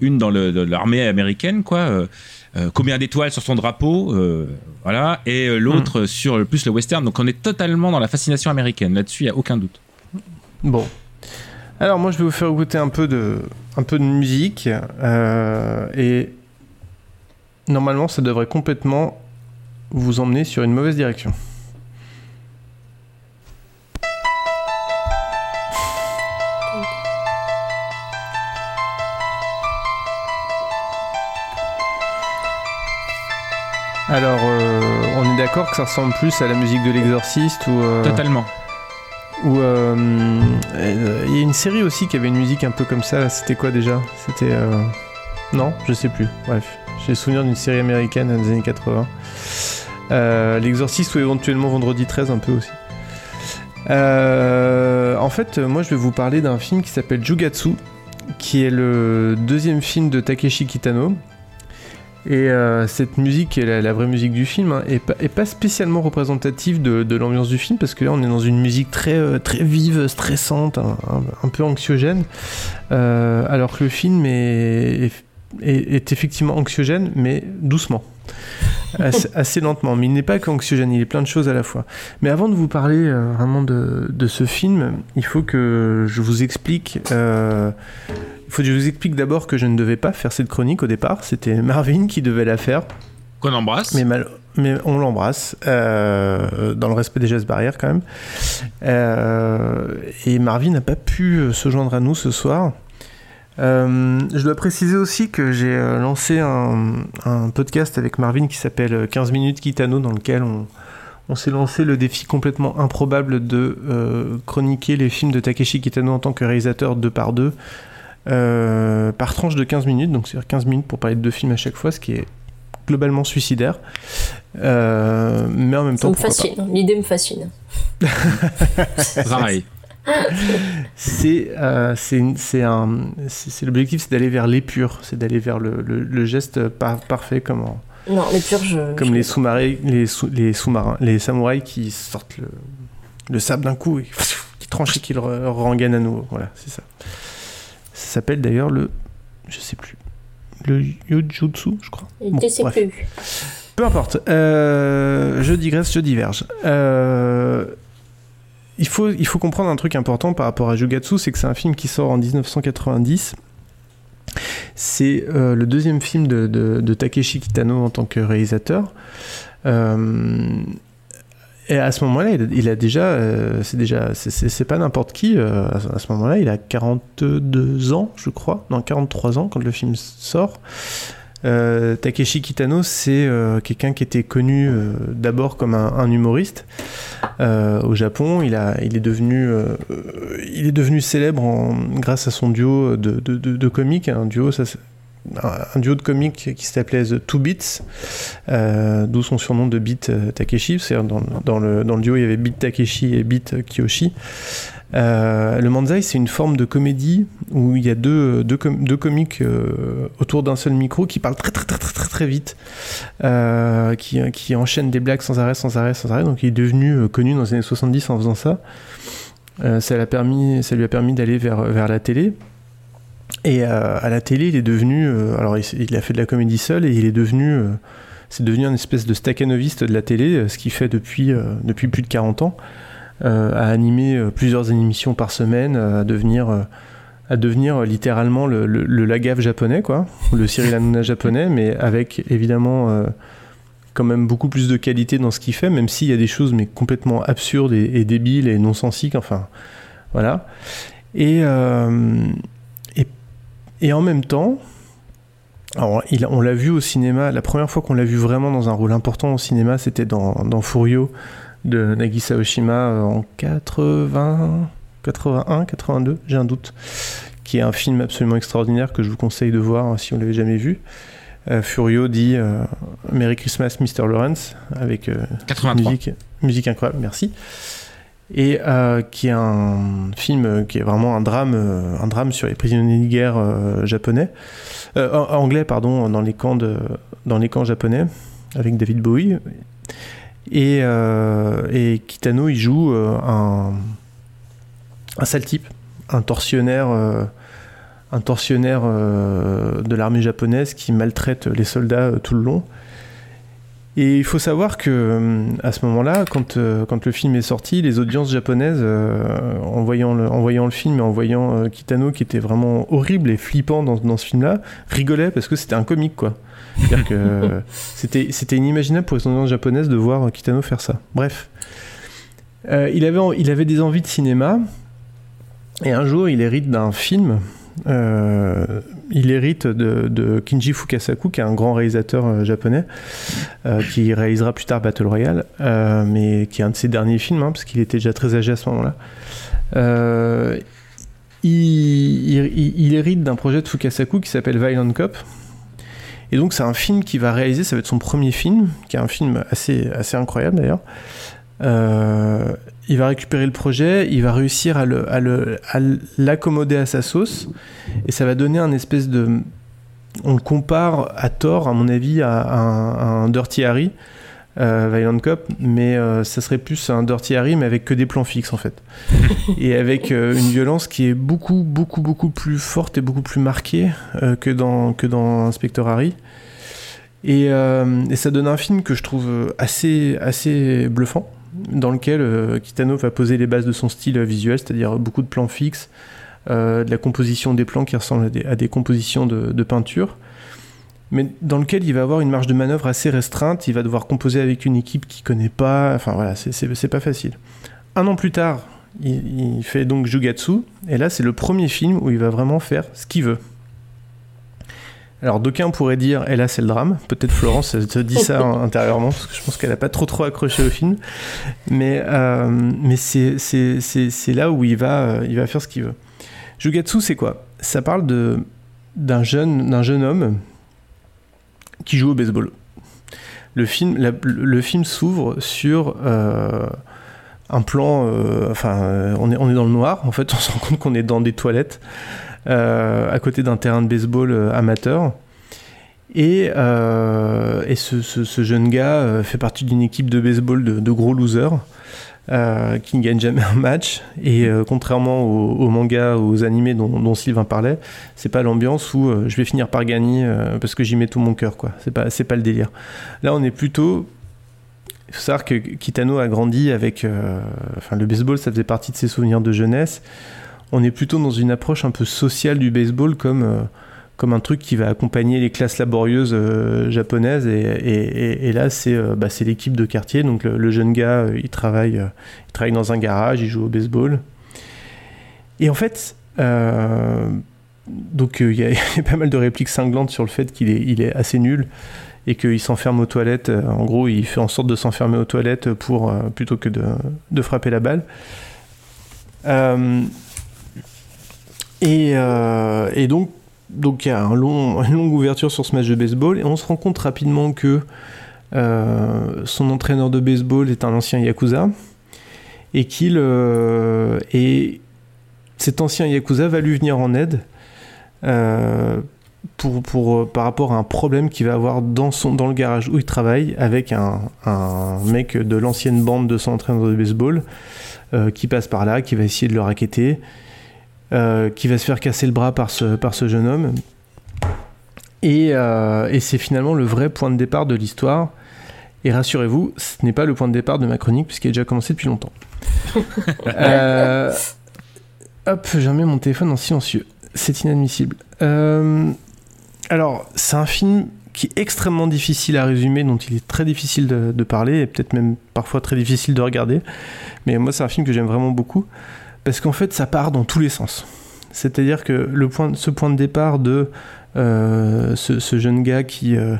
une dans l'armée américaine, quoi. euh, combien d'étoiles sur son drapeau, euh, voilà, et l'autre Hmm. sur le plus le western. Donc on est totalement dans la fascination américaine. Là-dessus, il y a aucun doute. Bon. Alors moi je vais vous faire goûter un peu de, un peu de musique euh, et normalement ça devrait complètement vous emmener sur une mauvaise direction. Alors, euh, on est d'accord que ça ressemble plus à la musique de l'exorciste ou... euh, Totalement. Euh, euh, il y a une série aussi qui avait une musique un peu comme ça. C'était quoi déjà? C'était euh, non, je sais plus. Bref, j'ai souvenir d'une série américaine des années 80. Euh, L'exorciste ou éventuellement Vendredi 13 un peu aussi. En fait, moi je vais vous parler d'un film qui s'appelle Jugatsu, qui est le deuxième film de Takeshi Kitano. Et euh, cette musique, la, vraie musique du film, hein, est, pas, est pas spécialement représentative de, l'ambiance du film, parce que là on est dans une musique très, euh, très vive, stressante, un, peu anxiogène, euh, alors que le film est, est effectivement anxiogène, mais doucement. Assez, assez lentement, mais il n'est pas qu'anxiogène, il est plein de choses à la fois. Mais avant de vous parler euh, vraiment de, de ce film, il faut que je vous explique. euh, il faut que je vous explique d'abord que je ne devais pas faire cette chronique au départ. C'était Marvin qui devait la faire. Qu'on embrasse. Mais, mal- mais on l'embrasse, euh, dans le respect des gestes barrières quand même. Et Marvin n'a pas pu se joindre à nous ce soir. Euh, je dois préciser aussi que j'ai euh, lancé un, un podcast avec Marvin qui s'appelle euh, 15 minutes Kitano dans lequel on, on s'est lancé le défi complètement improbable de euh, chroniquer les films de Takeshi Kitano en tant que réalisateur deux par deux euh, par tranche de 15 minutes, donc c'est-à-dire 15 minutes pour parler de deux films à chaque fois, ce qui est globalement suicidaire. Euh, mais en même Ça temps, me pourquoi fascine, l'idée me fascine. Pareil. c'est euh, l'objectif c'est d'aller vers l'épure c'est d'aller vers le, le- le geste par- parfait comme en- Non, les purges. comme je- les sous-marins les, sous- les sous-marins les samouraïs qui sortent le, le sable d'un coup et qui tranchent et qui le re- rengainent à nouveau voilà c'est ça ça s'appelle d'ailleurs le je sais plus le yojutsu je crois Bon, bref. Peu importe. Euh, je digresse, je diverge. Euh, il, faut, il faut comprendre un truc important par rapport à Jugatsu, c'est que c'est un film qui sort en 1990. C'est euh, le deuxième film de, de- Takeshi Kitano en tant que réalisateur. Euh, et à ce moment-là, il, a- a déjà, euh, c'est déjà, c'est- pas n'importe qui. euh, à ce moment-là, il a 42 ans, je crois, non 43 ans quand le film sort. Euh, Takeshi Kitano, c'est euh, quelqu'un qui était connu euh, d'abord comme un, humoriste euh, au Japon. Il, a, il, est devenu, il est devenu célèbre grâce à son duo de, de, de- de. Un duo, ça, c'est- un, duo de comiques qui s'appelait The Two Beats, d'où son surnom de Beat Takeshi. Dans, dans, le, dans le duo, il y avait Beat Takeshi et Beat Kiyoshi. Euh, le manzai, c'est une forme de comédie où il y a deux, deux, com- deux comiques euh, autour d'un seul micro qui parlent très très très très très, très vite, euh, qui, qui enchaînent des blagues sans arrêt, sans arrêt, sans arrêt. Donc il est devenu connu dans les années 70 en faisant ça. Ça, l'a permis, ça lui a permis d'aller vers, vers la télé. Et à la télé, il est devenu. alors, il, a fait de la comédie seul et il est devenu. c'est devenu un espèce de stakhanoviste de la télé, ce qu'il fait depuis, depuis plus de 40 ans, à animer euh, plusieurs émissions par semaine, euh, à devenir. euh, à devenir euh, littéralement le, le, Lagave japonais, quoi, le Cyril Hanouna japonais, mais avec évidemment euh, quand même beaucoup plus de qualité dans ce qu'il fait, même s'il y a des choses mais complètement absurdes et, débiles et non sensiques, enfin, voilà. Et, euh, et, et en même temps, alors, il- on l'a vu au cinéma, la première fois qu'on l'a vu vraiment dans un rôle important au cinéma, c'était dans, dans Furio de Nagisa Oshima euh, en 80, 81, 82, j'ai un doute, qui est un film absolument extraordinaire que je vous conseille de voir hein, si on l'avait jamais vu. Euh, Furio dit euh, Merry Christmas Mr. Lawrence avec euh, 83. musique, musique incroyable, merci. Et qui est un film qui est vraiment un drame, un drame sur les prisonniers de guerre japonais, anglais pardon, dans les camps de, dans les camps japonais avec David Bowie. Et, euh, et Kitano il joue euh, un, un sale type, un tortionnaire, euh, un de l'armée japonaise qui maltraite les soldats tout le long. Et il faut savoir que à ce moment-là, quand, quand le film est sorti, les audiences japonaises, en, voyant le, en voyant le film et en voyant Kitano qui était vraiment horrible et flippant dans, dans ce film-là, rigolaient parce que c'était un comique quoi. C'était inimaginable pour les audiences japonaises de voir Kitano faire ça. Bref. Euh, il, avait, des envies de cinéma et un jour il hérite d'un film. Euh, il hérite de, Kinji Fukasaku, qui est un grand réalisateur euh, japonais, qui réalisera plus tard Battle Royale, mais qui est un de ses derniers films, hein, parce qu'il était déjà très âgé à ce moment-là. Il, il- il hérite d'un projet de Fukasaku qui s'appelle Violent Cop. Et donc c'est un film qu'il va réaliser, ça va être son premier film, qui est un film assez, assez incroyable d'ailleurs. Euh, il va récupérer le projet, il va réussir à le- à le- à l'accommoder à sa sauce, et ça va donner un espèce de... On le compare à tort, à mon avis, à, un, à un Dirty Harry, euh, Violent Cop, mais euh, ça serait plus un Dirty Harry, mais avec que des plans fixes en fait. et avec euh, une violence qui est beaucoup, beaucoup, beaucoup plus forte et beaucoup plus marquée que, dans, que dans Inspector Harry. Et, euh, et ça donne un film que je trouve assez, assez bluffant, dans lequel euh, Kitano va poser les bases de son style visuel, c'est-à-dire beaucoup de plans fixes, euh, de la composition des plans qui ressemblent à des, compositions de, peinture, mais dans lequel il va avoir une marge de manœuvre assez restreinte, il va devoir composer avec une équipe qu'il connaît pas, enfin voilà, c'est pas facile. Un an plus tard, il, il fait donc Jugatsu, et là c'est le premier film où il va vraiment faire ce qu'il veut. Alors d'aucuns pourraient dire, et là c'est le drame, peut-être Florence elle te dit ça intérieurement, parce que je pense qu'elle n'a pas trop trop accroché au film, mais, euh, mais c'est- là où il va, euh, il va faire ce qu'il veut. Jugatsu c'est quoi? Ça parle d'un jeune, jeune homme qui joue au baseball. Le film, la- le film s'ouvre sur euh, un plan, euh, enfin on, est, on est dans le noir, en fait on se rend compte qu'on est dans des toilettes à côté d'un terrain de baseball euh, amateur. Et, euh, ce, jeune gars euh, fait partie d'une équipe de baseball de, gros losers euh, qui ne gagnent jamais un match. Et euh, contrairement aux, mangas, aux animés dont, Sylvain parlait, c'est pas l'ambiance où euh, je vais finir par gagner euh, parce que j'y mets tout mon cœur. quoi. C'est pas, c'est pas le délire. Là, on est plutôt il faut savoir que Kitano a grandi avec. euh, enfin, le baseball, ça faisait partie de ses souvenirs de jeunesse. On est plutôt dans une approche un peu sociale du baseball, comme, euh, un truc qui va accompagner les classes laborieuses euh, japonaises. Et, là, c'est euh, bah, c'est l'équipe de quartier. Donc, le, jeune gars, il travaille, il travaille dans un garage, il joue au baseball. Et en fait. donc il y, a- pas mal de répliques cinglantes sur le fait qu'il est, assez nul et qu'il s'enferme aux toilettes. En gros, il fait en sorte de s'enfermer aux toilettes plutôt que de frapper la balle. Euh, et, donc, donc il y a une longue ouverture sur ce match de baseball. Et on se rend compte rapidement que euh, son entraîneur de baseball est un ancien yakuza. Et qu'il euh, et cet ancien yakuza va lui venir en aide pour, pour, par rapport à un problème qu'il va avoir dans, son, dans le garage où il travaille avec un, un mec de l'ancienne bande de son entraîneur de baseball qui passe par là, qui va essayer de le raqueter, euh, qui va se faire casser le bras par ce, par ce jeune homme. Et, euh, et c'est finalement le vrai point de départ de l'histoire. Et rassurez-vous, ce n'est pas le point de départ de ma chronique puisqu'elle a déjà commencé depuis longtemps. Euh, hop, j'ai remis mon téléphone en silencieux. C'est inadmissible. Alors, c'est un film qui est extrêmement difficile à résumer, dont il est très difficile de, de parler, et peut-être même parfois très difficile de regarder. Mais moi, c'est un film que j'aime vraiment beaucoup, parce qu'en fait, ça part dans tous les sens. C'est-à-dire que le point, ce point de départ de euh, ce, jeune gars qui, euh,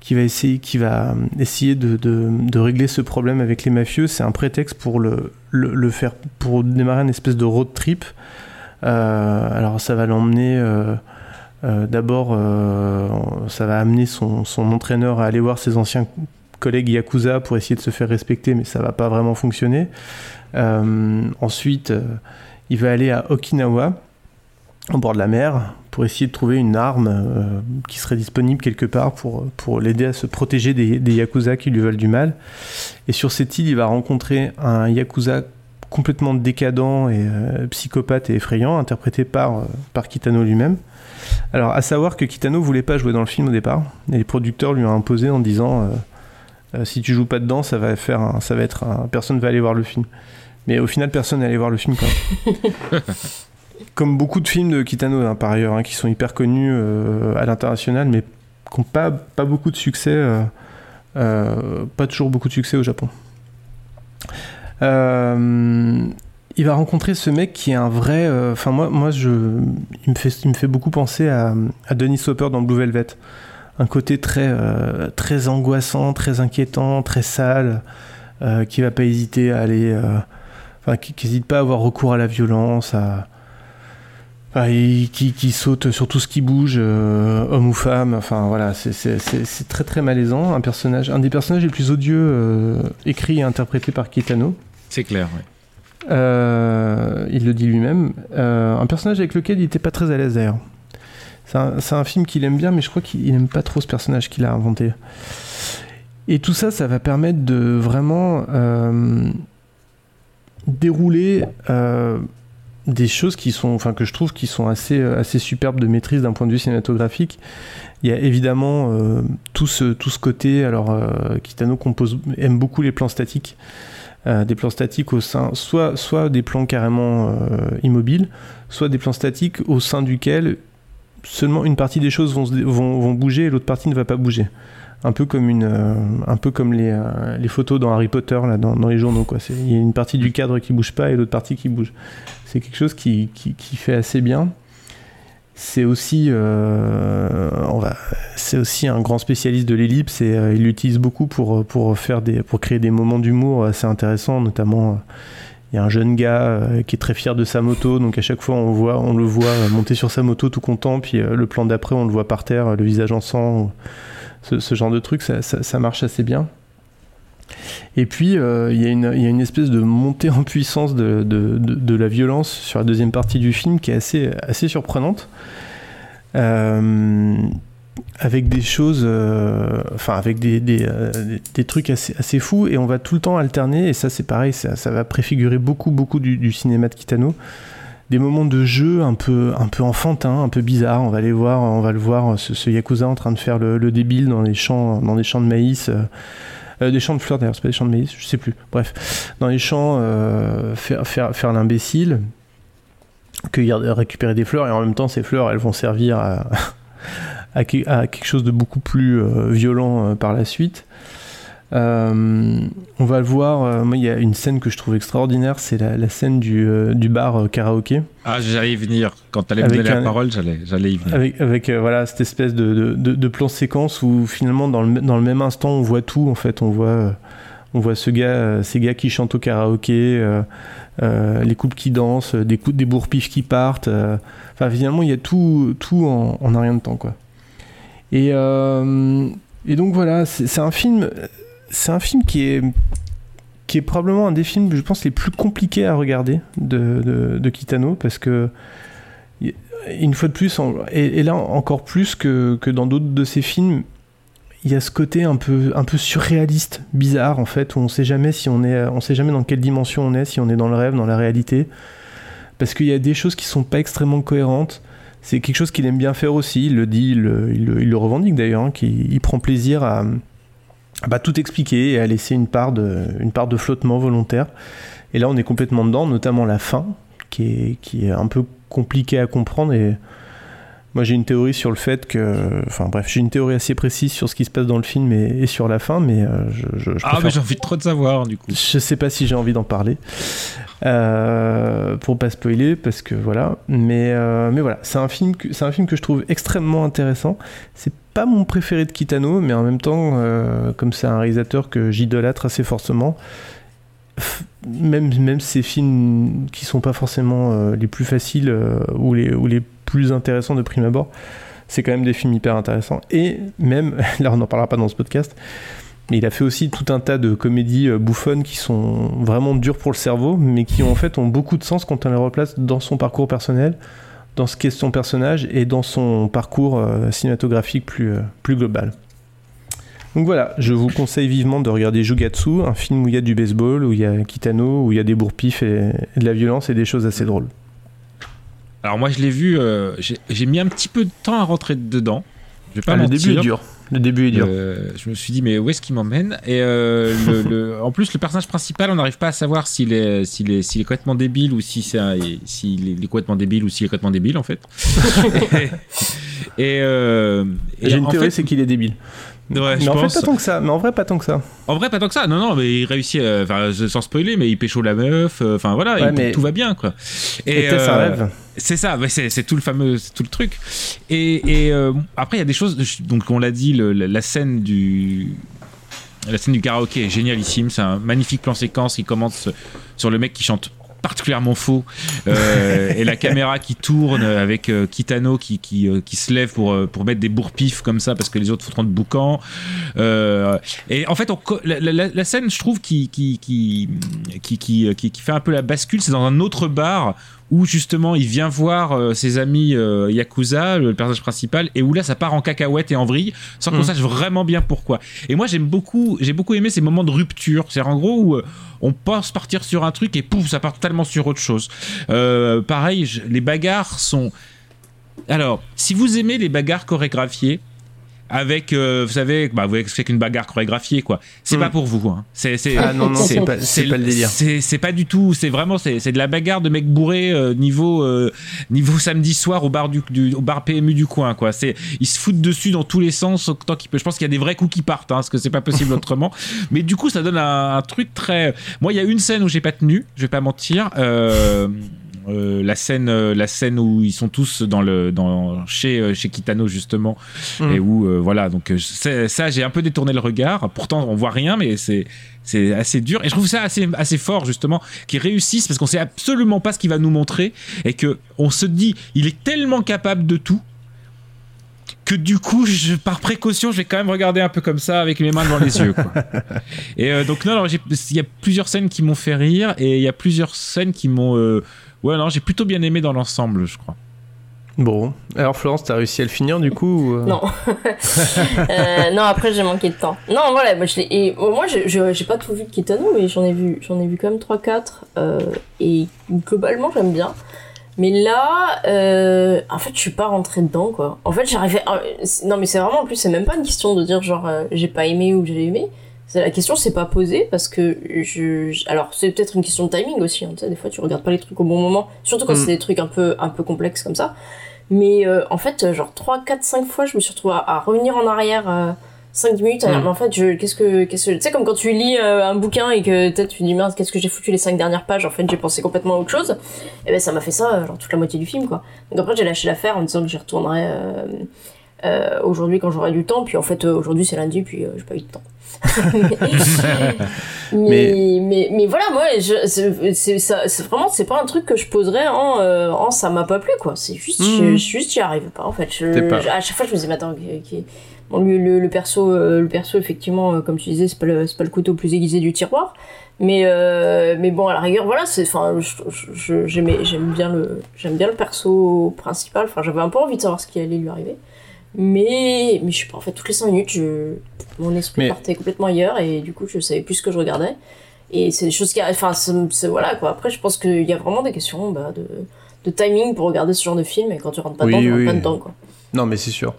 qui va essayer, qui va essayer de, régler ce problème avec les mafieux. C'est un prétexte pour le, le, faire, pour démarrer une espèce de road trip. Euh, alors ça va l'emmener. euh, euh, D'abord, euh, ça va amener son, son entraîneur à aller voir ses anciens collègues Yakuza pour essayer de se faire respecter, mais ça va pas vraiment fonctionner. Euh, ensuite, euh, il va aller à Okinawa, au bord de la mer, pour essayer de trouver une arme euh, qui serait disponible quelque part pour, pour l'aider à se protéger des, des Yakuza qui lui veulent du mal. Et sur cette île, il va rencontrer un Yakuza complètement décadent et psychopathe et effrayant, interprété par, par Kitano lui-même. Alors, à savoir que Kitano voulait pas jouer dans le film au départ, et les producteurs lui ont imposé en disant si tu joues pas dedans, ça va faire, ça va être, un, personne va aller voir le film. Mais au final, personne n'est allé voir le film quand même. Comme beaucoup de films de Kitano, hein, par ailleurs, hein, qui sont hyper connus euh, à l'international, mais qui n'ont pas, pas beaucoup de succès, euh, euh, pas toujours beaucoup de succès au Japon. Il va rencontrer ce mec qui est un vrai. Enfin, moi, moi je, il, me fait, il me fait beaucoup penser à, à Dennis Hopper dans Blue Velvet. Un côté très, très angoissant, très inquiétant, très sale, qui va pas hésiter à aller. Enfin, qui n'hésite pas à avoir recours à la violence, à. Et qui, qui saute sur tout ce qui bouge, euh, homme ou femme. Enfin voilà, c'est- très très malaisant. Un personnage, un des personnages les plus odieux euh, écrits et interprétés par Kitano. C'est clair, ouais. Euh, il le dit lui-même. Euh, un personnage avec lequel il n'était pas très à l'aise d'ailleurs. C'est un, film qu'il aime bien, mais je crois qu'il n'aime pas trop ce personnage qu'il a inventé. Et tout ça, ça va permettre de vraiment dérouler euh, des choses qui sont, enfin que je trouve qui sont assez, euh, assez superbes de maîtrise d'un point de vue cinématographique. Il y a évidemment euh, tout, ce, côté, alors Kitano compose, aime beaucoup les plans statiques. Des plans statiques au sein, soit, des plans carrément immobiles, soit des plans statiques au sein duquel seulement une partie des choses vont bouger et l'autre partie ne va pas bouger. Un peu comme, une, euh, un peu comme les, euh, les photos dans Harry Potter, là, dans, dans les journaux. quoi. Il y a une partie du cadre qui bouge pas et l'autre partie qui bouge. C'est quelque chose qui, qui, qui fait assez bien. C'est aussi, euh, c'est aussi un grand spécialiste de l'ellipse et il l'utilise beaucoup pour, pour, faire des, pour créer des moments d'humour assez intéressants, notamment. il y a un jeune gars qui est très fier de sa moto, donc à chaque fois on, voit, on le voit monter sur sa moto tout content, puis le plan d'après on le voit par terre, le visage en sang, ce, genre de truc, ça, ça- marche assez bien. Et puis euh, il y, a une- il y a une espèce de montée en puissance de, de- de- la violence sur la deuxième partie du film qui est assez, assez surprenante. Euh, avec des choses, euh, enfin avec euh, des- des trucs assez, assez fous et on va tout le temps alterner et ça c'est pareil, ça, ça va préfigurer beaucoup beaucoup du, du cinéma de Kitano. Des moments de jeu un peu, un peu enfantin, un peu bizarre. On va aller voir, on va le voir ce, yakuza en train de faire le, le débile dans les champs, dans des champs de maïs, euh, euh, des champs de fleurs d'ailleurs, c'est pas des champs de maïs, je sais plus. Bref, dans les champs, euh, faire, faire, faire l'imbécile, cueillir, récupérer des fleurs et en même temps ces fleurs elles vont servir à, à, que- à quelque chose de beaucoup plus violent par la suite. Euh, on va le voir, euh, moi il y a une scène que je trouve extraordinaire, c'est la, la scène du, euh, du bar karaoké. Ah, j'allais y venir. Quand t'allais me Avec donner la un- parole, j'allais, j'allais y venir. Avec, avec voilà, cette espèce de, de, de- de plan séquence où finalement dans le, dans le même instant on voit tout en fait, on voit, on voit ce gars, ces gars qui chantent au karaoké, les couples qui dansent, des, coups, des qui partent. Enfin finalement il y a tout, tout en, en un rien de temps quoi. Et, et donc voilà, c'est c'est un film, c'est un film qui est qui est probablement un des films, je pense, les plus compliqués à regarder de, de, de Kitano parce que une fois de plus, et, là encore plus que, que dans d'autres de ses films, il y a ce côté un peu, un peu surréaliste, bizarre en fait, où on sait jamais si on est, on sait jamais dans quelle dimension on est, si on est dans le rêve, dans la réalité, parce qu'il y a des choses qui sont pas extrêmement cohérentes. C'est quelque chose qu'il aime bien faire aussi. Il le dit, il, le- il le- revendique d'ailleurs, hein, qu'il il prend plaisir à bah, tout expliquer et à laisser une part de, flottement volontaire. Et là, on est complètement dedans, notamment la fin, qui est, qui est un peu compliquée à comprendre et Moi, j'ai une théorie sur le fait que. Enfin, bref, j'ai une théorie assez précise sur ce qui se passe dans le film et, et sur la fin, mais euh, je, je, je Ah, préfère- mais j'ai envie de trop de savoir, du coup. Je sais pas si j'ai envie d'en parler. Euh, pour pas spoiler, parce que voilà. Mais, euh, mais voilà, c'est un, film que- c'est un film que je trouve extrêmement intéressant. C'est pas mon préféré de Kitano, mais en même temps, comme c'est un réalisateur que j'idolâtre assez fortement, même, même ces films qui sont pas forcément euh, les plus faciles euh, ou, les, plus intéressants de prime abord, c'est quand même des films hyper intéressants. Et même, là on n'en parlera pas dans ce podcast, il a fait aussi tout un tas de comédies euh, bouffonnes qui sont vraiment dures pour le cerveau, mais qui en fait ont beaucoup de sens quand on les replace dans son parcours personnel, dans ce qu'est son personnage et dans son parcours cinématographique plus global. Donc voilà, je vous conseille vivement de regarder Jugatsu, un film où il y a du baseball, où il y a Kitano, où il y a des bourre-pifs et, et de la violence et des choses assez drôles. Alors moi je l'ai vu, euh, j'ai mis un petit peu de temps à rentrer dedans. Je vais pas Ah, le début est dur. Le début est dur. Euh, je me suis dit mais où est-ce qu'il m'emmène? Et euh, le- le- en plus le personnage principal, on n'arrive pas à savoir s'il est, s'il est, s'il est complètement débile ou si c'est, s'il est, complètement débile ou s'il est complètement débile en fait. et euh, et J'ai une en théorie, fait- c'est qu'il est débile. Ouais, mais je en pense. fait, pas tant que ça. Mais en vrai, pas tant que ça. En vrai, pas tant que ça. Non, non, mais il réussit, euh, enfin, sans spoiler, mais il pécho la meuf. euh, Enfin, voilà, Ouais, il- mais- tout va bien, quoi. Était-ce un rêve C'est ça, c'est c'est tout le fameux, tout le truc. Et, et, euh, après, il y a des choses. Donc, on l'a dit, le- la, la scène du. La scène du karaoké est génialissime. C'est un magnifique plan séquence qui commence sur le mec qui chante particulièrement faux. Euh, et la caméra qui tourne avec euh, Kitano qui, qui, euh, qui se lève pour, pour mettre des bourre-pifs comme ça parce que les autres foutront de boucan. Euh, et en fait la, la- scène je trouve qui, qui, qui, qui, qui- qui fait un peu la bascule c'est dans un autre bar où justement il vient voir euh, ses amis euh, Yakuza, le personnage principal, et où là ça part en cacahuète et en vrille, sans qu'on Mm. sache vraiment bien pourquoi. Et moi j'aime beaucoup, j'ai beaucoup aimé ces moments de rupture, c'est en gros où euh, on pense partir sur un truc et pouf ça part totalement sur autre chose. Euh, pareil, les bagarres sont. Alors, si vous aimez les bagarres chorégraphiées, avec, euh, vous savez, bah, vous voyez c'est qu'une bagarre chorégraphiée, quoi. C'est Mm. pas pour vous, hein. C'est, c'est, Ah non, non, c'est pas- c'est pas le délire. C'est, c'est pas du tout. C'est vraiment, c'est, c'est de la bagarre de mecs bourrés euh, niveau, euh, niveau samedi soir au bar du, du- au bar PMU du coin, quoi. C'est, ils se foutent dessus dans tous les sens autant qu'ils peuvent. Je pense qu'il y a des vrais coups qui partent, hein, parce que c'est pas possible autrement. Mais du coup, ça donne un, un truc très. Moi, il y a une scène où j'ai pas tenu. Je vais pas mentir. Euh, la scène euh, la scène où ils sont tous dans le dans chez euh, chez Kitano justement Mm. et où euh, voilà donc ça j'ai un peu détourné le regard pourtant on voit rien mais c'est c'est assez dur et je trouve ça assez assez fort justement qu'ils réussissent parce qu'on sait absolument pas ce qu'il va nous montrer et que on se dit il est tellement capable de tout que du coup, je, par précaution, je vais quand même regarder un peu comme ça avec mes mains devant les yeux. Quoi. Et euh, donc non, il y a plusieurs scènes qui m'ont fait rire et il y a plusieurs scènes qui m'ont, euh, ouais, non, j'ai plutôt bien aimé dans l'ensemble, je crois. Bon, alors Florence, t'as réussi à le finir du coup ou, euh Non. Euh, non, après j'ai manqué de temps. Non, voilà, moi je et moi je- j'ai pas tout vu de Kitano, mais j'en ai vu, j'en ai vu quand même 3-4 euh, et globalement j'aime bien. Mais là, euh, en fait, je suis pas rentrée dedans, quoi. En fait, j'arrivais. Non, mais c'est vraiment, en plus, c'est même pas une question de dire genre euh, j'ai pas aimé ou j'ai aimé. La question, c'est pas posée parce que je. Alors, c'est peut-être une question de timing aussi. Hein, tu sais, des fois, tu regardes pas les trucs au bon moment, surtout quand Mm. c'est des trucs un peu, un peu complexes comme ça. Mais euh, en fait, euh, genre 3, 4, 5 fois, je me suis retrouvée à, à revenir en arrière euh, 5 minutes. à Mm. mais en fait, je, qu'est-ce que, qu'est-ce que, tu sais, comme quand tu lis euh, un bouquin et que peut-être tu dis, merde, qu'est-ce que j'ai foutu les 5 dernières pages, en fait, j'ai pensé complètement à autre chose. Et ben, ça m'a fait ça, euh, genre toute la moitié du film, quoi. Donc après, j'ai lâché l'affaire en me disant que j'y retournerai euh, aujourd'hui quand j'aurai du temps. Puis en fait, euh, aujourd'hui, c'est lundi, puis euh, j'ai pas eu de temps. mais, mais, mais, voilà, moi, c'est, vraiment, c'est pas un truc que je poserais en, euh, en ça m'a pas plu, quoi. C'est juste, je, Mhm. je- juste, j'y arrive pas, en fait. Je, T'es pas. je- à chaque fois, je me disais, mais attends, qui- bon, le, le, le perso, euh, le perso, effectivement, euh, comme tu disais, c'est pas le, pas le couteau le plus aiguisé du tiroir. Mais, euh, mais bon, à la rigueur, voilà, c'est, enfin, j'aime bien le, j'aime bien le perso principal. Enfin, j'avais un peu envie de savoir ce qui allait lui arriver. Mais, mais je sais pas, en fait, toutes les 5 minutes, je, mon esprit Mais- partait complètement ailleurs et du coup, je savais plus ce que je regardais. Et c'est des choses qui enfin, c'est, voilà, quoi. Après, je pense qu'il y a vraiment des questions, bah, de, de timing pour regarder ce genre de film et quand tu rentres pas Oui, dedans, tu rentres pas dedans, quoi. Non, mais c'est sûr.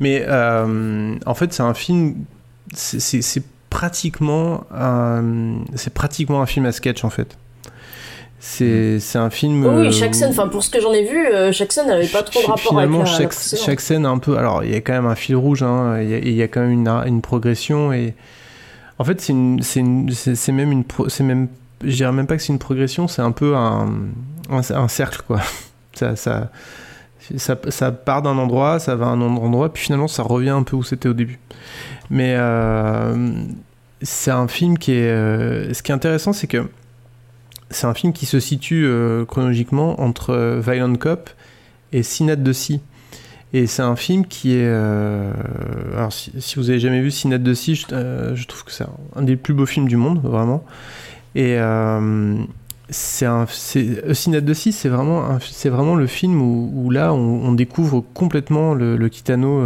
Mais euh, en fait, c'est un film. C'est pratiquement un, c'est pratiquement un film à sketch en fait. C'est un film. Oh oui, euh, chaque scène, enfin pour ce que j'en ai vu, euh, chaque scène n'avait pas trop de rapport Finalement, avec la, la chaque, chaque scène a un peu. Alors, il y a quand même un fil rouge, hein, il y, a- il y a quand même une, une progression. Et en fait, c'est même une. C'est même. Je dirais même pas que c'est une progression, c'est un peu un, un, un cercle, quoi. Ça, ça, ça, ça part d'un endroit, ça va à un autre endroit, puis finalement, ça revient un peu où c'était au début. Mais euh, c'est un film qui est. euh, ce qui est intéressant, c'est que c'est un film qui se situe euh, chronologiquement entre euh, Violent Cop et Synette de Sea. Et c'est un film qui est. euh, alors, si, si vous avez jamais vu Synette de Sea, je, trouve que c'est un, des plus beaux films du monde, vraiment. Et euh, Synette de Sea, c'est vraiment, vraiment le film où, là, on, découvre complètement le, le Kitano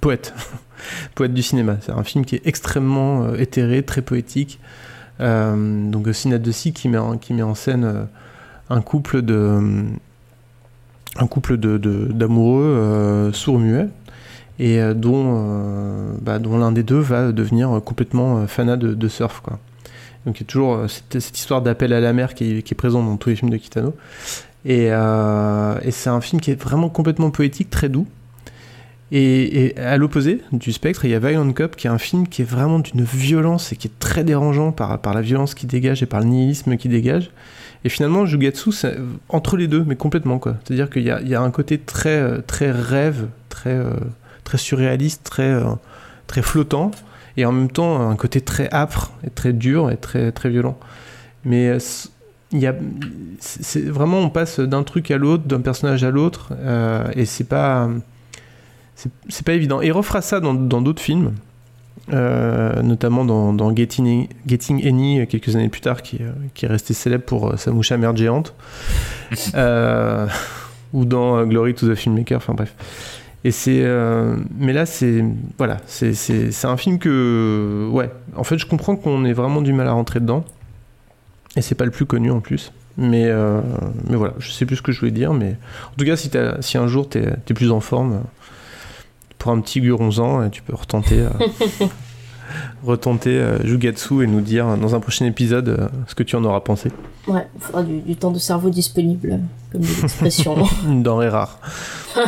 poète. poète du cinéma. C'est un film qui est extrêmement éthéré, très poétique. Euh, donc Synette de Sea qui met en, scène euh, un couple d'amoureux euh, sourds-muets et dont, bah, dont l'un des deux va devenir complètement fanat de, surf. Donc il y a toujours cette, histoire d'appel à la mer qui est, présente dans tous les films de Kitano et c'est un film qui est vraiment complètement poétique, très doux. Et, à l'opposé du spectre, il y a Violent Cop qui est un film qui est vraiment d'une violence et qui est très dérangeant par, la violence qui dégage et par le nihilisme qui dégage. Et finalement, Jugetsu, c'est entre les deux, mais complètement quoi. C'est-à-dire qu'il y a, un côté très, euh, très rêve, très, euh, très surréaliste, très, euh, très flottant, et en même temps un côté très âpre et très dur et très, très violent. Mais il y a, vraiment, on passe d'un truc à l'autre, d'un personnage à l'autre, euh, et c'est pas, c'est pas évident. Et il refera ça dans d'autres films. Euh, notamment dans, dans Getting, Getting Any, euh, quelques années plus tard, qui, euh, qui est resté célèbre pour sa mouche à merde géante, Euh, ou dans Glory to the Filmmaker, enfin bref. Et c'est, euh, mais là, c'est, voilà, c'est, c'est, c'est un film que, ouais, en fait, je comprends qu'on ait vraiment du mal à rentrer dedans, et c'est pas le plus connu en plus. Mais, euh, mais voilà, je sais plus ce que je voulais dire, mais en tout cas, si, t'as- si un jour t'es, t'es plus en forme, pour un petit guronzan, euh, tu peux retenter, euh, retenter euh, Jugatsu et nous dire dans un prochain épisode euh, ce que tu en auras pensé. Ouais, il faudra du, du temps de cerveau disponible, comme dit l'expression. Une denrée rare.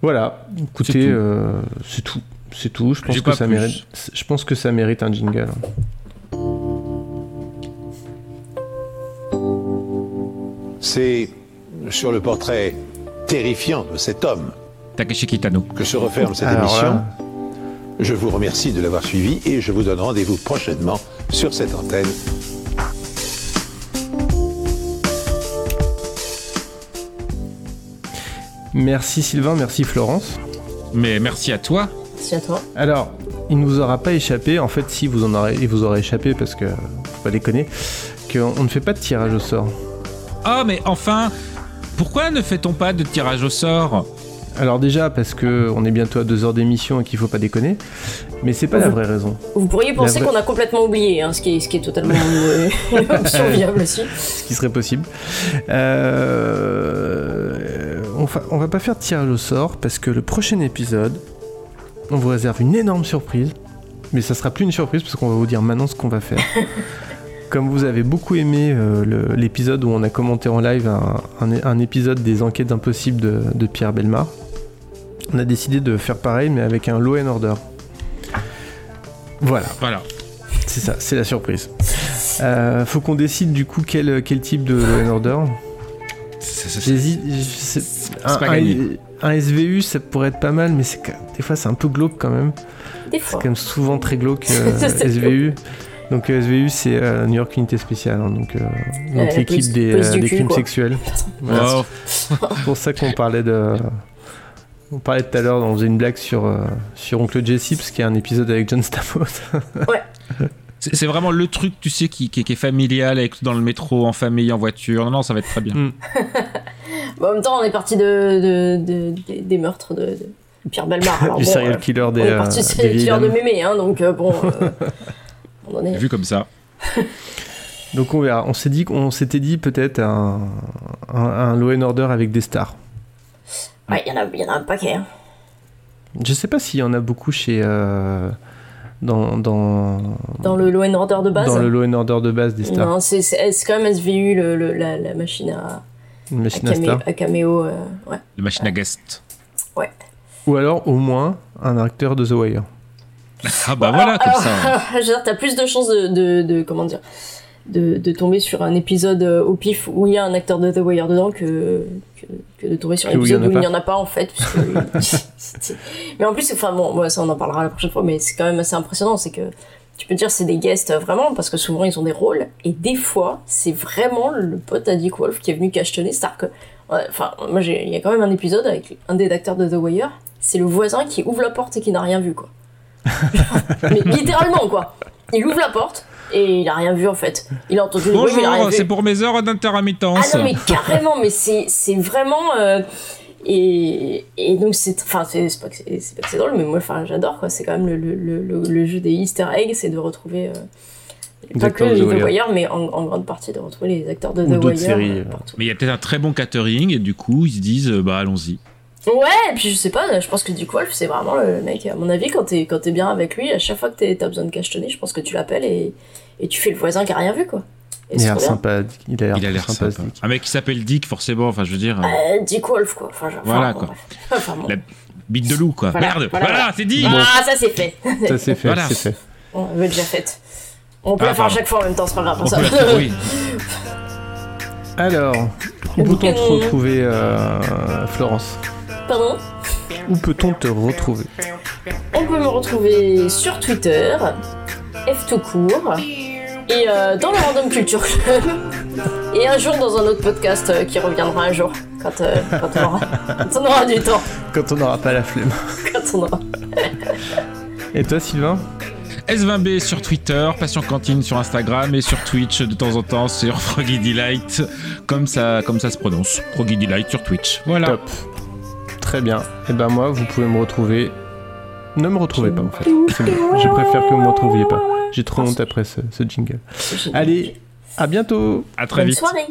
Voilà, écoutez, tout. euh, c'est tout. C'est tout. Je pense que ça mérite. Je pense que ça mérite un jingle. C'est sur le portrait terrifiant de cet homme Takeshi Kitano. que se referme cette Alors émission. là- Je vous remercie de l'avoir suivi et je vous donne rendez-vous prochainement sur cette antenne. Merci Sylvain, merci Florence. Mais merci à toi. Merci à toi. Alors, il nous aura pas échappé. En fait, si vous en aurez, il vous aura échappé parce que faut pas déconner, qu'on ne fait pas de tirage au sort. Ah, mais enfin, pourquoi ne fait-on pas de tirage au sort? Alors déjà parce que on est bientôt à deux heures d'émission et qu'il faut pas déconner, mais c'est pas la vraie raison. Vous pourriez penser vraie- qu'on a complètement oublié, hein, ce, qui est, ce qui est totalement une, une option viable aussi. ce qui serait possible. Euh, on, va, on va pas faire de tirage au sort parce que le prochain épisode, on vous réserve une énorme surprise. Mais ça sera plus une surprise parce qu'on va vous dire maintenant ce qu'on va faire. Comme vous avez beaucoup aimé euh, l'épisode où on a commenté en live un, un- un épisode des enquêtes impossibles de, de Pierre Belmar, on a décidé de faire pareil mais avec un Law and Order. Voilà. Voilà. C'est ça, c'est la surprise. Euh, faut qu'on décide du coup quel, quel type de Law and Order. J'hésite. un, pas un- un SVU, ça pourrait être pas mal, mais des fois c'est un peu glauque quand même. Des C'est quand même souvent très glauque euh, C'est SVU. Donc euh, SVU c'est euh, New York Unité Spéciale, hein, donc, euh, donc l'équipe des, euh, cul, crimes quoi. sexuels. Voilà. Oh. C'est pour ça qu'on parlait de. On parlait tout à l'heure, on faisait une blague sur, euh, sur Oncle Jesse, parce qu'il y a un épisode avec John Stamos. C'est c'est vraiment le truc, tu sais, qui, qui, qui est familial, avec, dans le métro, en famille, en voiture. Non, non, ça va être très bien. Mm. Bon, en même temps, on est parti de, de- de- des- des meurtres de, de Pierre Belmar. Alors du bon, serial euh, killer des. on est euh, parti du des serial killer de mémé, hein, donc euh, bon. euh, on en est- Vu comme ça. Donc on verra. On s'est dit qu'on s'était dit peut-être un, un, un Law and Order avec des stars. Ouais, il y, en a- il y en a un paquet. hein. Je sais pas s'il y en a beaucoup chez euh, dans, dans, Dans le Law and Order de base dans le Law and Order de base des stars. Non, c'est c'est- c'est quand même SVU, le, le- la, la machine à, Une machine à, à camé- stars. à caméo. euh, ouais. La machine à guest. ouais. Ou alors, au moins, un acteur de The Wire. Ah bah voilà, comme Alors, ça. je veux dire, t'as plus de chances de, de, de- comment dire, de, de tomber sur un épisode euh, au pif où il y a un acteur de The Wire dedans que, que, que de tomber sur un épisode où il n'y en a pas en fait. mais en plus, enfin bon, ouais, ça on en parlera la prochaine fois, mais c'est quand même assez impressionnant, c'est que tu peux dire c'est des guests euh, vraiment parce que souvent ils ont des rôles et des fois c'est vraiment le pote à Dick Wolf qui est venu cachetonner, ouais, enfin moi il y a quand même un épisode avec un des acteurs de The Wire, c'est le voisin qui ouvre la porte et qui n'a rien vu quoi. Mais littéralement quoi. Il ouvre la porte et il a rien vu en fait. Il a entendu le bruit, Bonjour, c'est pour mes heures d'intermittence. Ah non mais carrément, mais c'est c'est vraiment euh, et, et donc c'est enfin c'est pas que c'est drôle, mais moi enfin j'adore quoi. C'est quand même le, le, le, le- le jeu des Easter eggs, c'est de retrouver euh, pas que The The Wire. Wire, mais en, en grande partie de retrouver les acteurs de The Wire. séries, euh, partout. Mais il y a peut-être un très bon catering et du coup ils se disent bah allons-y. Ouais, et puis je sais pas, je pense que Dick Wolf c'est vraiment le mec. À mon avis, quand t'es quand t'es bien avec lui, à chaque fois que t'as besoin de cachetonner, je pense que tu l'appelles et, et tu fais le voisin qui a rien vu quoi. Et Il a l'air sympathique. Il a l'air sympa. Un mec qui s'appelle Dick, forcément, enfin je veux dire. euh, Euh, Dick Wolf quoi. Enfin, genre, Voilà, enfin, quoi. bon, bref. Enfin, bon. La bite de loup quoi. Voilà, Merde, voilà, c'est dit. Ah, ça c'est fait. Ça, c'est fait, Voilà. c'est fait. On veut déjà faite. On peut Ah, la faire à chaque fois en même temps, c'est pas grave. On ça. faire, oui. Alors, où peut-on te retrouver, euh, Florence? Pardon Où peut-on te retrouver On peut me retrouver sur Twitter, F tout court, et euh, dans le Random Culture Club, et un jour dans un autre podcast euh, qui reviendra un jour, quand, euh, quand, on aura, quand on aura du temps. Quand on n'aura pas la flemme. Quand on aura... Et toi, Sylvain S20B sur Twitter, Passion Cantine sur Instagram et sur Twitch de temps en temps sur Froggy Delight, comme ça, comme ça se prononce. Froggy Delight sur Twitch. Voilà. Top. Très bien. Et ben moi, vous pouvez me retrouver. Ne me retrouvez pas en fait. Je préfère que vous me retrouviez pas. J'ai trop honte après ce, ce jingle. Allez, à bientôt. À très Bonne vite. soirée